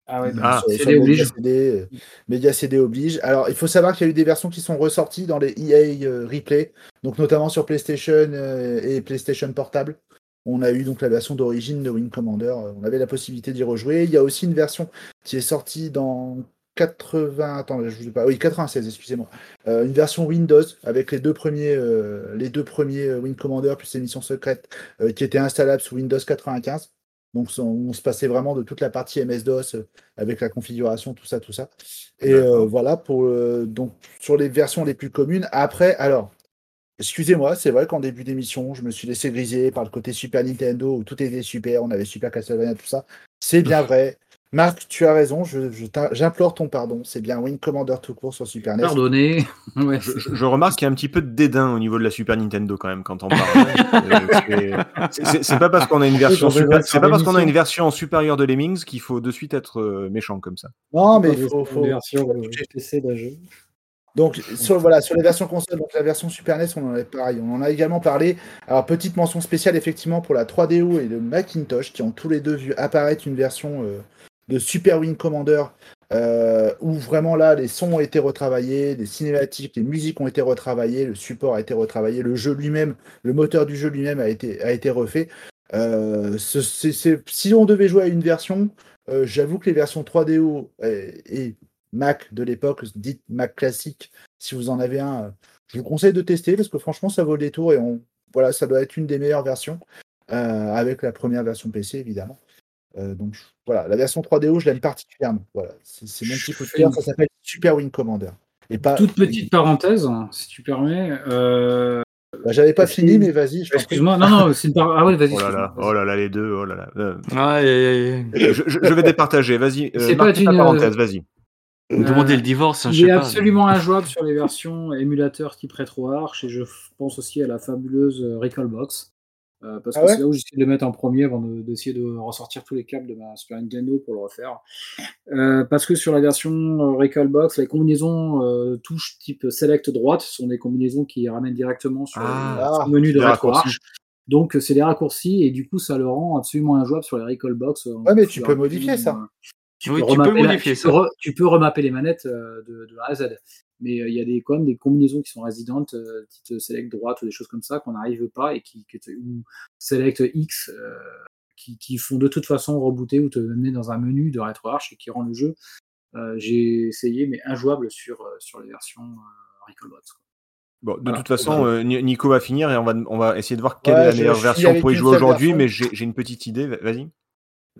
Ah ouais, Ah. sur, CD sur oblige. CD, euh, CD oblige. Alors, il faut savoir qu'il y a eu des versions qui sont ressorties dans les EA euh, Replay, donc notamment sur PlayStation euh, et PlayStation Portable. On a eu donc la version d'origine de Wing Commander. On avait la possibilité d'y rejouer. Il y a aussi une version qui est sortie dans 80. Attends, je vous dis pas. Oui, 96, excusez-moi. Euh, une version Windows avec les deux premiers, euh, les deux premiers euh, Wing Commander plus les missions secrètes euh, qui étaient installables sous Windows 95. Donc, on, on se passait vraiment de toute la partie MS-DOS avec la configuration, tout ça, tout ça. Et voilà pour donc sur les versions les plus communes. Après, alors, excusez-moi, c'est vrai qu'en début d'émission, je me suis laissé griser par le côté Super Nintendo où tout était super, on avait Super Castlevania, tout ça. C'est bien vrai. Marc, tu as raison, je- je t'in- j'implore ton pardon. C'est bien Wing Commander tout court sur Super NES. Pardonné. Ouais, Je, c'est- je- je remarque qu'il y a un petit peu de dédain au niveau de la Super Nintendo quand même quand on parle. Euh, c'est- pas parce qu'on a une version super- pas parce qu'on a une version supérieure de Lemmings qu'il faut de suite être euh, méchant comme ça. Non, mais il faut, euh, toucher. PC d'un jeu. Donc sur, voilà, sur les versions console, donc la version Super NES, on en a pareil, on en a également parlé. Alors petite mention spéciale effectivement pour la 3DO et le Macintosh qui ont tous les deux vu apparaître une version euh, de Super Wing Commander euh, où vraiment là les sons ont été retravaillés, les cinématiques, les musiques ont été retravaillées, le support a été retravaillé, le jeu lui-même, le moteur du jeu lui-même a été, a été refait. Euh, si on devait jouer à une version, euh, j'avoue que les versions 3DO et, et Mac de l'époque, dites Mac classique, si vous en avez un, euh, je vous conseille de tester parce que franchement ça vaut le détour et on, voilà, ça doit être une des meilleures versions euh, avec la première version PC évidemment. Euh, donc je- voilà, la version 3DO je l'aime particulièrement. Voilà, c'est mon Je petit coup de cœur, ça s'appelle Super Wing Commander. Et pas, Toute petite parenthèse, si tu permets. euh, Bah, J'avais pas fini, mais vas-y. je. Excuse-moi, non, non, c'est une par... Ah ouais, vas-y. Oh là là, oh là là, les deux, oh là là. Euh, Aïe, aïe, aïe. je, je- je vais départager, vas-y. Euh, C'est pas une- parenthèse, vas-y. Demandez le divorce, hein, je Il sais est pas. absolument injouable sur les versions émulateurs qui prêtent au Arch et je pense aussi à la fabuleuse euh, Recalbox. Euh, parce Ah que ouais c'est là où j'essaie de le mettre en premier avant de- d'essayer de, ressortir tous les câbles de ma Super Nintendo pour le refaire. Euh, parce que sur la version euh, Recalbox, les combinaisons euh, touches type Select droite sont des combinaisons qui ramènent directement sur Ah, le sur le menu de. RetroArch. Donc c'est des raccourcis et du coup ça le rend absolument injouable sur les Recalbox. euh, Ouais, mais tu peux modifier ça. Tu Oui, peux tu peux remapper la- modifier tu ça. peux re- tu peux remapper les manettes euh, de, de A à Z. Mais euh, il y a des, quand même des combinaisons qui sont résidentes, euh, type select droite ou des choses comme ça, qu'on n'arrive pas et qui, ou select X, euh, qui, qui font de toute façon rebooter ou te mener dans un menu de RetroArch et qui rend le jeu, euh, j'ai essayé, mais injouable sur, euh, sur les versions euh, quoi. Bon, de Voilà. toute façon, euh, Ni- Nico va finir et on va, on va essayer de voir quelle Ouais, est la meilleure version pour y jouer aujourd'hui, mais j'ai une petite idée. Va- Vas-y.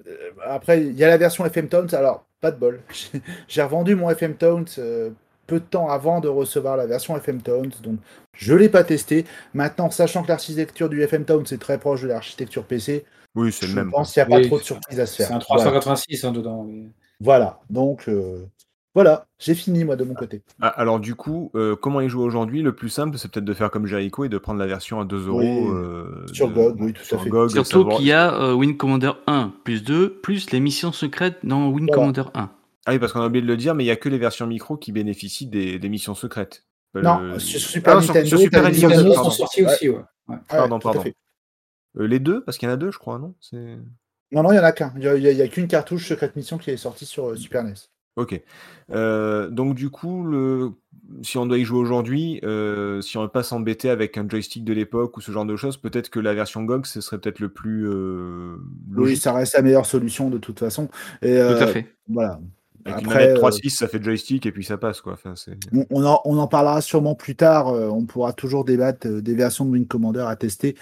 Euh, Après, il y a la version FM Towns. Alors, pas de bol. J'ai- J'ai revendu mon FM Towns euh, peu de temps avant de recevoir la version FM Towns. Donc, je ne l'ai pas testé. Maintenant, sachant que l'architecture du FM Towns est très proche de l'architecture PC, Oui, c'est le je même. pense qu'il n'y a pas Oui, trop de surprises à se faire. C'est un Voilà. 386 hein, dedans. mais- Voilà. Donc, euh, voilà. J'ai fini, moi, de mon côté. Ah, alors du coup, euh, comment y jouer aujourd'hui? Le plus simple, c'est peut-être de faire comme Jericho et de prendre la version à 2 euros Oui, euh, sur de- GOG, oui, tout à fait. GOG, Surtout savoir- qu'il y a euh, Wing Commander 1 plus 2 plus les missions secrètes dans Voilà. Commander 1. Ah oui, parce qu'on a oublié de le dire, mais il y a que les versions micro qui bénéficient des, des missions secrètes. Pas Non, le- sur Super Ah, sur- Nintendo, sur Super Nintendo, Nintendo sont sortis Ouais. aussi, ouais. Ouais. Ouais, Pardon, pardon. Euh, les deux, parce qu'il y en a deux, je crois, non? C'est Non, non, il n'y en a qu'un. Il n'y a, qu'une cartouche Secret Mission qui est sortie sur euh, Super NES. Ok. Euh, donc du coup, le... si on doit y jouer aujourd'hui, euh, si on ne veut pas s'embêter avec un joystick de l'époque ou ce genre de choses, peut-être que la version GOG, ce serait peut-être le plus euh, Oui, logique. ça reste la meilleure solution de toute façon. Et, Tout euh, à fait. Voilà. Avec une Après, manette euh, 3.6, ça fait joystick et puis ça passe, quoi. Enfin, c'est... on, on en, on en parlera sûrement plus tard. euh, on pourra toujours débattre euh, des versions de Wing Commander à tester.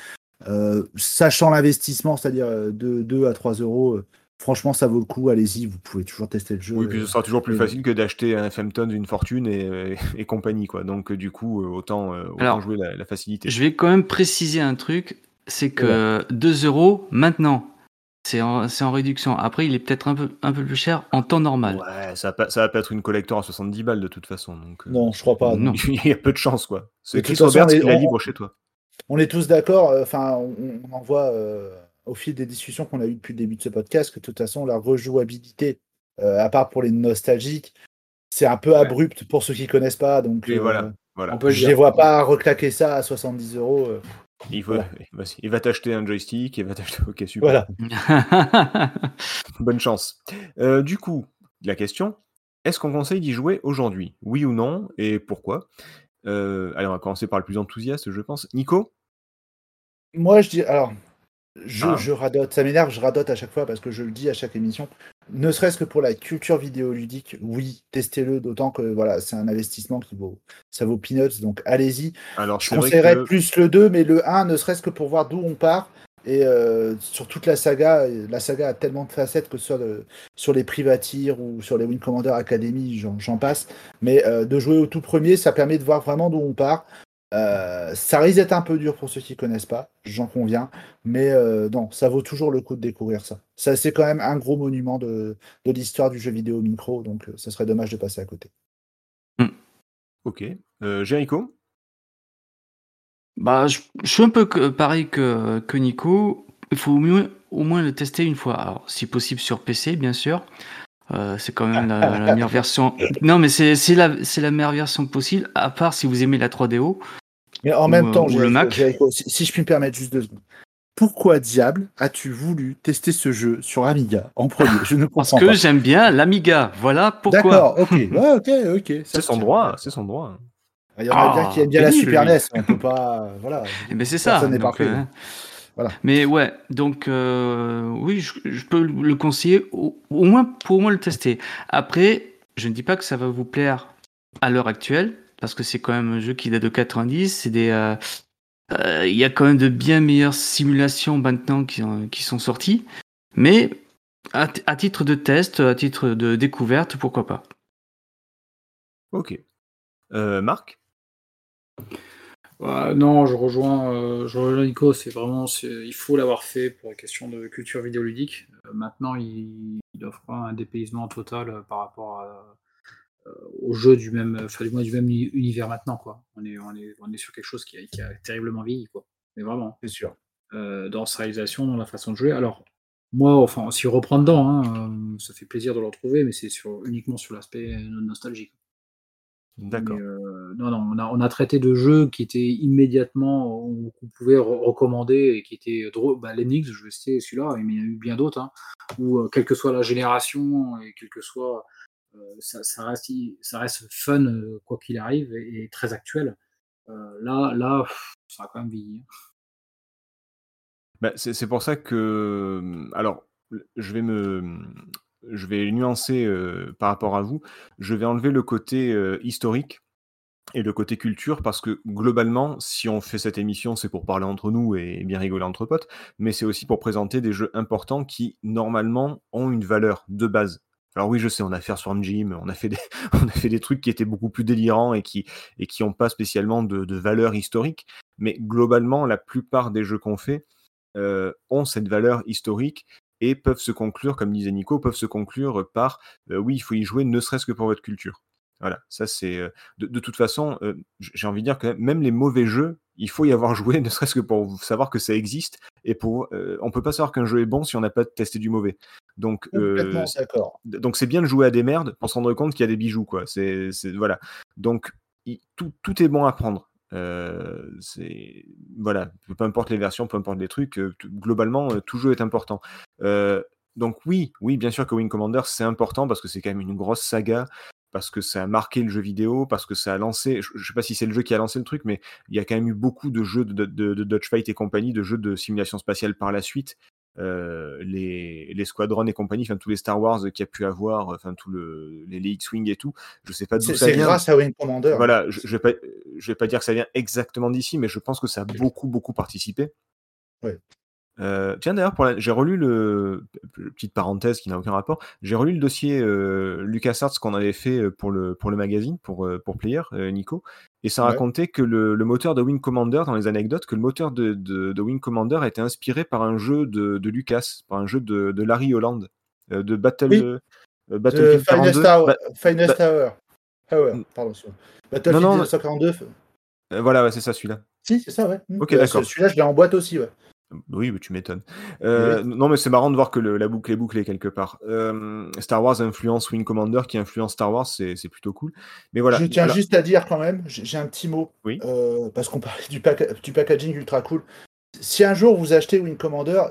Euh, sachant l'investissement, c'est-à-dire de 2 à 3 euros, franchement, ça vaut le coup. Allez-y, vous pouvez toujours tester le jeu. Oui, puis ce sera toujours plus et- facile que d'acheter un Femton d'une fortune et, et compagnie, quoi. Donc du coup, autant, autant Alors, jouer la, la facilité. Je vais quand même préciser un truc, c'est que 2 euros maintenant, c'est en, c'est en réduction. Après, il est peut-être un peu, un peu plus cher en temps normal. Ouais, ça va, pas, ça va pas être une collector à 70 balles de toute façon. Donc, euh, Non, je crois pas. Non. il y a peu de chance, quoi. C'est Chris Roberts on est- qui la libre chez toi. On est tous d'accord, euh, enfin, on, on en voit euh, au fil des discussions qu'on a eues depuis le début de ce podcast que de toute façon, la rejouabilité, euh, à part pour les nostalgiques, c'est un peu Ouais. abrupt pour ceux qui connaissent pas. Donc, Et euh, voilà. Voilà. On peut le je dire. les vois pas reclaquer ça à 70 euros. Voilà. il va t'acheter un joystick, il va t'acheter. Ok, super. Voilà. Bonne chance. Euh, du coup, la question est-ce qu'on conseille d'y jouer aujourd'hui? Oui ou non? Et pourquoi? Euh, Allez, on va commencer par le plus enthousiaste, je pense. Nico? Moi, je dis, alors, je, Ah. je radote, ça m'énerve, je radote à chaque fois parce que je le dis à chaque émission. Ne serait-ce que pour la culture vidéoludique, oui, testez-le, d'autant que voilà, c'est un investissement qui vaut, ça vaut peanuts, donc allez-y. Alors, Je conseillerais que- plus le 2, mais le 1, ne serait-ce que pour voir d'où on part. Et euh, sur toute la saga, la saga a tellement de facettes que ce soit de- sur les Privateers ou sur les Wing Commander Academy, j'en j'en passe. Mais euh, de jouer au tout premier, ça permet de voir vraiment d'où on part. Euh, ça risque d'être un peu dur pour ceux qui connaissent pas, j'en conviens. Mais euh, non, ça vaut toujours le coup de découvrir ça. Ça, c'est quand même un gros monument de, de l'histoire du jeu vidéo micro, donc euh, ça serait dommage de passer à côté. Ok. Euh, Jericho? Bah, je, je suis un peu que- pareil que, que Nico. Il faut au moins, au moins le tester une fois. Alors, si possible sur PC, bien sûr. Euh, c'est quand même la, la meilleure version. Non, mais c'est la, c'est la meilleure version possible, à part si vous aimez la 3DO. Mais en Ou, même euh, temps, ou le Mac. Si, si je puis me permettre juste deux secondes. Pourquoi diable as-tu voulu tester ce jeu sur Amiga en premier? Je ne Parce comprends que pas. j'aime bien l'Amiga. Voilà pourquoi. D'accord, ok, ok, ok. C'est son droit, c'est son droit. Il y en a bien Ah, qui aiment bien la Super. NES, on peut pas, voilà. Ben c'est ça. N'est parfait. euh, Voilà. Mais ouais, donc euh, oui, je, je peux le conseiller au, au moins pour moins le tester. Après, je ne dis pas que ça va vous plaire à l'heure actuelle parce que c'est quand même un jeu qui date de 90. C'est des, euh, euh, il y a quand même de bien meilleures simulations maintenant qui, ont- qui sont sorties. Mais à, t- à titre de test, à titre de découverte, pourquoi pas. Ok. Euh, Marc? Euh, non, je rejoins, euh, je rejoins Nico, c'est vraiment, c'est- il faut l'avoir fait pour la question de culture vidéoludique. Euh, maintenant, il, il offre un dépaysement total par rapport à, euh, au jeu du même, enfin, du moins du même uni- univers maintenant, quoi. On est, on est, on est sur quelque chose qui a, qui a terriblement vieilli, quoi. Mais vraiment. C'est sûr. euh, dans sa réalisation, dans la façon de jouer. Alors, moi, enfin, s'il reprend dedans, hein, euh, ça fait plaisir de le retrouver, mais c'est sur, uniquement sur l'aspect nostalgique. D'accord. Euh, non, non, on a, on a traité de jeux qui étaient immédiatement, qu'on pouvait re- recommander et qui étaient drôles. Bah, L'Enix, je sais celui-là, mais il y en a eu bien d'autres, hein, où quelle que soit la génération et quel que soit, ça, ça reste, fun euh, quoi qu'il arrive et, très actuel. Euh, là, là, ça a quand même vieilli. hein. Bah, c'est pour ça que, alors, je vais me, je vais nuancer euh, par rapport à vous. Je vais enlever le côté euh, historique et le côté culture parce que globalement, si on fait cette émission, c'est pour parler entre nous et bien rigoler entre potes, mais c'est aussi pour présenter des jeux importants qui normalement ont une valeur de base. Alors oui, je sais, on a fait Swarm Gym, on a fait des, on a fait des trucs qui étaient beaucoup plus délirants et qui et n'ont pas spécialement de, de valeur historique, mais globalement, la plupart des jeux qu'on fait euh, ont cette valeur historique et peuvent se conclure, comme disait Nico, peuvent se conclure par euh, oui, il faut y jouer ne serait-ce que pour votre culture. Voilà, ça c'est. de, de toute façon, euh, j'ai envie de dire que même les mauvais jeux, il faut y avoir joué, ne serait-ce que pour savoir que ça existe. Et pour, euh, on peut pas savoir qu'un jeu est bon si on n'a pas testé du mauvais. Donc, euh, donc c'est bien de jouer à des merdes pour se rendre compte qu'il y a des bijoux, quoi. C'est, voilà. Donc il- tout, tout est bon à prendre. Euh, c'est voilà, peu importe les versions, peu importe les trucs, euh, globalement euh, tout jeu est important. Donc oui, oui, bien sûr que Wing Commander c'est important parce que c'est quand même une grosse saga, parce que ça a marqué le jeu vidéo, parce que ça a lancé. Je, je sais pas si c'est le jeu qui a lancé le truc, mais il y a quand même eu beaucoup de jeux de, de, de Dodge Fight et compagnie, de jeux de simulation spatiale par la suite. Euh, les, les squadrons et compagnie, enfin tous les Star Wars qu'il y a pu avoir, enfin tous le, les, les X-Wing et tout, je sais pas d'où C'est ça c'est vient. grâce à Wing Commander. Voilà, je, je vais pas, je vais pas dire que ça vient exactement d'ici, mais je pense que ça a beaucoup, beaucoup participé. Ouais. Euh, tiens, d'ailleurs, la- j'ai relu le petite parenthèse qui n'a aucun rapport. J'ai relu le dossier euh, LucasArts qu'on avait fait euh, pour le pour le magazine pour pour Player, euh, Nico, et ça Ouais. racontait que le, le moteur de Wing Commander, dans les anecdotes, que le moteur de, de, de Wing Commander a été inspiré par un jeu de, de Lucas, par un jeu de, Larry Holland, de Battle Oui. The Battlefield Finest 42. Hour. Finest ba- Hour. Mm. pardon. Battlefield Non, non, 1942. euh, voilà, ouais, c'est ça celui-là. Si, c'est ça, ouais. Ok, d'accord. Celui-là, je l'ai en boîte aussi, ouais. Oui, mais tu m'étonnes. Euh, Non, mais c'est marrant de voir que le- la boucle est bouclée quelque part. Euh, Star Wars influence Wing Commander, qui influence Star Wars, c'est plutôt cool. Mais voilà. je tiens juste à dire quand même, j'ai j'ai un petit mot, Oui. euh, parce qu'on parlait du, pack- du packaging ultra cool. Si un jour vous achetez Wing Commander,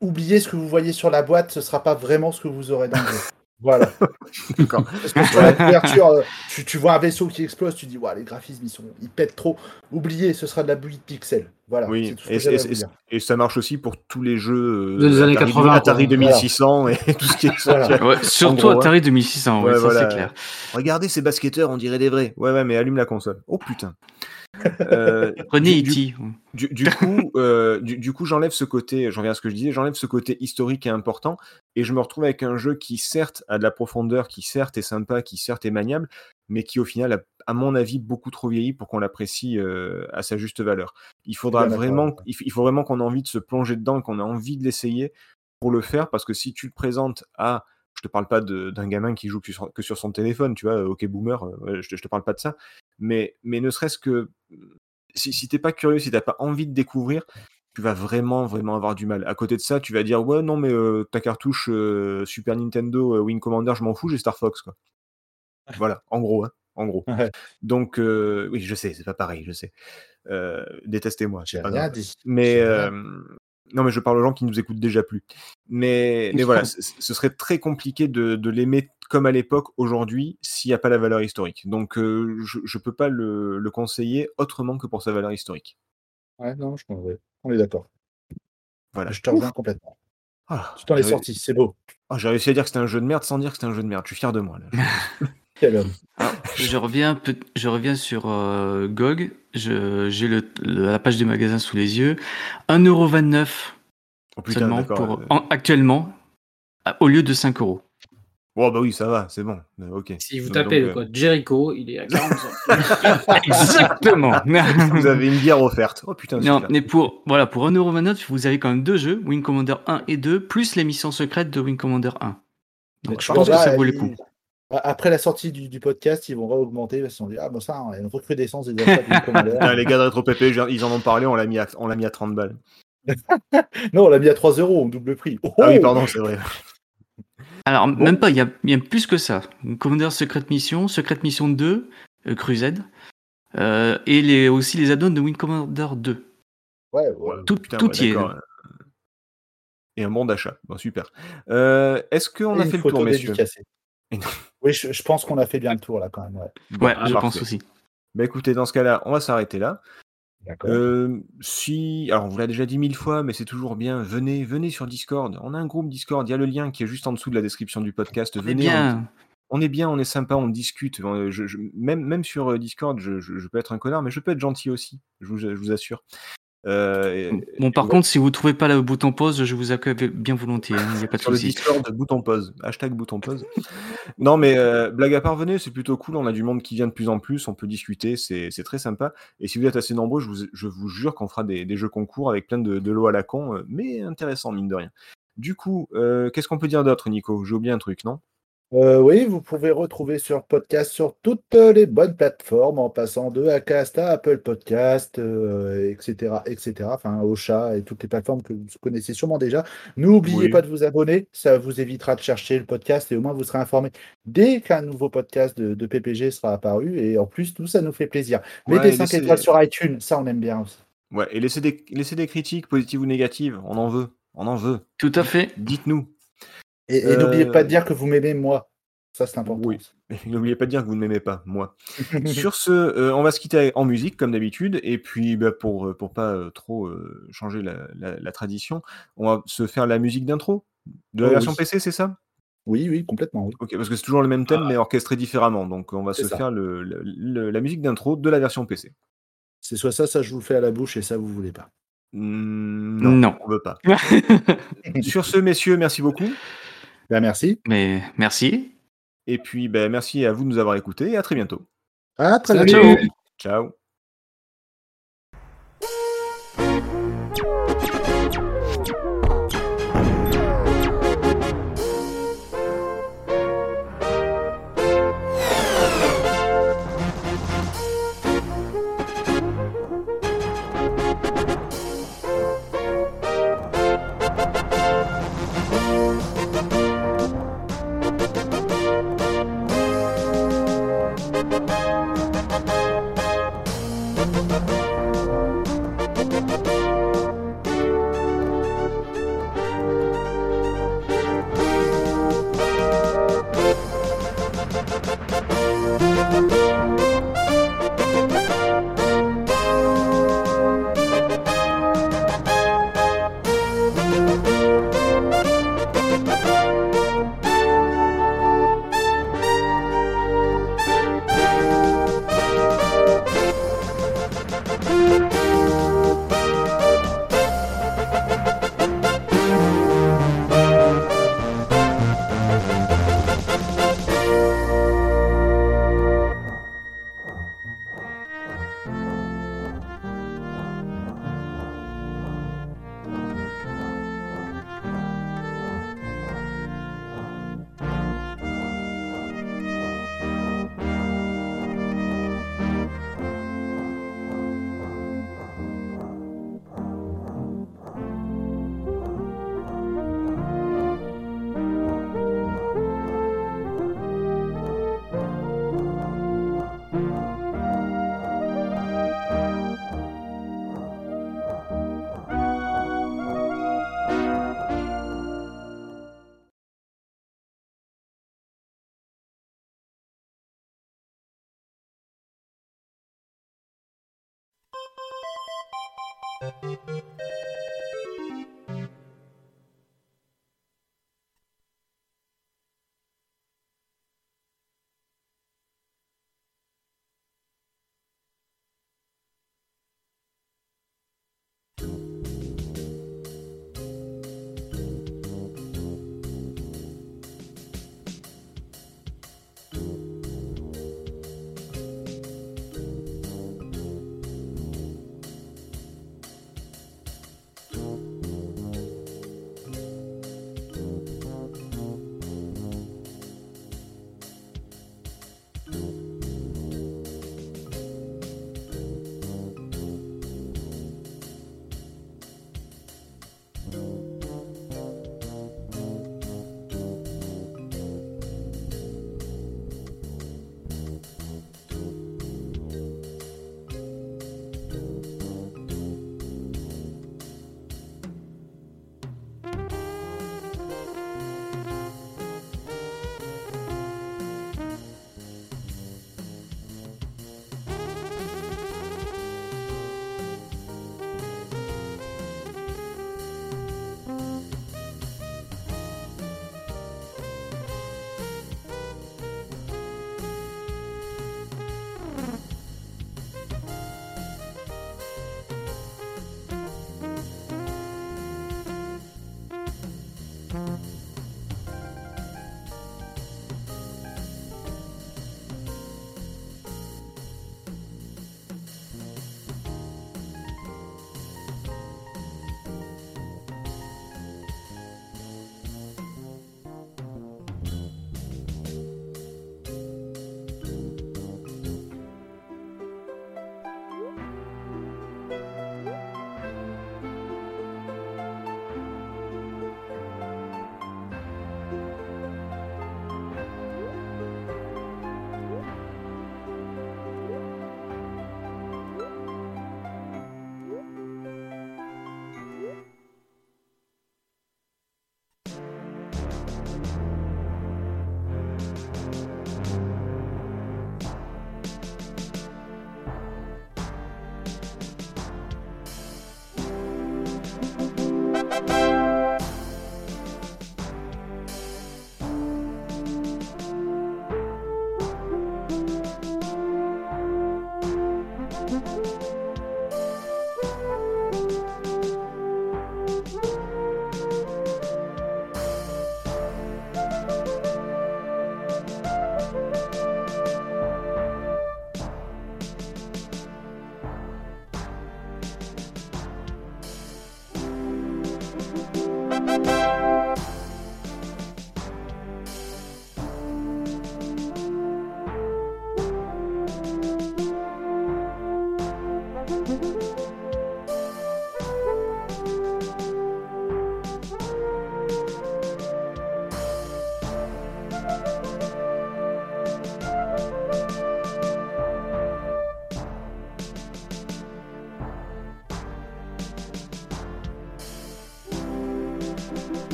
oubliez ce que vous voyez sur la boîte, ce sera pas vraiment ce que vous aurez dans le jeu. Voilà. D'accord. Parce que sur la couverture, euh, tu, tu vois un vaisseau qui explose, tu dis, ouais, les graphismes, ils, sont, ils pètent trop. Oubliez, ce sera de la bouillie de pixels. Voilà. Oui, tout ce et, que et- ça marche aussi pour tous les jeux euh, Des années Atari, 80, Atari quoi. 2600 et tout ce qui est sorti. Voilà. Ouais, surtout gros. Atari 2600, ouais, Ouais, ça voilà. c'est clair. Regardez ces basketteurs, on dirait des vrais. Ouais, ouais, mais allume la console. Oh putain. Euh, Prenez du- du- E.T. Du, du coup, euh, du, du coup, j'enlève ce côté, j'en reviens à ce que je disais, j'enlève ce côté historique et important, et je me retrouve avec un jeu qui certes a de la profondeur, qui certes est sympa, qui certes est maniable, mais qui au final a, à mon avis, beaucoup trop vieilli pour qu'on l'apprécie euh, à sa juste valeur. Il faudra vraiment, ouais. il, f- il faut vraiment qu'on ait envie de se plonger dedans, qu'on ait envie de l'essayer pour le faire, parce que si tu le présentes à, je te parle pas d'un gamin qui joue que sur, que sur son téléphone, tu vois, ok boomer, euh, ouais, je, te, je te parle pas de ça, mais, mais ne serait-ce que si, si t'es pas curieux, si t'as pas envie de découvrir, tu vas vraiment, vraiment avoir du mal. À côté de ça, tu vas dire, ouais, non, mais euh, ta cartouche euh, Super Nintendo euh, Wing Commander, je m'en fous, j'ai Star Fox, quoi. Voilà, en gros, hein, en gros. Ouais. Donc, euh, oui, je sais, c'est pas pareil, je sais. Euh, Détestez-moi, pas rien dit. Mais euh, non, mais je parle aux gens qui nous écoutent déjà plus. Mais, mais voilà, ce serait très compliqué de, de l'aimer comme à l'époque aujourd'hui s'il n'y a pas la valeur historique. Donc euh, je ne peux pas le, le conseiller autrement que pour sa valeur historique. Ouais, non, je ouais, on est d'accord. Voilà. Je te reviens complètement. Ah, Tu t'en es sorti, c'est beau. ah, J'ai réussi à dire que c'était un jeu de merde sans dire que c'était un jeu de merde. Je suis fier de moi. Là. Homme. Je reviens, peu- je reviens sur euh, GOG. J'ai le- le- la page du magasin sous les yeux. 1,29€ Oh putain, seulement d'accord. pour, euh. en- actuellement, à- au lieu de 5 euros. Oh bah oui, ça va, c'est bon. Euh, ok. Si vous tapez donc, le code Jericho, il est à 40 Exactement. vous avez une bière offerte. Oh putain, Non, super. mais pour, voilà, pour 1,29€, vous avez quand même deux jeux, Wing Commander 1 et 2, plus l'émission secrète de Wing Commander 1. Donc je pense que ça vaut le coup. Après la sortie du, du podcast, ils vont réaugmenter parce qu'ils vont dire Ah, bon, ça, il y a une recrudescence des achats les gars de Retro PP, ils en ont parlé, on l'a mis, à- on l'a mis à 30 balles. non, on l'a mis à 3 euros en double prix. Oh Ah oui, pardon, c'est vrai. Alors, même pas, il y a, il y a plus que ça. Commander Secret Mission, Secret Mission 2, euh, Crusade, euh, et les, aussi les add-ons de Wing Commander 2. Ouais, ouais. Tout, Putain, tout ouais, y est. Et un bon d'achat. Bon, super. Euh, Est-ce qu'on a fait le tour, messieurs? Oui, je, je pense qu'on a fait bien le tour là quand même. Ouais. Bon, Ouais, je parfait. pense aussi. Bah écoutez, dans ce cas-là, on va s'arrêter là. D'accord. Euh, si, alors on vous l'a déjà dit mille fois, mais c'est toujours bien. Venez, venez sur Discord. On a un groupe Discord. Il y a le lien qui est juste en dessous de la description du podcast. Venez, on- bien. On, est bien, on est sympa, on discute. Euh, je- je- même, même sur euh, Discord, je, je- je peux être un connard, mais je peux être gentil aussi. Je vous, je vous assure. Euh, Bon, par contre, si vous trouvez pas le bouton pause, je vous accueille bien volontiers. Il n'y a pas de sur le souci. Discord, bouton pause. Hashtag bouton pause. non, mais euh, blague à part, venez, c'est plutôt cool. On a du monde qui vient de plus en plus. On peut discuter. C'est c'est très sympa. Et si vous êtes assez nombreux, je vous, je vous jure qu'on fera des, des jeux concours avec plein de, de lots à la con, euh, mais intéressant, mine de rien. Du coup, euh, qu'est-ce qu'on peut dire d'autre, Nico? J'ai oublié un truc, non? Euh, oui, vous pouvez retrouver sur podcast sur toutes les bonnes plateformes en passant de Acast à Apple Podcast, euh, etc., etc. Enfin, Ocha et toutes les plateformes que vous connaissez sûrement déjà. N'oubliez Oui. pas de vous abonner, ça vous évitera de chercher le podcast et au moins vous serez informé dès qu'un nouveau podcast de, de PPG sera apparu. Et en plus, tout ça nous fait plaisir. Mettez Ouais, 5 laissez- étoiles sur iTunes, ça on aime bien aussi. Ouais, et laissez des, laissez des critiques, positives ou négatives. On en veut. On en veut. Tout à fait. Dites-nous. Et, et Euh, n'oubliez pas de dire que vous m'aimez moi. Ça, c'est important. Oui. Et N'oubliez pas de dire que vous ne m'aimez pas, moi. Sur ce, euh, on va se quitter en musique comme d'habitude, et puis bah, pour euh, pour pas euh, trop euh, changer la, la- la tradition, on va se faire la musique d'intro de la Oh, version oui. PC, c'est ça? Oui, oui, complètement. Oui. Ok, parce que c'est toujours le même thème, mais orchestré différemment. Donc on va se ça. faire le, le- le- la musique d'intro de la version PC. C'est soit ça, ça je vous le fais à la bouche et ça vous voulez pas. Non, Non. on veut pas. Sur ce, messieurs, merci beaucoup. Ben, merci. Mais merci. Et puis, ben, merci à vous de nous avoir écoutés, et à très bientôt. À très bientôt. Ciao.